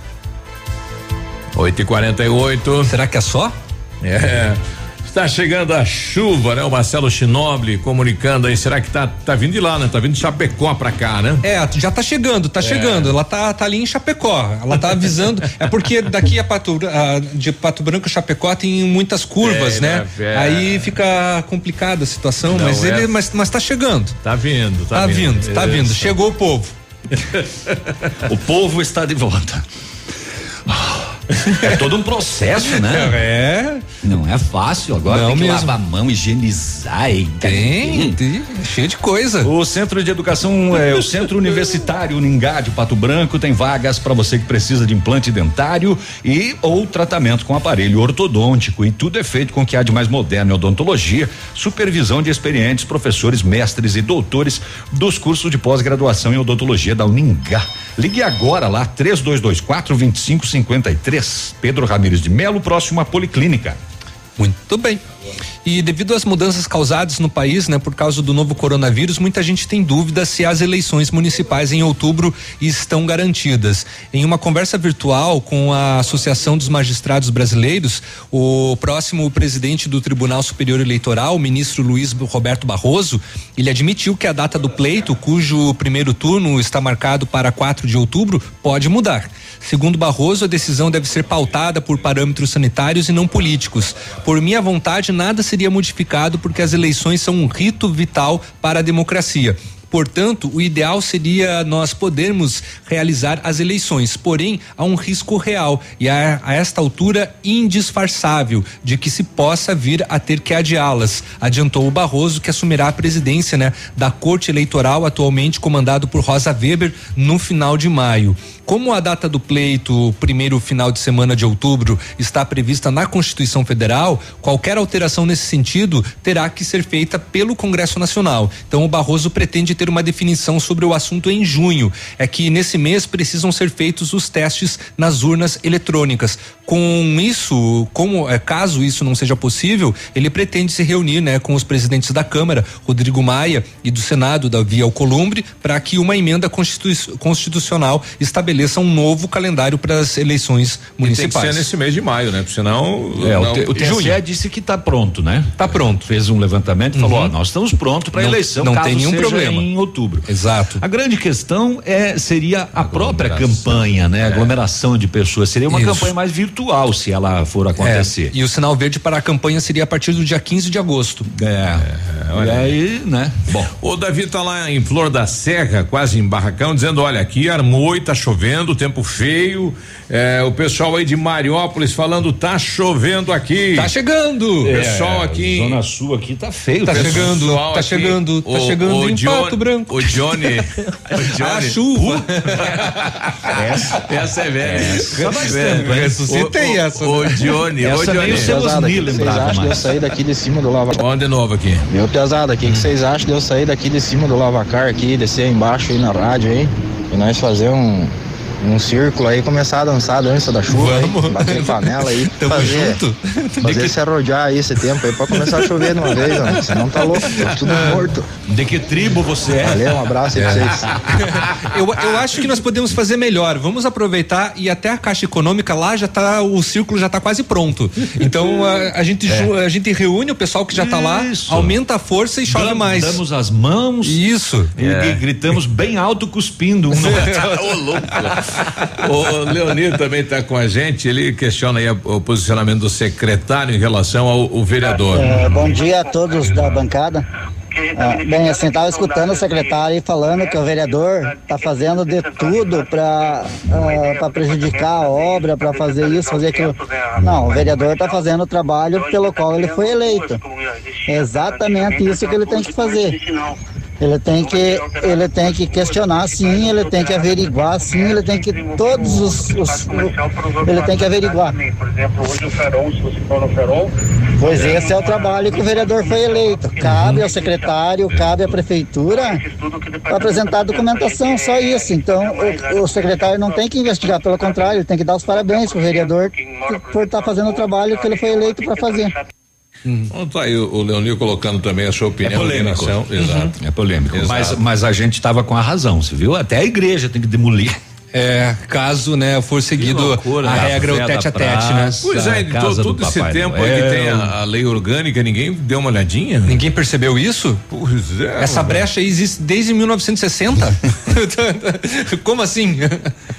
8 e 48 Será que é só? É. Está chegando a chuva, né? O Marcelo Chinoble comunicando aí. Será que tá, tá vindo de lá, né? Tá vindo de Chapecó pra cá, né? É, já tá chegando, tá É. chegando. Ela tá, tá ali em Chapecó. Ela tá avisando. é porque daqui a Pato, a, de Pato Branco a Chapecó tem muitas curvas, É, né? É. Aí fica complicada a situação, Não, mas é. ele, mas, mas tá chegando. Tá vindo, tá, Tá vindo, tá vindo. Chegou o povo. O povo está de volta. É todo um processo, né? É. Não é fácil agora, Não tem que mesmo. lavar a mão, higienizar. E Tem, tem, cheio de coisa. O Centro de Educação, é, o Centro Universitário Uningá de Pato Branco tem vagas para você que precisa de implante dentário e ou tratamento com aparelho ortodôntico e tudo é feito com o que há de mais moderno em odontologia, supervisão de experientes professores, mestres e doutores dos cursos de pós-graduação em odontologia da Uningá. Ligue agora lá 3224 2553. Pedro Ramires de Melo, próximo à Policlínica. Muito bem. E devido às mudanças causadas no país, né, por causa do novo coronavírus, muita gente tem dúvida se as eleições municipais em outubro estão garantidas. Em uma conversa virtual com a Associação dos Magistrados Brasileiros, o próximo presidente do Tribunal Superior Eleitoral, o ministro Luiz Roberto Barroso, ele admitiu que a data do pleito, cujo primeiro turno está marcado para 4 de outubro, pode mudar. Segundo Barroso, a decisão deve ser pautada por parâmetros sanitários e não políticos. Por minha vontade, nada seria modificado porque as eleições são um rito vital para a democracia. Portanto, o ideal seria nós podermos realizar as eleições, porém há um risco real e a, a esta altura indisfarçável de que se possa vir a ter que adiá-las, adiantou o Barroso que assumirá a presidência, né, da Corte Eleitoral atualmente comandado por Rosa Weber no final de maio. Como a data do pleito, o primeiro final de semana de outubro, está prevista na Constituição Federal, qualquer alteração nesse sentido terá que ser feita pelo Congresso Nacional. Então, o Barroso pretende ter uma definição sobre o assunto em junho. É que nesse mês precisam ser feitos os testes nas urnas eletrônicas. Com isso, como é, caso isso não seja possível, ele pretende se reunir, né, com os presidentes da Câmara, Rodrigo Maia, e do Senado, Davi Alcolumbre, para que uma emenda constitu- constitucional estabeleça um novo calendário para as eleições E tem que municipais. ser nesse mês de maio, né? Porque senão. É, não, o, T- o TSE junho. disse que está pronto, né? Tá pronto. Fez um levantamento e falou: ó, nós estamos prontos para a eleição. não caso tem nenhum seja problema. Em outubro. Exato. A grande questão é seria a própria campanha, né? A aglomeração de pessoas. Seria uma Isso. campanha mais virtual se ela for acontecer. É, e o sinal verde para a campanha seria a partir do dia 15 de agosto. É. e aí, né? Bom. O Davi tá lá em Flor da Serra, quase em Barracão, dizendo: olha, aqui armou e tá chovendo, tempo feio. É, o pessoal aí de Mariópolis falando: tá chovendo aqui. Tá chegando. O pessoal É, aqui. Zona Sul aqui tá feio. Tá pessoal. chegando, tá aqui, chegando, tá o- chegando o em John- Pato Branco. O Johnny. o Johnny. A chuva. essa, essa é velha. Essa faz tempo, hein? Ressuscitei o, essa. O, o Johnny, Essa o nem Johnny. o Celosni vocês lembrava acham de eu sair daqui de cima do lava Vamos de novo aqui. Meu pesado, o que que vocês acham de eu sair daqui de cima do lavacar aqui, descer aí embaixo aí na rádio aí, e nós fazer um um círculo aí, começar a dançar a dança da chuva, Vamos. aí, bater panela aí, Tamo fazer, junto. fazer se arrojar aí esse tempo aí pra começar a chover de uma vez, mano. Senão tá louco, tá tudo morto. De que tribo você é? Valeu, um abraço aí pra vocês. Eu, eu acho que nós podemos fazer melhor. Vamos aproveitar e até a Caixa Econômica lá já tá, o círculo já tá quase pronto. Então a, a gente, ju- a gente reúne o pessoal que já tá lá, Isso. aumenta a força e chove Dam- mais. Damos as mãos. Isso. E e gritamos bem alto, cuspindo um no outro. Ô, louco. o Leonir também está com a gente. Ele questiona aí o posicionamento do secretário em relação ao, vereador. É, bom dia a todos da bancada. Ah, bem, assim, estava escutando o secretário aí falando que o vereador está fazendo de tudo para prejudicar a obra, para fazer isso, fazer aquilo. Não, o vereador está fazendo o trabalho pelo qual ele foi eleito. É exatamente isso que ele tem que fazer. Ele tem que, ele tem que questionar sim, ele tem que averiguar sim, ele tem que todos os, os- ele tem que averiguar. Por exemplo, hoje o Ferol, se você for no Ferol, Pois esse é o trabalho que o vereador foi eleito. Cabe ao secretário, cabe à prefeitura apresentar a documentação, só isso. Então, o, o secretário não tem que investigar, pelo contrário, ele tem que dar os parabéns para o vereador por estar fazendo o trabalho que ele foi eleito para fazer. Então tá aí o, o Leonir colocando também a sua É opinião. em polêmico. relação- Exato. É polêmico. Exato. Mas, mas a gente estava com a razão, você viu? Até a igreja tem que demolir. É, caso, né, for seguido loucura, a né? regra, o tete a tete, né? Pois é, Casa todo, do todo esse tempo aí que Noel. tem a, a lei orgânica, ninguém deu uma olhadinha? Ninguém percebeu isso? Pois é. Essa brecha aí existe desde 1960? Como assim?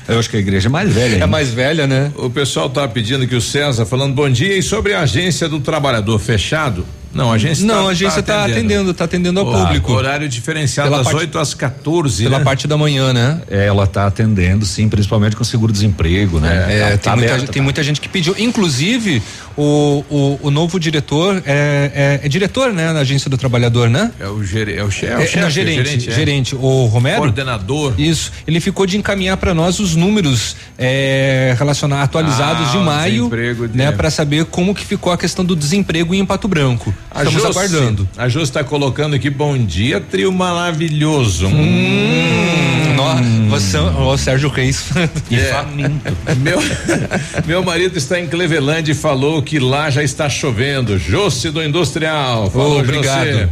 Eu acho que a igreja é mais velha. É ainda. mais velha, né? O pessoal tá pedindo que o César falando bom dia e sobre a agência do trabalhador fechado. Não, a agência Não, tá- a agência tá tá atendendo. atendendo, tá atendendo ao público. Horário diferenciado Pela das parte- 8 às 14, Pela né? parte da manhã, né? É, ela tá atendendo, sim, principalmente com seguro-desemprego, né? É, Tá- tem, tá muita, aberta, tem muita gente que pediu. Inclusive, o, o, o novo diretor é, é- é diretor, né? Na agência do trabalhador, né? É o, gere, é o, che, é o É, chefe, não, é gerente, é. gerente, o Romero. Coordenador. Isso. Ele ficou de encaminhar para nós os números é, relacionados, atualizados Ah, de o maio, né? Para saber como que ficou a questão do desemprego em Pato Branco. A Estamos Josi- aguardando. A Jô está colocando aqui, bom dia, trio maravilhoso. Hum, nó- você, o Sérgio Reis. É. Meu, meu marido está em Cleveland e falou que lá já está chovendo. Josse do Industrial. Falou, Ô, obrigado.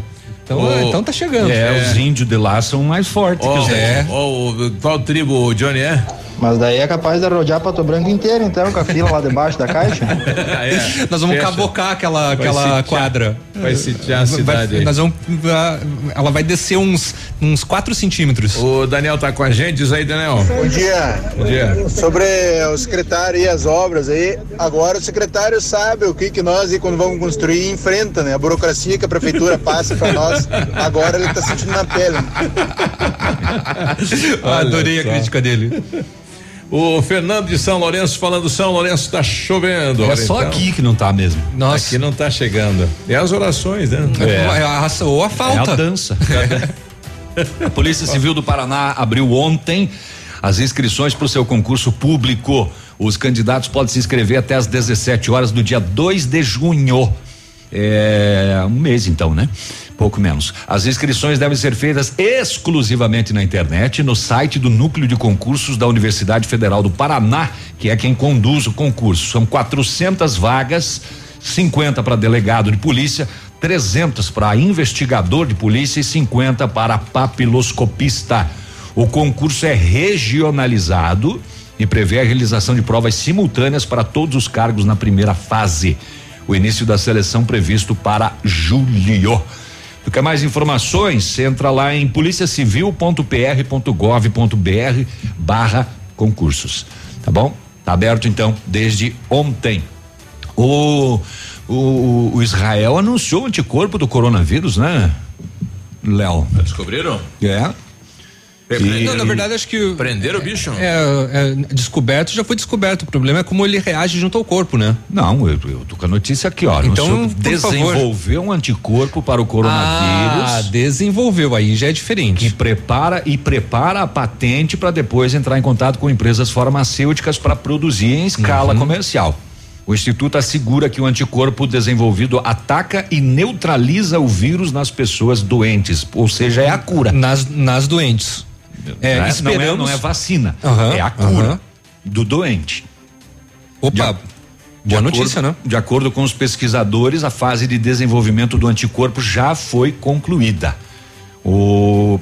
Então, Ô, então tá chegando. É, os índios de lá são mais fortes Ó, que os É. ó, o- qual tribo o Johnny é? Mas daí é capaz de rodear Pato Branco inteiro, então, com a fila lá debaixo da caixa. É, Nós vamos fecha. cavocar aquela, Vai aquela sitiar- quadra. Vai sitiar a Vai- cidade aí. nós vamos, ah, ela vai descer uns, uns 4 centímetros. O Daniel tá com a gente, diz aí, Daniel. Bom dia. Bom dia. Sobre o secretário e as obras aí, agora o secretário sabe o que que nós, quando vamos construir, enfrenta, né? A burocracia que a prefeitura passa para nós, agora ele tá sentindo na pele. Adorei a crítica dele. O Fernando de São Lourenço falando São Lourenço está chovendo. É Olha, só então. aqui que não tá mesmo. Nossa. Aqui não tá chegando. É as orações, né? É. a raça ou a É falta. a dança. a Polícia Civil do Paraná abriu ontem as inscrições para o seu concurso público. Os candidatos podem se inscrever até às 17 horas do dia 2 de junho. É um mês então, né? Pouco menos. As inscrições devem ser feitas exclusivamente na internet, no site do Núcleo de Concursos da Universidade Federal do Paraná, que é quem conduz o concurso. São 400 vagas, 50 para delegado de polícia, 300 para investigador de polícia e 50 para papiloscopista. O concurso é regionalizado e prevê a realização de provas simultâneas para todos os cargos na primeira fase. O início da seleção previsto para julho. Quer mais informações? Entra lá em policiacivil.pr.gov.br barra concursos. Tá bom? Tá aberto então desde ontem. O, o, o Israel anunciou o anticorpo do coronavírus, né? Léo. Descobriram? É. E- Não, na verdade, acho que. Prenderam o bicho? É, é, descoberto, já foi descoberto. O problema é como ele reage junto ao corpo, né? Não, eu, eu tô com a notícia aqui, ó. Então, desenvolveu um anticorpo para o coronavírus. Ah, desenvolveu, aí já é diferente. que prepara e prepara a patente para depois entrar em contato com empresas farmacêuticas para produzir em escala Uhum. comercial. O instituto assegura que o anticorpo desenvolvido ataca e neutraliza o vírus nas pessoas doentes, ou seja, é a cura. Nas, nas doentes. É, Não esperamos. não é, não é vacina, Aham, é a cura aham. do doente. Opa, De boa notícia, né? De acordo com os pesquisadores, a fase de desenvolvimento do anticorpo já foi concluída. O,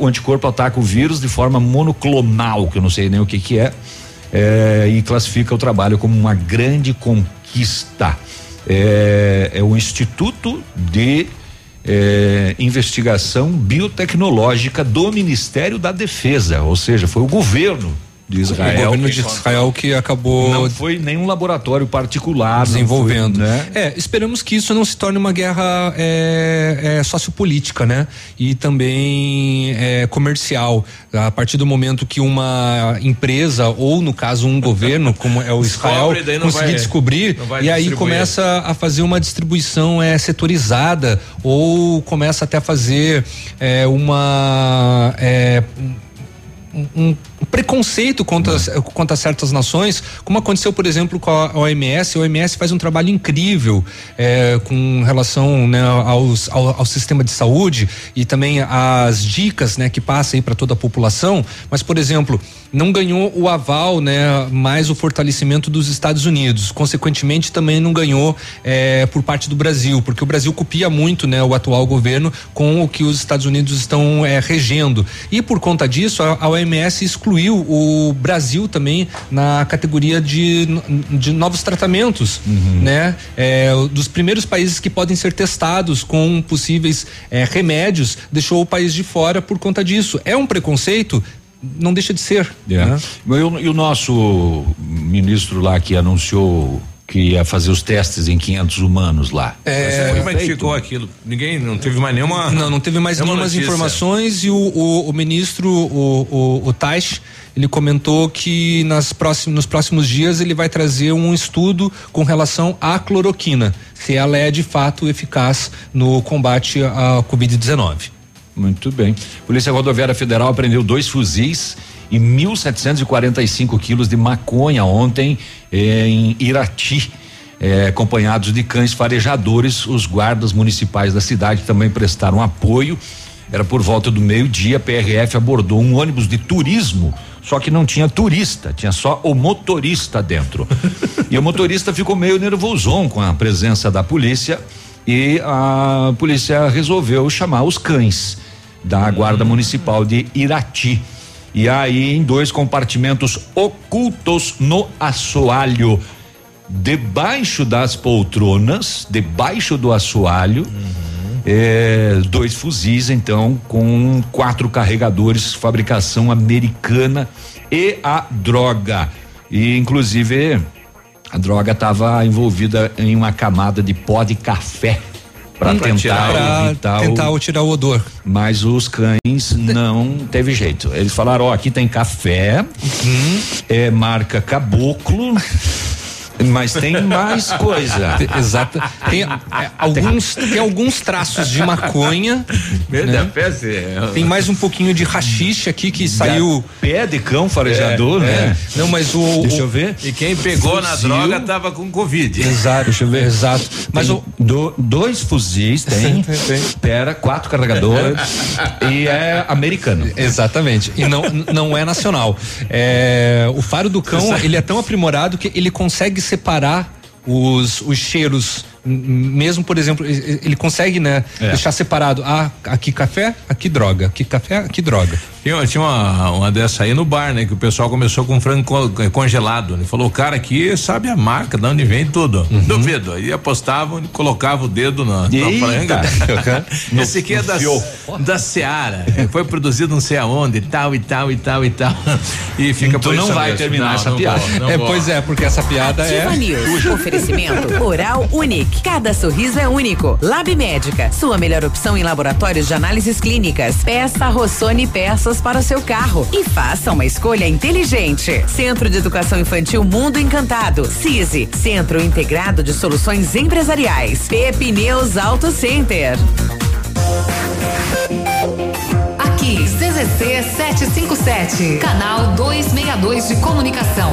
o anticorpo ataca o vírus de forma monoclonal, que eu não sei nem o que que é, é, e classifica o trabalho como uma grande conquista. É, é o Instituto de é, Investigação Biotecnológica do Ministério da Defesa, ou seja, foi o governo de Israel. o governo que de Israel que acabou não foi nenhum laboratório particular desenvolvendo. foi, né? É, esperamos que isso não se torne uma guerra é, é, sociopolítica, né? E também é, comercial. A partir do momento que uma empresa, ou no caso um governo, como é o Israel, Descobre, conseguir vai- descobrir, e aí começa a fazer uma distribuição é, setorizada, ou começa até a fazer é, uma. é, um, um preconceito contra, contra certas nações, como aconteceu, por exemplo, com a OMS. A OMS faz um trabalho incrível é, com relação né, aos, ao, ao sistema de saúde e também as dicas né, que passa aí para toda a população. Mas, por exemplo, não ganhou o aval, né, mais o fortalecimento dos Estados Unidos. Consequentemente, também não ganhou é, por parte do Brasil, porque o Brasil copia muito, né, o atual governo com o que os Estados Unidos estão é, regendo. E por conta disso, a, a OMS excluiu o Brasil também na categoria de, de novos tratamentos, né? É, dos primeiros países que podem ser testados com possíveis é, remédios, deixou o país de fora por conta disso. É um preconceito? Não deixa de ser. É. né? E o- E o nosso ministro lá que anunciou que ia fazer os testes em 500 humanos lá. É, como é que ficou aquilo? Ninguém não teve mais nenhuma. Não, não teve mais nenhuma nenhumas informações e o, o, o ministro, o, o, o Taish, ele comentou que nas próximos, nos próximos dias ele vai trazer um estudo com relação à cloroquina, se ela é de fato eficaz no combate à Covid-19. Muito bem. Polícia Rodoviária Federal apreendeu dois fuzis e 1.745 quilos de maconha ontem eh, em Irati. eh, acompanhados de cães farejadores, os guardas municipais da cidade também prestaram apoio. Era por volta do meio-dia, a PRF abordou um ônibus de turismo, só que não tinha turista, tinha só o motorista dentro. e o motorista ficou meio nervosão com a presença da polícia e a polícia resolveu chamar os cães da Guarda Municipal de Irati. E aí, em dois compartimentos ocultos no assoalho, debaixo das poltronas, debaixo do assoalho, é, dois fuzis, então, com quatro carregadores, fabricação americana e a droga. E, inclusive, a droga estava envolvida em uma camada de pó de café para Hum, tentar evitar tentar o, tirar o odor. Mas os cães não teve jeito. Eles falaram: ó, aqui tem café, é marca Caboclo. Mas tem mais coisa. Exato. Tem, é, alguns, tem alguns traços de maconha. Né? Deus, é- Tem mais um pouquinho de rachixe aqui que saiu. Pé de cão farejador, É, né? é. Não, mas o. Deixa o- eu ver. E quem pegou na Fuzil. droga tava com Covid. Exato. Deixa eu ver. Exato. Mas o. do- dois fuzis tem, pera, quatro carregadores e é americano. Exatamente. E não, não é nacional. É, o faro do cão, ele é tão aprimorado que ele consegue separar os, os cheiros. Mesmo, por exemplo, ele consegue, né? É. Deixar separado. Ah, aqui café, aqui droga. Aqui café, aqui droga. Tinha, tinha uma, uma dessa aí no bar, né? Que o pessoal começou com frango eh, congelado. Ele falou, o cara aqui sabe a marca, de onde vem tudo. Uhum. Duvido. Aí apostavam e colocava o dedo na, na franga. Esse aqui é da, da Seara. Foi produzido não sei aonde, tal e tal e tal e tal. E fica Tu por não isso vai mesmo. terminar Não, essa não piada. vou, não é, vou. pois é, porque essa piada é. Ativa News. Oferecimento Oral Cada sorriso é único. Lab Médica. Sua melhor opção em laboratórios de análises clínicas. Peça Rossoni peças para o seu carro e faça uma escolha inteligente. Centro de Educação Infantil Mundo Encantado. CISI. Centro Integrado de Soluções Empresariais. Pepineus Auto Center. Aqui, CZC 757, canal 262 de comunicação.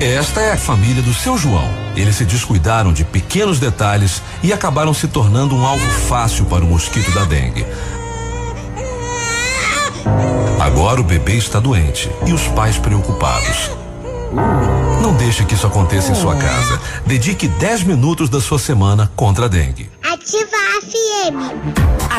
Esta é a família do seu João. Eles se descuidaram de pequenos detalhes e acabaram se tornando um alvo fácil para o mosquito da dengue. Agora o bebê está doente e os pais preocupados. Não deixe que isso aconteça em sua casa. Dedique 10 minutos da sua semana contra a dengue. Ativa FM.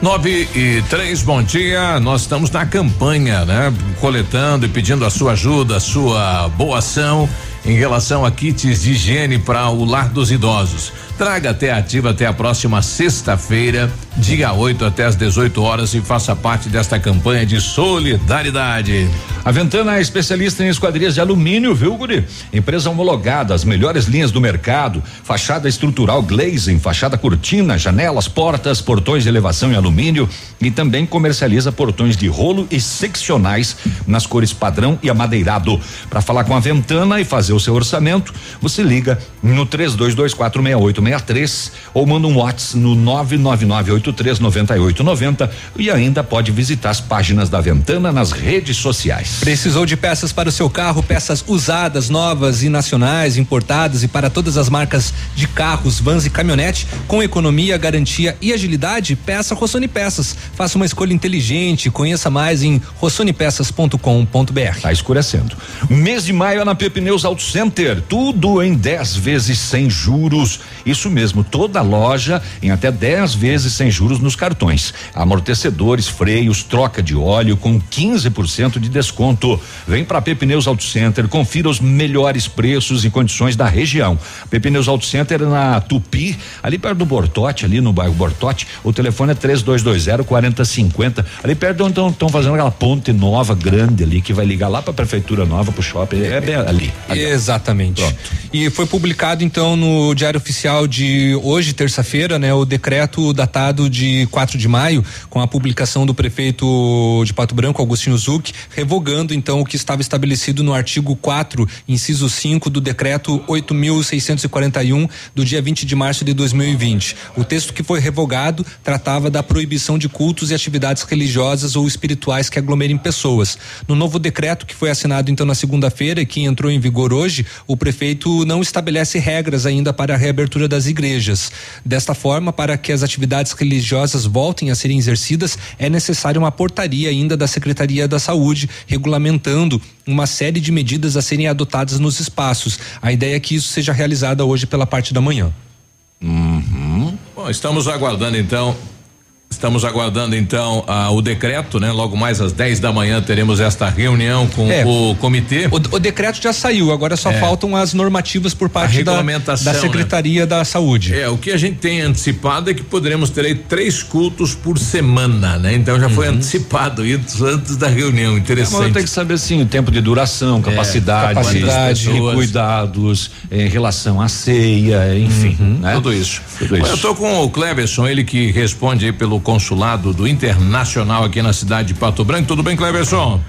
Nove e três, bom dia. Nós estamos na campanha, né? Coletando e pedindo a sua ajuda, a sua boa ação em relação a kits de higiene para o lar dos idosos. Traga até ativa até a próxima sexta-feira, dia 8 até às 18 horas e faça parte desta campanha de solidariedade. A Ventana é especialista em esquadrias de alumínio, viu, Guri? Empresa homologada, as melhores linhas do mercado, fachada estrutural glazing, fachada cortina, janelas, portas, portões de elevação em alumínio e também comercializa portões de rolo e seccionais nas cores padrão e amadeirado. Para falar com a Ventana e fazer o seu orçamento, você liga no 32246863 ou manda um WhatsApp no 999839890 e ainda pode visitar as páginas da Ventana nas redes sociais. Precisou de peças para o seu carro, peças usadas, novas e nacionais, importadas e para todas as marcas de carros, vans e caminhonete, com economia, garantia e agilidade? Peça Rossoni Peças. Faça uma escolha inteligente, conheça mais em rossonepeças.com.br. Tá escurecendo. Mês de maio é na Pepineus Auto Center, tudo em 10 vezes sem juros. Isso mesmo, toda loja em até 10 vezes sem juros nos cartões. Amortecedores, freios, troca de óleo com 15% de desconto. Vem para Pepineus Auto Center, confira os melhores preços e condições da região. Pepineus Auto Center na Tupi, ali perto do Bortote, ali no bairro Bortote. O telefone é 3220 4050. Ali perto onde estão fazendo aquela ponte nova grande ali que vai ligar lá para a prefeitura nova pro shopping. É bem ali. ali. Exatamente. Pronto. E foi publicado então no Diário Oficial de hoje, terça-feira, né, o decreto datado de 4 de maio, com a publicação do prefeito de Pato Branco, Agostinho Zuc, revogando então o que estava estabelecido no artigo 4, inciso 5 do decreto 8641 do dia 20 de março de 2020. O texto que foi revogado tratava da proibição de cultos e atividades religiosas ou espirituais que aglomerem pessoas. No novo decreto que foi assinado então na segunda-feira e que entrou em vigor hoje, o prefeito não estabelece regras ainda para a reabertura das igrejas. Desta forma, para que as atividades religiosas voltem a serem exercidas, é necessária uma portaria ainda da Secretaria da Saúde regulamentando uma série de medidas a serem adotadas nos espaços. A ideia é que isso seja realizada hoje pela parte da manhã. Uhum. Bom, estamos aguardando então Estamos aguardando então ah, o decreto, né? Logo mais às 10 da manhã teremos esta reunião com é, o comitê. O, o, decreto já saiu, agora só é. faltam as normativas por parte da, da né? Secretaria né? da Saúde. É, o que a gente tem antecipado é que poderemos ter aí três cultos por semana, né? Então já uhum. foi antecipado isso antes da reunião, interessante. Mas tem que saber assim, o tempo de duração, capacidade, é, capacidade cuidados em relação à ceia, enfim, uhum. né? Tudo isso. Tudo isso. Eu tô com o Cleverson, ele que responde aí pelo consulado do Internacional aqui na cidade de Pato Branco. Tudo bem, Cleverson?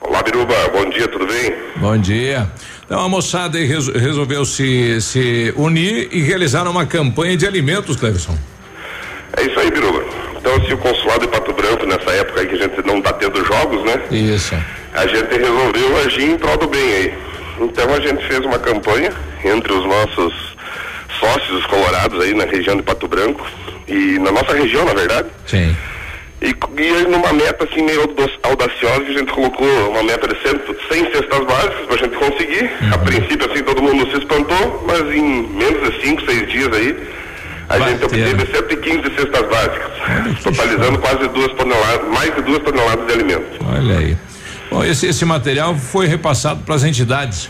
Olá, Biruba. Bom dia, tudo bem? Bom dia. Então a moçada aí resolveu se, se unir e realizar uma campanha de alimentos, Cleverson. É isso aí, Biruba. Então, se o consulado de Pato Branco, nessa época aí que a gente não está tendo jogos, né? Isso. A gente resolveu agir em prol do bem aí. Então a gente fez uma campanha entre os nossos sócios colorados aí na região de Pato Branco e na nossa região, na verdade. Sim. E, e numa meta assim meio audaciosa, a gente colocou uma meta de 100, 100 cestas básicas para a gente conseguir. Uhum. A princípio, assim, todo mundo se espantou, mas em menos de 5, 6 dias aí, a Bater. gente obteve 115 cestas básicas, totalizando quase duas toneladas, mais de duas toneladas de alimentos. Olha aí. Bom, esse, esse material foi repassado para as entidades.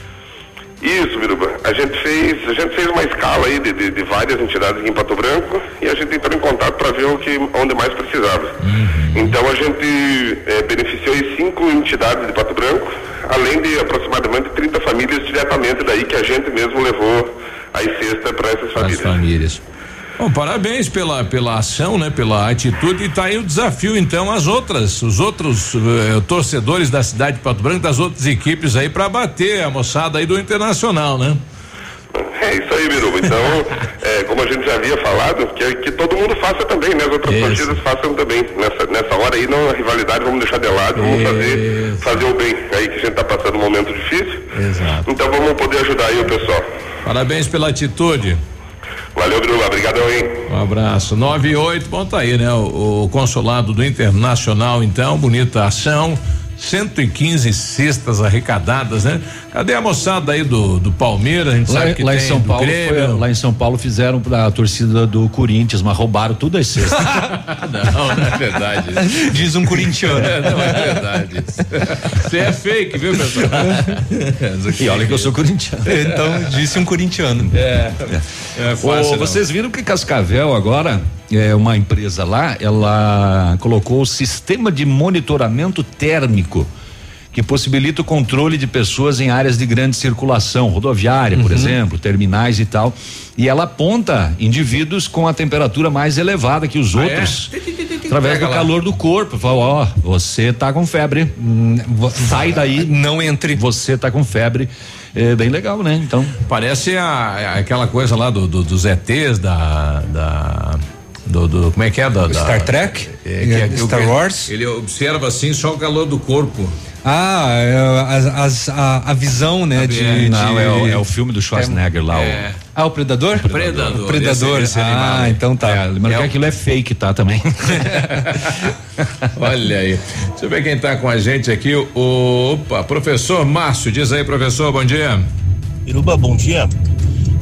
Isso, Biruba. A gente fez, a gente fez uma escala aí de, de, de, várias entidades aqui em Pato Branco e a gente entrou em contato para ver o que, onde mais precisava. Uhum. Então a gente é, beneficiou cinco entidades de Pato Branco, além de aproximadamente 30 famílias diretamente daí que a gente mesmo levou a cesta para essas famílias. As famílias. Bom, parabéns pela, pela ação, né? Pela atitude e tá aí o desafio, então, as outras, os outros uh, torcedores da cidade de Pato Branco, das outras equipes aí para bater a moçada aí do Internacional, né? É isso aí, Biruba. Então, é, como a gente já havia falado, que, que todo mundo faça também, né? As outras isso. partidas façam também. Nessa, nessa hora aí, não a rivalidade, vamos deixar de lado, vamos fazer, fazer o bem. Aí que a gente tá passando um momento difícil. Exato. Então vamos poder ajudar aí o pessoal. Parabéns pela atitude. Valeu, Bruno. Obrigadão, hein? Um abraço. 98, bom, tá aí, né? O, o, consulado do Internacional, então, bonita ação. 115 cestas arrecadadas, né? Cadê a moçada aí do, do Palmeiras? A gente Lá, sabe que lá em tem São do Paulo, foi- lá em São Paulo fizeram pra torcida do Corinthians, mas roubaram tudo as cestas. não, não é verdade. Diz um corintiano. É, não é verdade. Você é fake, viu, pessoal? e olha que eu sou corintiano. Então, disse um corintiano. É. É fácil. Ô, vocês viram que Cascavel agora é uma empresa lá, ela colocou o sistema de monitoramento térmico que possibilita o controle de pessoas em áreas de grande circulação, rodoviária, por Uhum. exemplo, terminais e tal. E ela aponta indivíduos com a temperatura mais elevada que os Ah, é? outros. Através Pega do lá. calor do corpo. Fala, ó, você tá com febre. Sai daí. Não entre. Você tá com febre. É bem legal, né? Então. Parece a, aquela coisa lá do, do- dos ETs da. da do, do- como é que é? Da, da- Star Trek? É, que é- que o Star Wars? Ele observa assim só o calor do corpo. Ah, é, as- as- a, a visão, né? De, Não, de- é o- é o filme do Schwarzenegger lá, o- É. Ah, o Predador? Predador. Predador. Esse- esse animal ah, aí. então tá. É, lembrando que aquilo é fake, tá? Também. Olha aí. Deixa eu ver quem tá com a gente aqui. O, opa, professor Márcio. Diz aí, professor, bom dia. Iruba, bom dia.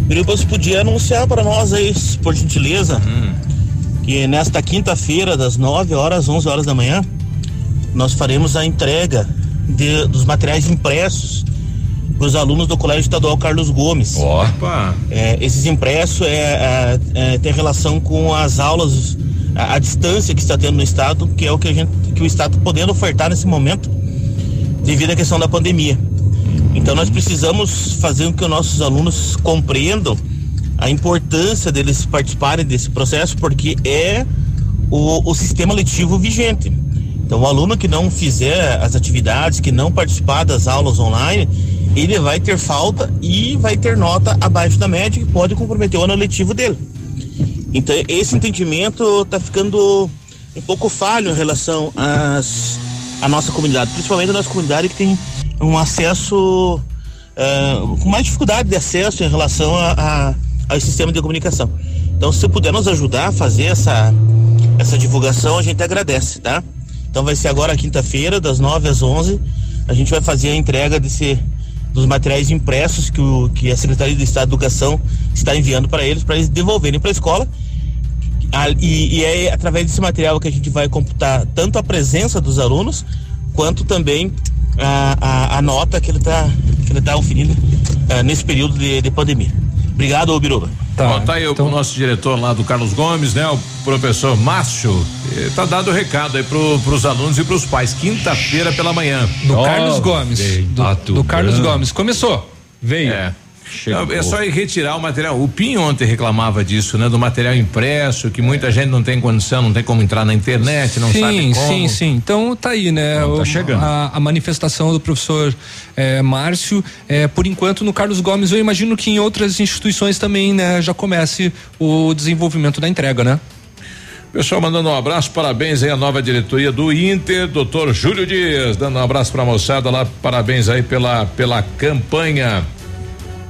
Iruba, você podia anunciar para nós aí, por gentileza, Hum. Que nesta quinta-feira, das 9 horas, 11 horas da manhã, nós faremos a entrega de- dos materiais impressos para os alunos do Colégio Estadual Carlos Gomes. Opa! É, esses impressos é, é, é, tem relação com as aulas a, a distância que está tendo no estado, que é o que a gente, que o estado está podendo ofertar nesse momento, devido à questão da pandemia. Então nós precisamos fazer com que os nossos alunos compreendam a importância deles participarem desse processo, porque é o, o sistema letivo vigente. Então o aluno que não fizer as atividades, que não participar das aulas online, ele vai ter falta e vai ter nota abaixo da média que pode comprometer o ano letivo dele. Então esse entendimento está ficando um pouco falho em relação às, à nossa comunidade, principalmente a nossa comunidade que tem um acesso eh, com mais dificuldade de acesso em relação a, a, ao sistema de comunicação. Então, se puder nos ajudar a fazer essa, essa divulgação, a gente agradece, tá? Então, vai ser agora quinta-feira, das 9 às 11. A gente vai fazer a entrega desse, dos materiais impressos que, o, que a Secretaria de Estado de Educação está enviando para eles, para eles devolverem para a escola. E, e é através desse material que a gente vai computar tanto a presença dos alunos, quanto também a, a, a nota que ele está tá oferindo ah, nesse período de, de pandemia. Obrigado, Biruba. Tá, tá aí o nosso diretor lá do Carlos Gomes, né? O professor Márcio. eh, Tá dado o recado aí pro, pros alunos e pros pais. Quinta-feira pela manhã. Do Carlos Gomes. Do, do Carlos Gomes. Começou. Veio. É. Não, é só ir retirar o material. O Pinho ontem reclamava disso, né? Do material impresso, que muita gente não tem condição, não tem como entrar na internet, não sim, sabe como. Sim, sim, Então tá aí, né? Então, tá O- chegando. A, a manifestação do professor eh, Márcio, eh, por enquanto no Carlos Gomes, eu imagino que em outras instituições também, né, já comece o desenvolvimento da entrega, né? Pessoal, mandando um abraço, parabéns aí à nova diretoria do Inter, doutor Júlio Dias, dando um abraço pra moçada lá, parabéns aí pela, pela campanha.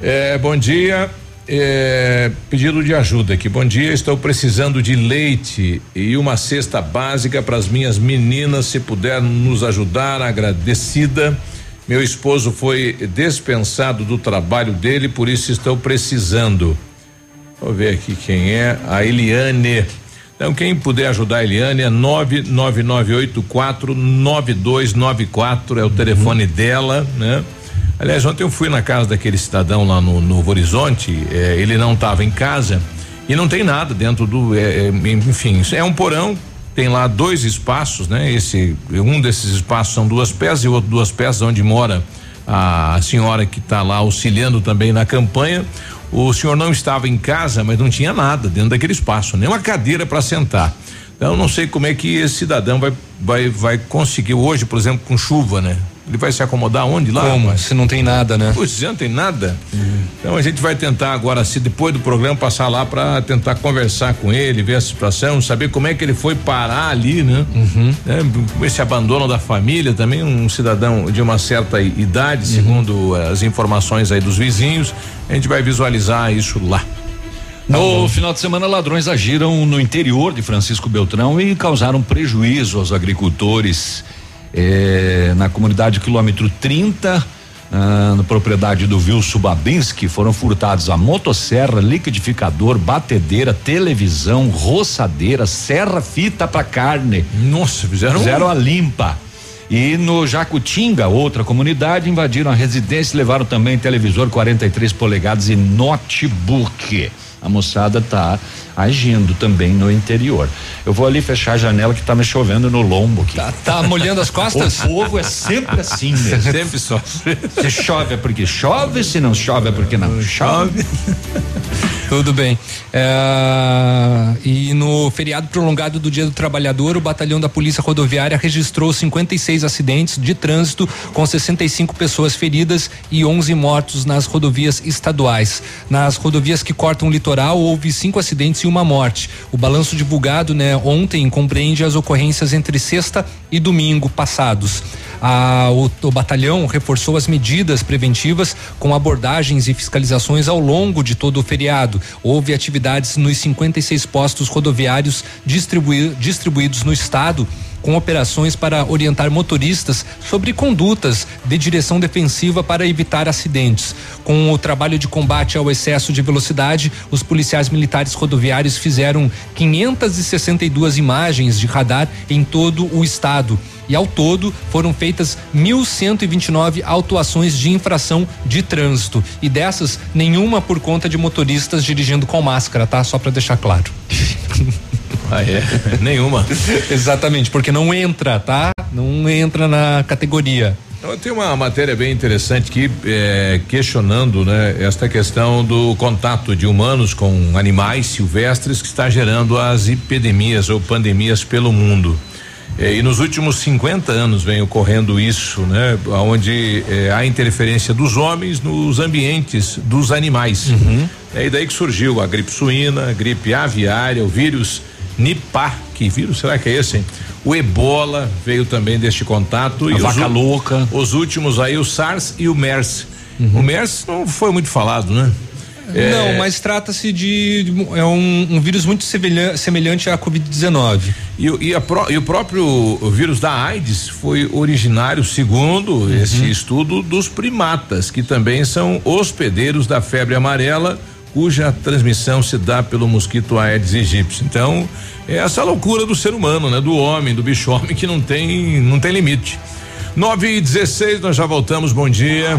É, bom dia, é, pedido de ajuda aqui. Bom dia, estou precisando de leite e uma cesta básica para as minhas meninas. Se puder nos ajudar, agradecida. Meu esposo foi dispensado do trabalho dele, por isso estou precisando. Vou ver aqui quem é. A Eliane. Então, quem puder ajudar a Eliane é 99984 9294 é o telefone dela, né? Aliás, ontem eu fui na casa daquele cidadão lá no Novo Horizonte, eh, ele não estava em casa e não tem nada dentro do, eh, eh, enfim, é um porão, tem lá dois espaços, né? Esse, um desses espaços são duas peças e o outro duas peças onde mora a senhora que está lá auxiliando também na campanha. O senhor não estava em casa, mas não tinha nada dentro daquele espaço, nem uma cadeira para sentar. Então, não sei como é que esse cidadão vai, vai, vai conseguir hoje, por exemplo, com chuva, né? Ele vai se acomodar onde lá? Como? Se não tem nada, né? Pois é, não tem nada. Então a gente vai tentar agora, se depois do programa passar lá para tentar conversar com ele, ver a situação, saber como é que ele foi parar ali, né? Né? Esse abandono da família também, um cidadão de uma certa idade, segundo as informações aí dos vizinhos, a gente vai visualizar isso lá. No final de semana, ladrões agiram no interior de Francisco Beltrão e causaram prejuízo aos agricultores. Eh, na comunidade quilômetro 30. Ah, na propriedade do Vilso Babinski foram furtados a motosserra, liquidificador, batedeira, televisão, roçadeira, serra, fita para carne. Nossa, fizeram fizeram a limpa. E no Jacutinga, outra comunidade, invadiram a residência e levaram também televisor 43 polegadas e notebook. A moçada tá agindo também no interior. Eu vou ali fechar a janela que tá me chovendo no lombo aqui. Tá, tá molhando as costas? O povo é sempre assim mesmo. Sempre só. Se chove é porque chove, se não chove é porque não chove. Tudo bem. É, e no feriado prolongado do Dia do Trabalhador, o batalhão da Polícia Rodoviária registrou 56 acidentes de trânsito, com 65 pessoas feridas e 11 mortos nas rodovias estaduais. Nas rodovias que cortam o litoral, houve cinco acidentes e uma morte. O balanço divulgado né, ontem compreende as ocorrências entre sexta e domingo passados. A, o, o, batalhão reforçou as medidas preventivas com abordagens e fiscalizações ao longo de todo o feriado. Houve atividades nos 56 postos rodoviários distribui, distribuídos no estado com operações para orientar motoristas sobre condutas de direção defensiva para evitar acidentes. Com o trabalho de combate ao excesso de velocidade, os policiais militares rodoviários fizeram 562 imagens de radar em todo o estado e ao todo foram feitas 1.129 autuações de infração de trânsito e dessas nenhuma por conta de motoristas dirigindo com máscara, tá? Só para deixar claro. Ah, é? Nenhuma. Exatamente, porque não entra, tá? Não entra na categoria. Tem uma matéria bem interessante aqui é, questionando, né, esta questão do contato de humanos com animais silvestres que está gerando as epidemias ou pandemias pelo mundo. É, e nos últimos 50 anos vem ocorrendo isso, né? Onde é, há interferência dos homens nos ambientes dos animais. Uhum. É daí que surgiu a gripe suína, a gripe aviária, o vírus Nipah, que vírus será que é esse, hein? O ebola veio também deste contato. A e vaca os, louca. Os últimos aí, o SARS e o MERS. Uhum. O MERS não foi muito falado, né? É. Não, mas trata-se de, de é um, um, vírus muito semelhante, semelhante à Covid-19. E, e, e, o próprio vírus da AIDS foi originário, segundo uhum. esse estudo, dos primatas, que também são hospedeiros da febre amarela, cuja transmissão se dá pelo mosquito Aedes aegypti. Então, é essa loucura do ser humano, né? Do homem, do bicho homem que não tem, não tem limite. 9 e 16, nós já voltamos. Bom dia.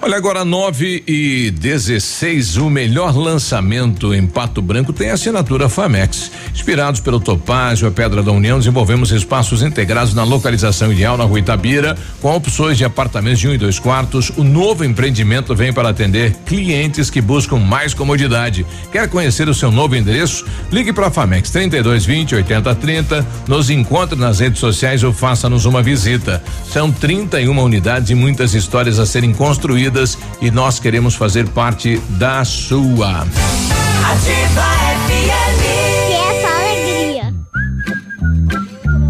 Olha, agora 9 e 16, o melhor lançamento em Pato Branco tem a assinatura Famex. Inspirados pelo Topázio, a Pedra da União, desenvolvemos espaços integrados na localização ideal na Rua Itabira, com opções de apartamentos de um e dois quartos. O novo empreendimento vem para atender clientes que buscam mais comodidade. Quer conhecer o seu novo endereço? Ligue para a Famex 3220 8030, nos encontre nas redes sociais ou faça-nos uma visita. São 31 unidades e muitas histórias a serem construídas e nós queremos fazer parte da sua. Ativa FM.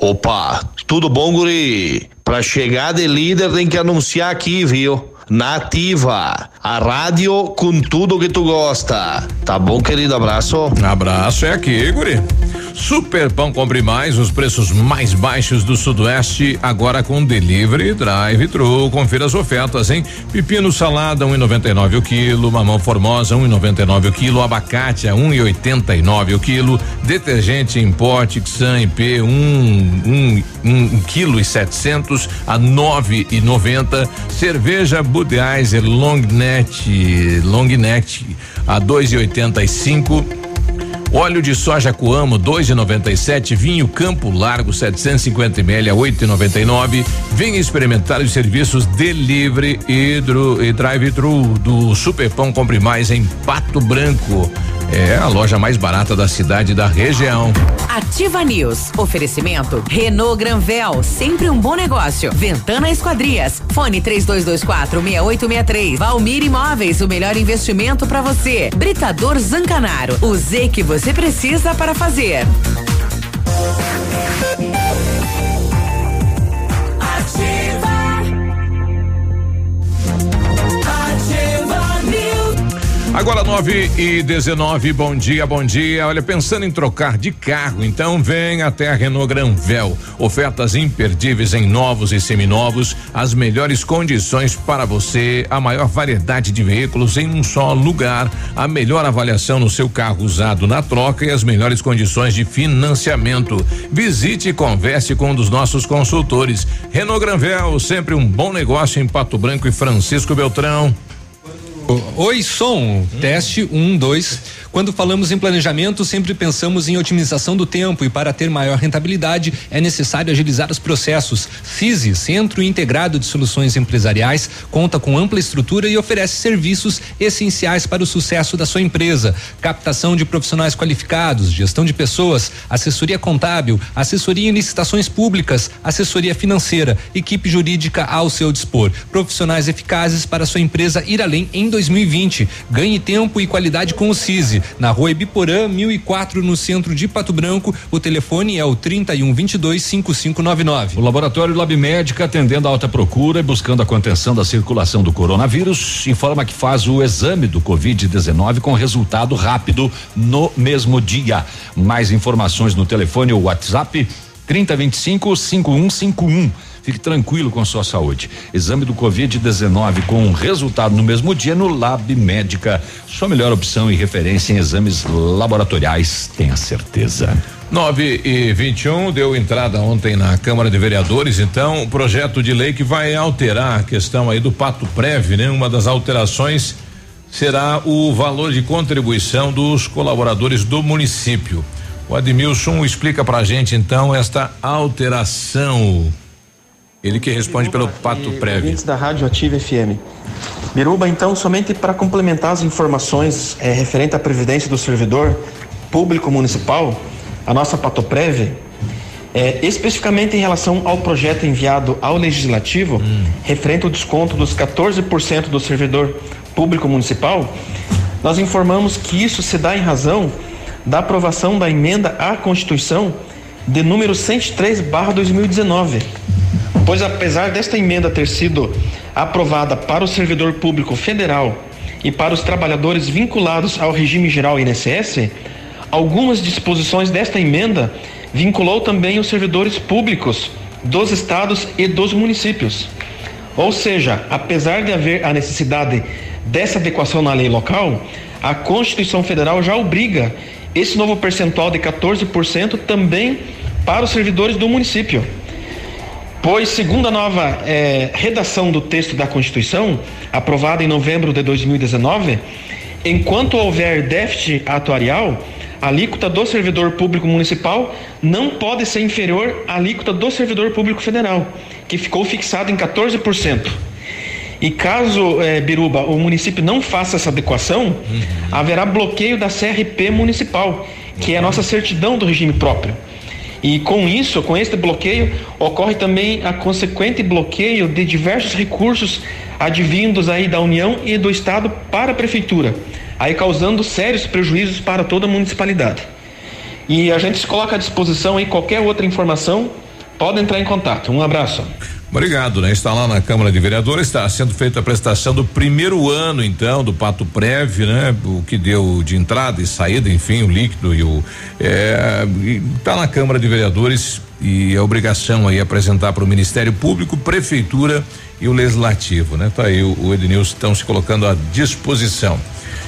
Opa, tudo bom, guri? Pra chegar de líder tem que anunciar aqui, viu? Nativa, a rádio com tudo que tu gosta. Tá bom, querido? Abraço. Abraço é aqui, guri. Super Pão Compre Mais, os preços mais baixos do Sudoeste, agora com delivery drive-thru. Confira as ofertas, hein? Pepino salada, 1,99 um o quilo, mamão formosa, 1,99 um o quilo, abacate a 1,89 um o quilo, detergente em pote, Xan IP, 1 um, um, um, quilo e 700 a 9,90. Cerveja Budweiser Long Neck, Long Neck a 2,85. Óleo de soja Coamo 2,97, vinho Campo Largo 750 ml a 8,99. Venha experimentar os serviços delivery hidro e drive-thru do Superpão Compre Mais em Pato Branco. É a loja mais barata da cidade e da região. Ativa News. Oferecimento Renault Granvel, sempre um bom negócio. Ventana Esquadrias. Fone 3224 6863. Valmir Imóveis, o melhor investimento para você. Britador Zancanaro. O Z que você precisa para fazer. Agora 9 e 19, bom dia, bom dia. Olha, pensando em trocar de carro, então vem até a Renault Granvel. Ofertas imperdíveis em novos e seminovos, as melhores condições para você, a maior variedade de veículos em um só lugar, a melhor avaliação no seu carro usado na troca e as melhores condições de financiamento. Visite e converse com um dos nossos consultores. Renault Granvel, sempre um bom negócio em Pato Branco e Francisco Beltrão. Oi, som. Teste um, dois. Quando falamos em planejamento, sempre pensamos em otimização do tempo e para ter maior rentabilidade é necessário agilizar os processos. FISI, Centro Integrado de Soluções Empresariais, conta com ampla estrutura e oferece serviços essenciais para o sucesso da sua empresa: captação de profissionais qualificados, gestão de pessoas, assessoria contábil, assessoria em licitações públicas, assessoria financeira, equipe jurídica ao seu dispor, profissionais eficazes para sua empresa ir além em 2020. Ganhe tempo e qualidade com o CISI na rua Ibiporã, 1004, no centro de Pato Branco. O telefone é o 3122 5599. O laboratório Lab Médica, atendendo a alta procura e buscando a contenção da circulação do coronavírus, informa que faz o exame do Covid-19 com resultado rápido no mesmo dia. Mais informações no telefone ou WhatsApp 3025 5151. Fique tranquilo com sua saúde. Exame do Covid-19 com resultado no mesmo dia no Lab Médica. Sua melhor opção e referência em exames laboratoriais, tenha certeza. 9 e 21 um, deu entrada ontem na Câmara de Vereadores, então, o projeto de lei que vai alterar a questão aí do Pato Prev, né? Uma das alterações será o valor de contribuição dos colaboradores do município. O Admilson explica pra gente então esta alteração. Ele que responde pelo Pato Prévio. da Rádio Ativa FM. Biruba, então, somente para complementar as informações é, referente à previdência do servidor público municipal, a nossa Patoprev, é, especificamente em relação ao projeto enviado ao Legislativo, hum. referente ao desconto dos 14% do servidor público municipal, nós informamos que isso se dá em razão da aprovação da emenda à Constituição de número 103/2019 pois apesar desta emenda ter sido aprovada para o servidor público federal e para os trabalhadores vinculados ao regime geral INSS, algumas disposições desta emenda vinculou também os servidores públicos dos estados e dos municípios. Ou seja, apesar de haver a necessidade dessa adequação na lei local, a Constituição Federal já obriga esse novo percentual de 14% também para os servidores do município. Pois, segundo a nova é, redação do texto da Constituição, aprovada em novembro de 2019, enquanto houver déficit atuarial, a alíquota do servidor público municipal não pode ser inferior à alíquota do servidor público federal, que ficou fixado em 14%. E caso, é, Biruba, o município não faça essa adequação, uhum. haverá bloqueio da CRP municipal, que é a nossa certidão do regime próprio. E com isso, com este bloqueio, ocorre também a consequente bloqueio de diversos recursos advindos aí da União e do Estado para a prefeitura, aí causando sérios prejuízos para toda a municipalidade. E a gente se coloca à disposição aí qualquer outra informação, pode entrar em contato. Um abraço. Obrigado, né? Está lá na Câmara de Vereadores, está sendo feita a prestação do primeiro ano, então, do Pato Prev, né? O que deu de entrada e saída, enfim, o líquido e o. Está na Câmara de Vereadores e a obrigação aí apresentar para o Ministério Público, Prefeitura e o Legislativo, né? Tá aí o, o Ednilson estão se colocando à disposição.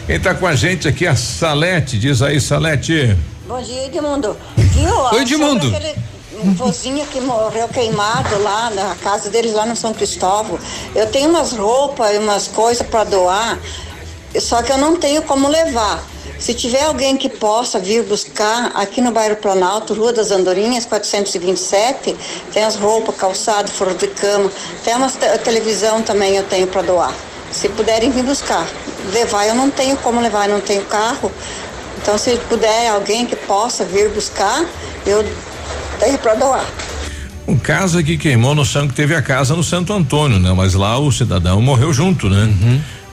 Quem está com a gente aqui é a Salete, diz aí, Salete. Bom dia, Edmundo. Viu? Oi, Edmundo. Aquele vozinho que morreu queimado lá na casa deles lá no São Cristóvão. Eu tenho umas roupas e umas coisas para doar, só que eu não tenho como levar. Se tiver alguém que possa vir buscar aqui no bairro Planalto, Rua das Andorinhas, 427, tem as roupas, calçado, forro de cama, tem uma te- televisão também eu tenho para doar. Se puderem vir buscar. Levar eu não tenho como levar, eu não tenho carro. Então se puder alguém que possa vir buscar, eu tenho para doar. Um caso que queimou no Santo, teve a casa no Santo Antônio, né? Mas lá o cidadão morreu junto, né?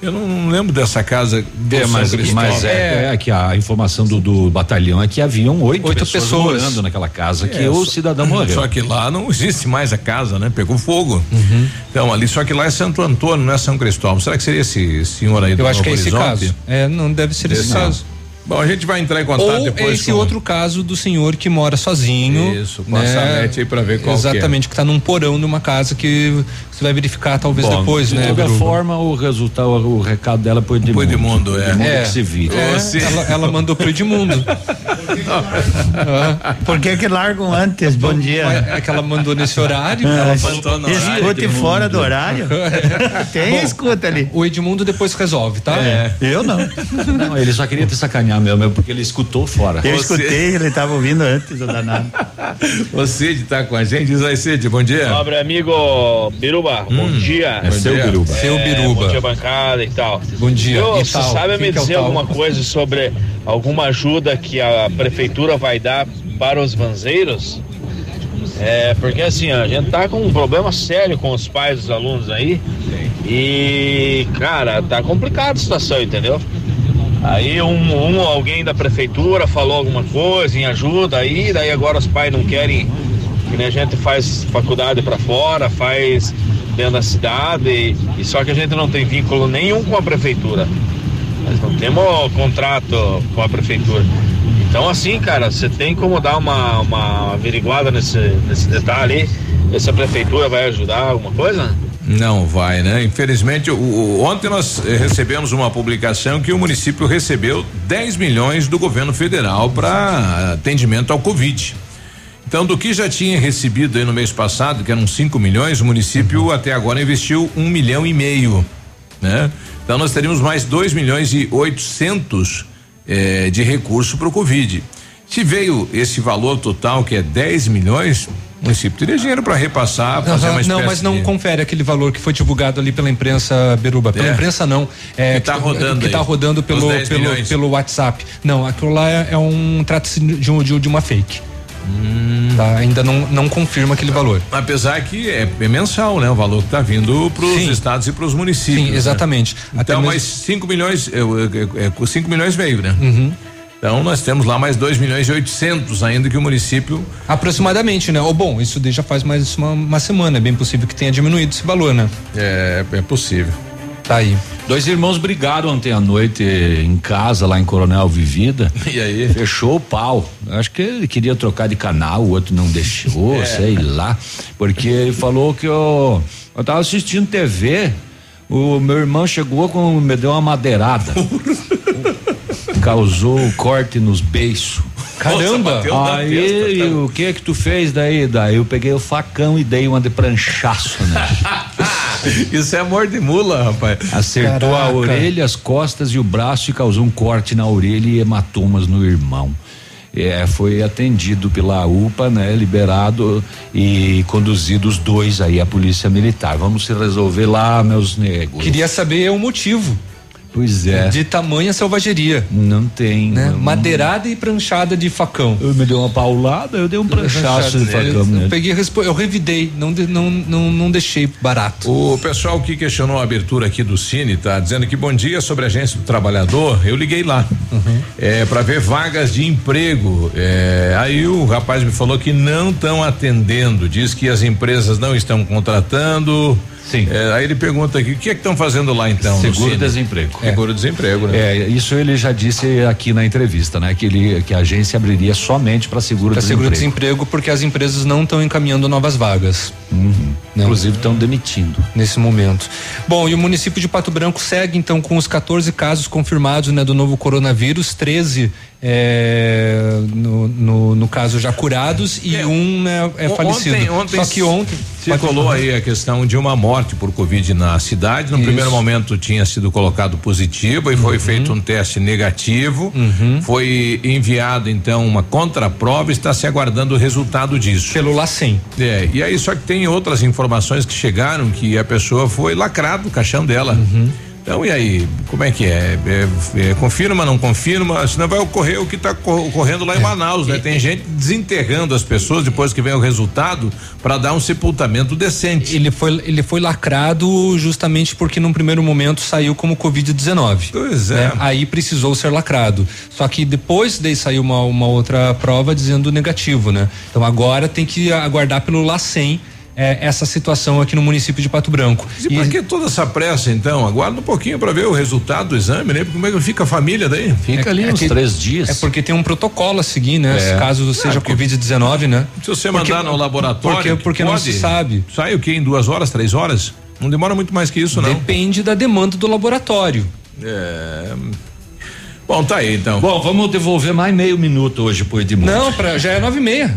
Eu não lembro dessa casa. do É, mas, mas é, é que a informação do, do batalhão é que haviam oito, Oito pessoas, pessoas. morando naquela casa que É, o só- cidadão morreu. Só que lá não existe mais a casa, né? Pegou fogo. Uhum. Então ali, só que lá é Santo Antônio, não é São Cristóvão. Será que seria esse senhor aí do Eu acho que é Novo esse Horizonte? caso. É, não deve ser esse Esse caso. Bom, a gente vai entrar em contato Ou depois é esse com- outro caso do senhor que mora sozinho. Isso, com a Salete aí pra ver qual que é. Exatamente, que está num porão de uma casa que você vai verificar talvez Bom, depois, de né? qualquer Biruba? forma, o resultado, o recado dela foi de Foi Edmundo, é. Edmundo É. que se vira. É, ela, ela mandou pro Edmundo. Por que que largam antes? Bom dia. É que ela mandou nesse horário. Ah, ela falou no horário, escute fora do horário. Tem Bom, escuta ali. O Edmundo depois resolve, tá? É. Eu não. Não, ele só queria te sacanear mesmo, porque ele escutou fora. Eu escutei, ele estava ouvindo antes, o danado. O Cid tá com a gente, diz aí, Cid, bom dia. Nobre amigo Biruba, bom dia. é seu Biruba. Seu Biruba. Bom dia, bancada e tal. Bom dia. Ô, E você tal? sabe me dizer alguma coisa sobre alguma ajuda que a prefeitura vai dar para os vanzeiros? É, porque assim, a gente tá com um problema sério com os pais dos alunos aí. E, cara, tá complicada a situação, entendeu? Aí um, um alguém da prefeitura falou alguma coisa em ajuda aí, daí agora os pais não querem que nem a gente faz faculdade para fora, faz dentro da cidade, e, e só que a gente não tem vínculo nenhum com a prefeitura. Nós não temos contrato com a prefeitura. Então assim, cara, você tem como dar uma, uma averiguada nesse, nesse detalhe aí? Se a prefeitura vai ajudar alguma coisa? Não vai, né? Infelizmente, o- o- ontem nós eh, recebemos uma publicação que o município recebeu 10 milhões do governo federal para atendimento ao Covid. Então, do que já tinha recebido aí no mês passado, que eram 5 milhões, o município até agora investiu um milhão e meio, né? Então nós teríamos mais 2 milhões e 800 eh, de recurso para o Covid. Se veio esse valor total, que é 10 milhões, o município teria dinheiro para repassar, fazer uma espécie não, mas não de- confere aquele valor que foi divulgado ali pela imprensa Beruba. Pela É. imprensa não. É, Que tá rodando Que tá rodando pelo, 10 pelo, milhões. pelo WhatsApp. Não, aquilo lá é, é um. Trata-se de, um- de, de uma fake. Hum. Tá, ainda não, não confirma aquele valor. Apesar que é, é mensal, né? O valor que está vindo para os estados e para os municípios. Sim, né? exatamente. Até Então, mesmo- mais 5 milhões, 5 milhões veio, né? Uhum. Então nós temos lá mais 2 milhões e 800 ainda que o município. Aproximadamente, né? Ou bom, isso já faz mais uma, uma semana. É bem possível que tenha diminuído esse valor, né? É, é possível. Tá aí. Dois irmãos brigaram ontem à noite em casa, lá em Coronel Vivida. E aí? Fechou o pau. Acho que ele queria trocar de canal, o outro não deixou, É. sei lá. Porque ele falou que eu, eu tava assistindo TV, o meu irmão chegou com, me deu uma madeirada. Causou corte nos beiços. Caramba! na Aí, testa, e o que que tu fez daí? Daí eu peguei o facão e dei uma de pranchaço, né? Isso é amor de mula, rapaz. Acertou a Caraca. orelha, as costas e o braço e causou um corte na orelha e hematomas no irmão. É, foi atendido pela UPA, né? Liberado e conduzido os dois aí à polícia militar. Vamos se resolver lá, meus negros. Queria saber o motivo. Pois é. De tamanha selvageria. Não tem. Né? não- Madeirada e pranchada de facão. Eu me dei uma paulada, eu dei um pranchaço de facão. Eu, né? peguei, respo- eu revidei, não, não, não, não deixei barato. O pessoal que questionou a abertura aqui do Cine tá dizendo que bom dia sobre a agência do trabalhador. Eu liguei lá Uhum. é, para ver vagas de emprego. É, aí o rapaz me falou que não estão atendendo. Diz que as empresas não estão contratando. Sim. É, aí ele pergunta aqui o que é que estão fazendo lá então? Seguro desemprego. Seguro desemprego, né? É, isso ele já disse aqui na entrevista, né? Que ele, que a agência abriria somente para seguro Para desemprego. seguro-desemprego, porque as empresas não estão encaminhando novas vagas. Uhum. Né? Inclusive estão demitindo. Nesse momento. Bom, e o município de Pato Branco segue então com os 14 casos confirmados né, do novo coronavírus, 13 é, no, no, no caso já curados e um né, é O- falecido. Ontem, Só que ontem circulou aí a questão de uma morte por Covid na cidade. No Isso. primeiro momento tinha sido colocado positivo e Uhum. foi feito um teste negativo. Foi enviado então uma contraprova. Está se aguardando o resultado disso. Pelo LACEN. É. E aí só que tem outras informações que chegaram que a pessoa foi lacrado o caixão dela. Uhum. Então, e aí, como é que é? É, é, confirma, não confirma? Senão vai ocorrer o que está ocorrendo É. lá em Manaus, né? Tem gente desenterrando as pessoas depois que vem o resultado para dar um sepultamento decente. Ele foi, ele foi lacrado justamente porque num primeiro momento saiu como Covid-19. Pois é. né? Aí precisou ser lacrado. Só que depois daí saiu uma, uma outra prova dizendo negativo, né? Então agora tem que aguardar pelo LACEN eh, essa situação aqui no município de Pato Branco. E, por que toda essa pressa, então? Aguarda um pouquinho para ver o resultado do exame, né? Porque como é que fica a família daí? Fica ali uns que- três dias. É porque tem um protocolo a seguir, né? É. Caso seja Ah, porque- Covid-19, né? Se você Porque- mandar no laboratório. Porque, porque não pode, se sabe. Sai o quê? Em duas horas, três horas? Não demora muito mais que isso, não. Depende da demanda do laboratório. É. Bom, tá aí então. Bom, vamos devolver mais meio minuto hoje pro Edmundo. Não, pra, já é nove e meia.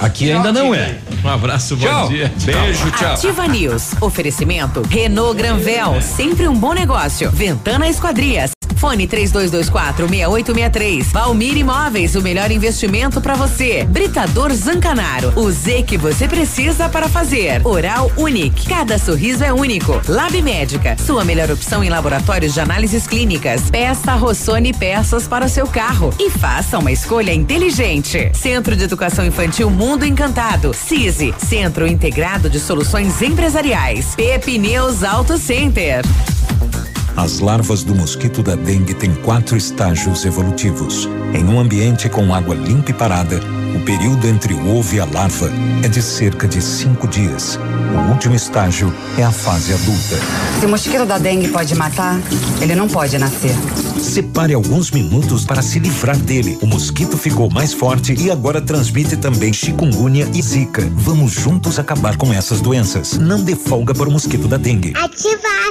Aqui ainda não é. Um abraço, bom Tchau. dia. Beijo, tchau. Ativa News. Oferecimento Renault Granvel, sempre um bom negócio. Ventana Esquadrias. Fone 3224 6863. Valmir Imóveis, o melhor investimento para você. Britador Zancanaro. O Z que você precisa para fazer. Oral Unique. Cada sorriso é único. Lab Médica. Sua melhor opção em laboratórios de análises clínicas. Peça Rossoni peças para o seu carro. E faça uma escolha inteligente. Centro de Educação Infantil Mundo Encantado. CISI. Centro Integrado de Soluções Empresariais. Pepineus Auto Center. As larvas do mosquito da dengue têm quatro estágios evolutivos. Em um ambiente com água limpa e parada, o período entre o ovo e a larva é de cerca de cinco dias. O último estágio é a fase adulta. Se o mosquito da dengue pode matar, ele não pode nascer. Separe alguns minutos para se livrar dele. O mosquito ficou mais forte e agora transmite também chikungunya e zika. Vamos juntos acabar com essas doenças. Não dê folga para o mosquito da dengue. Ativa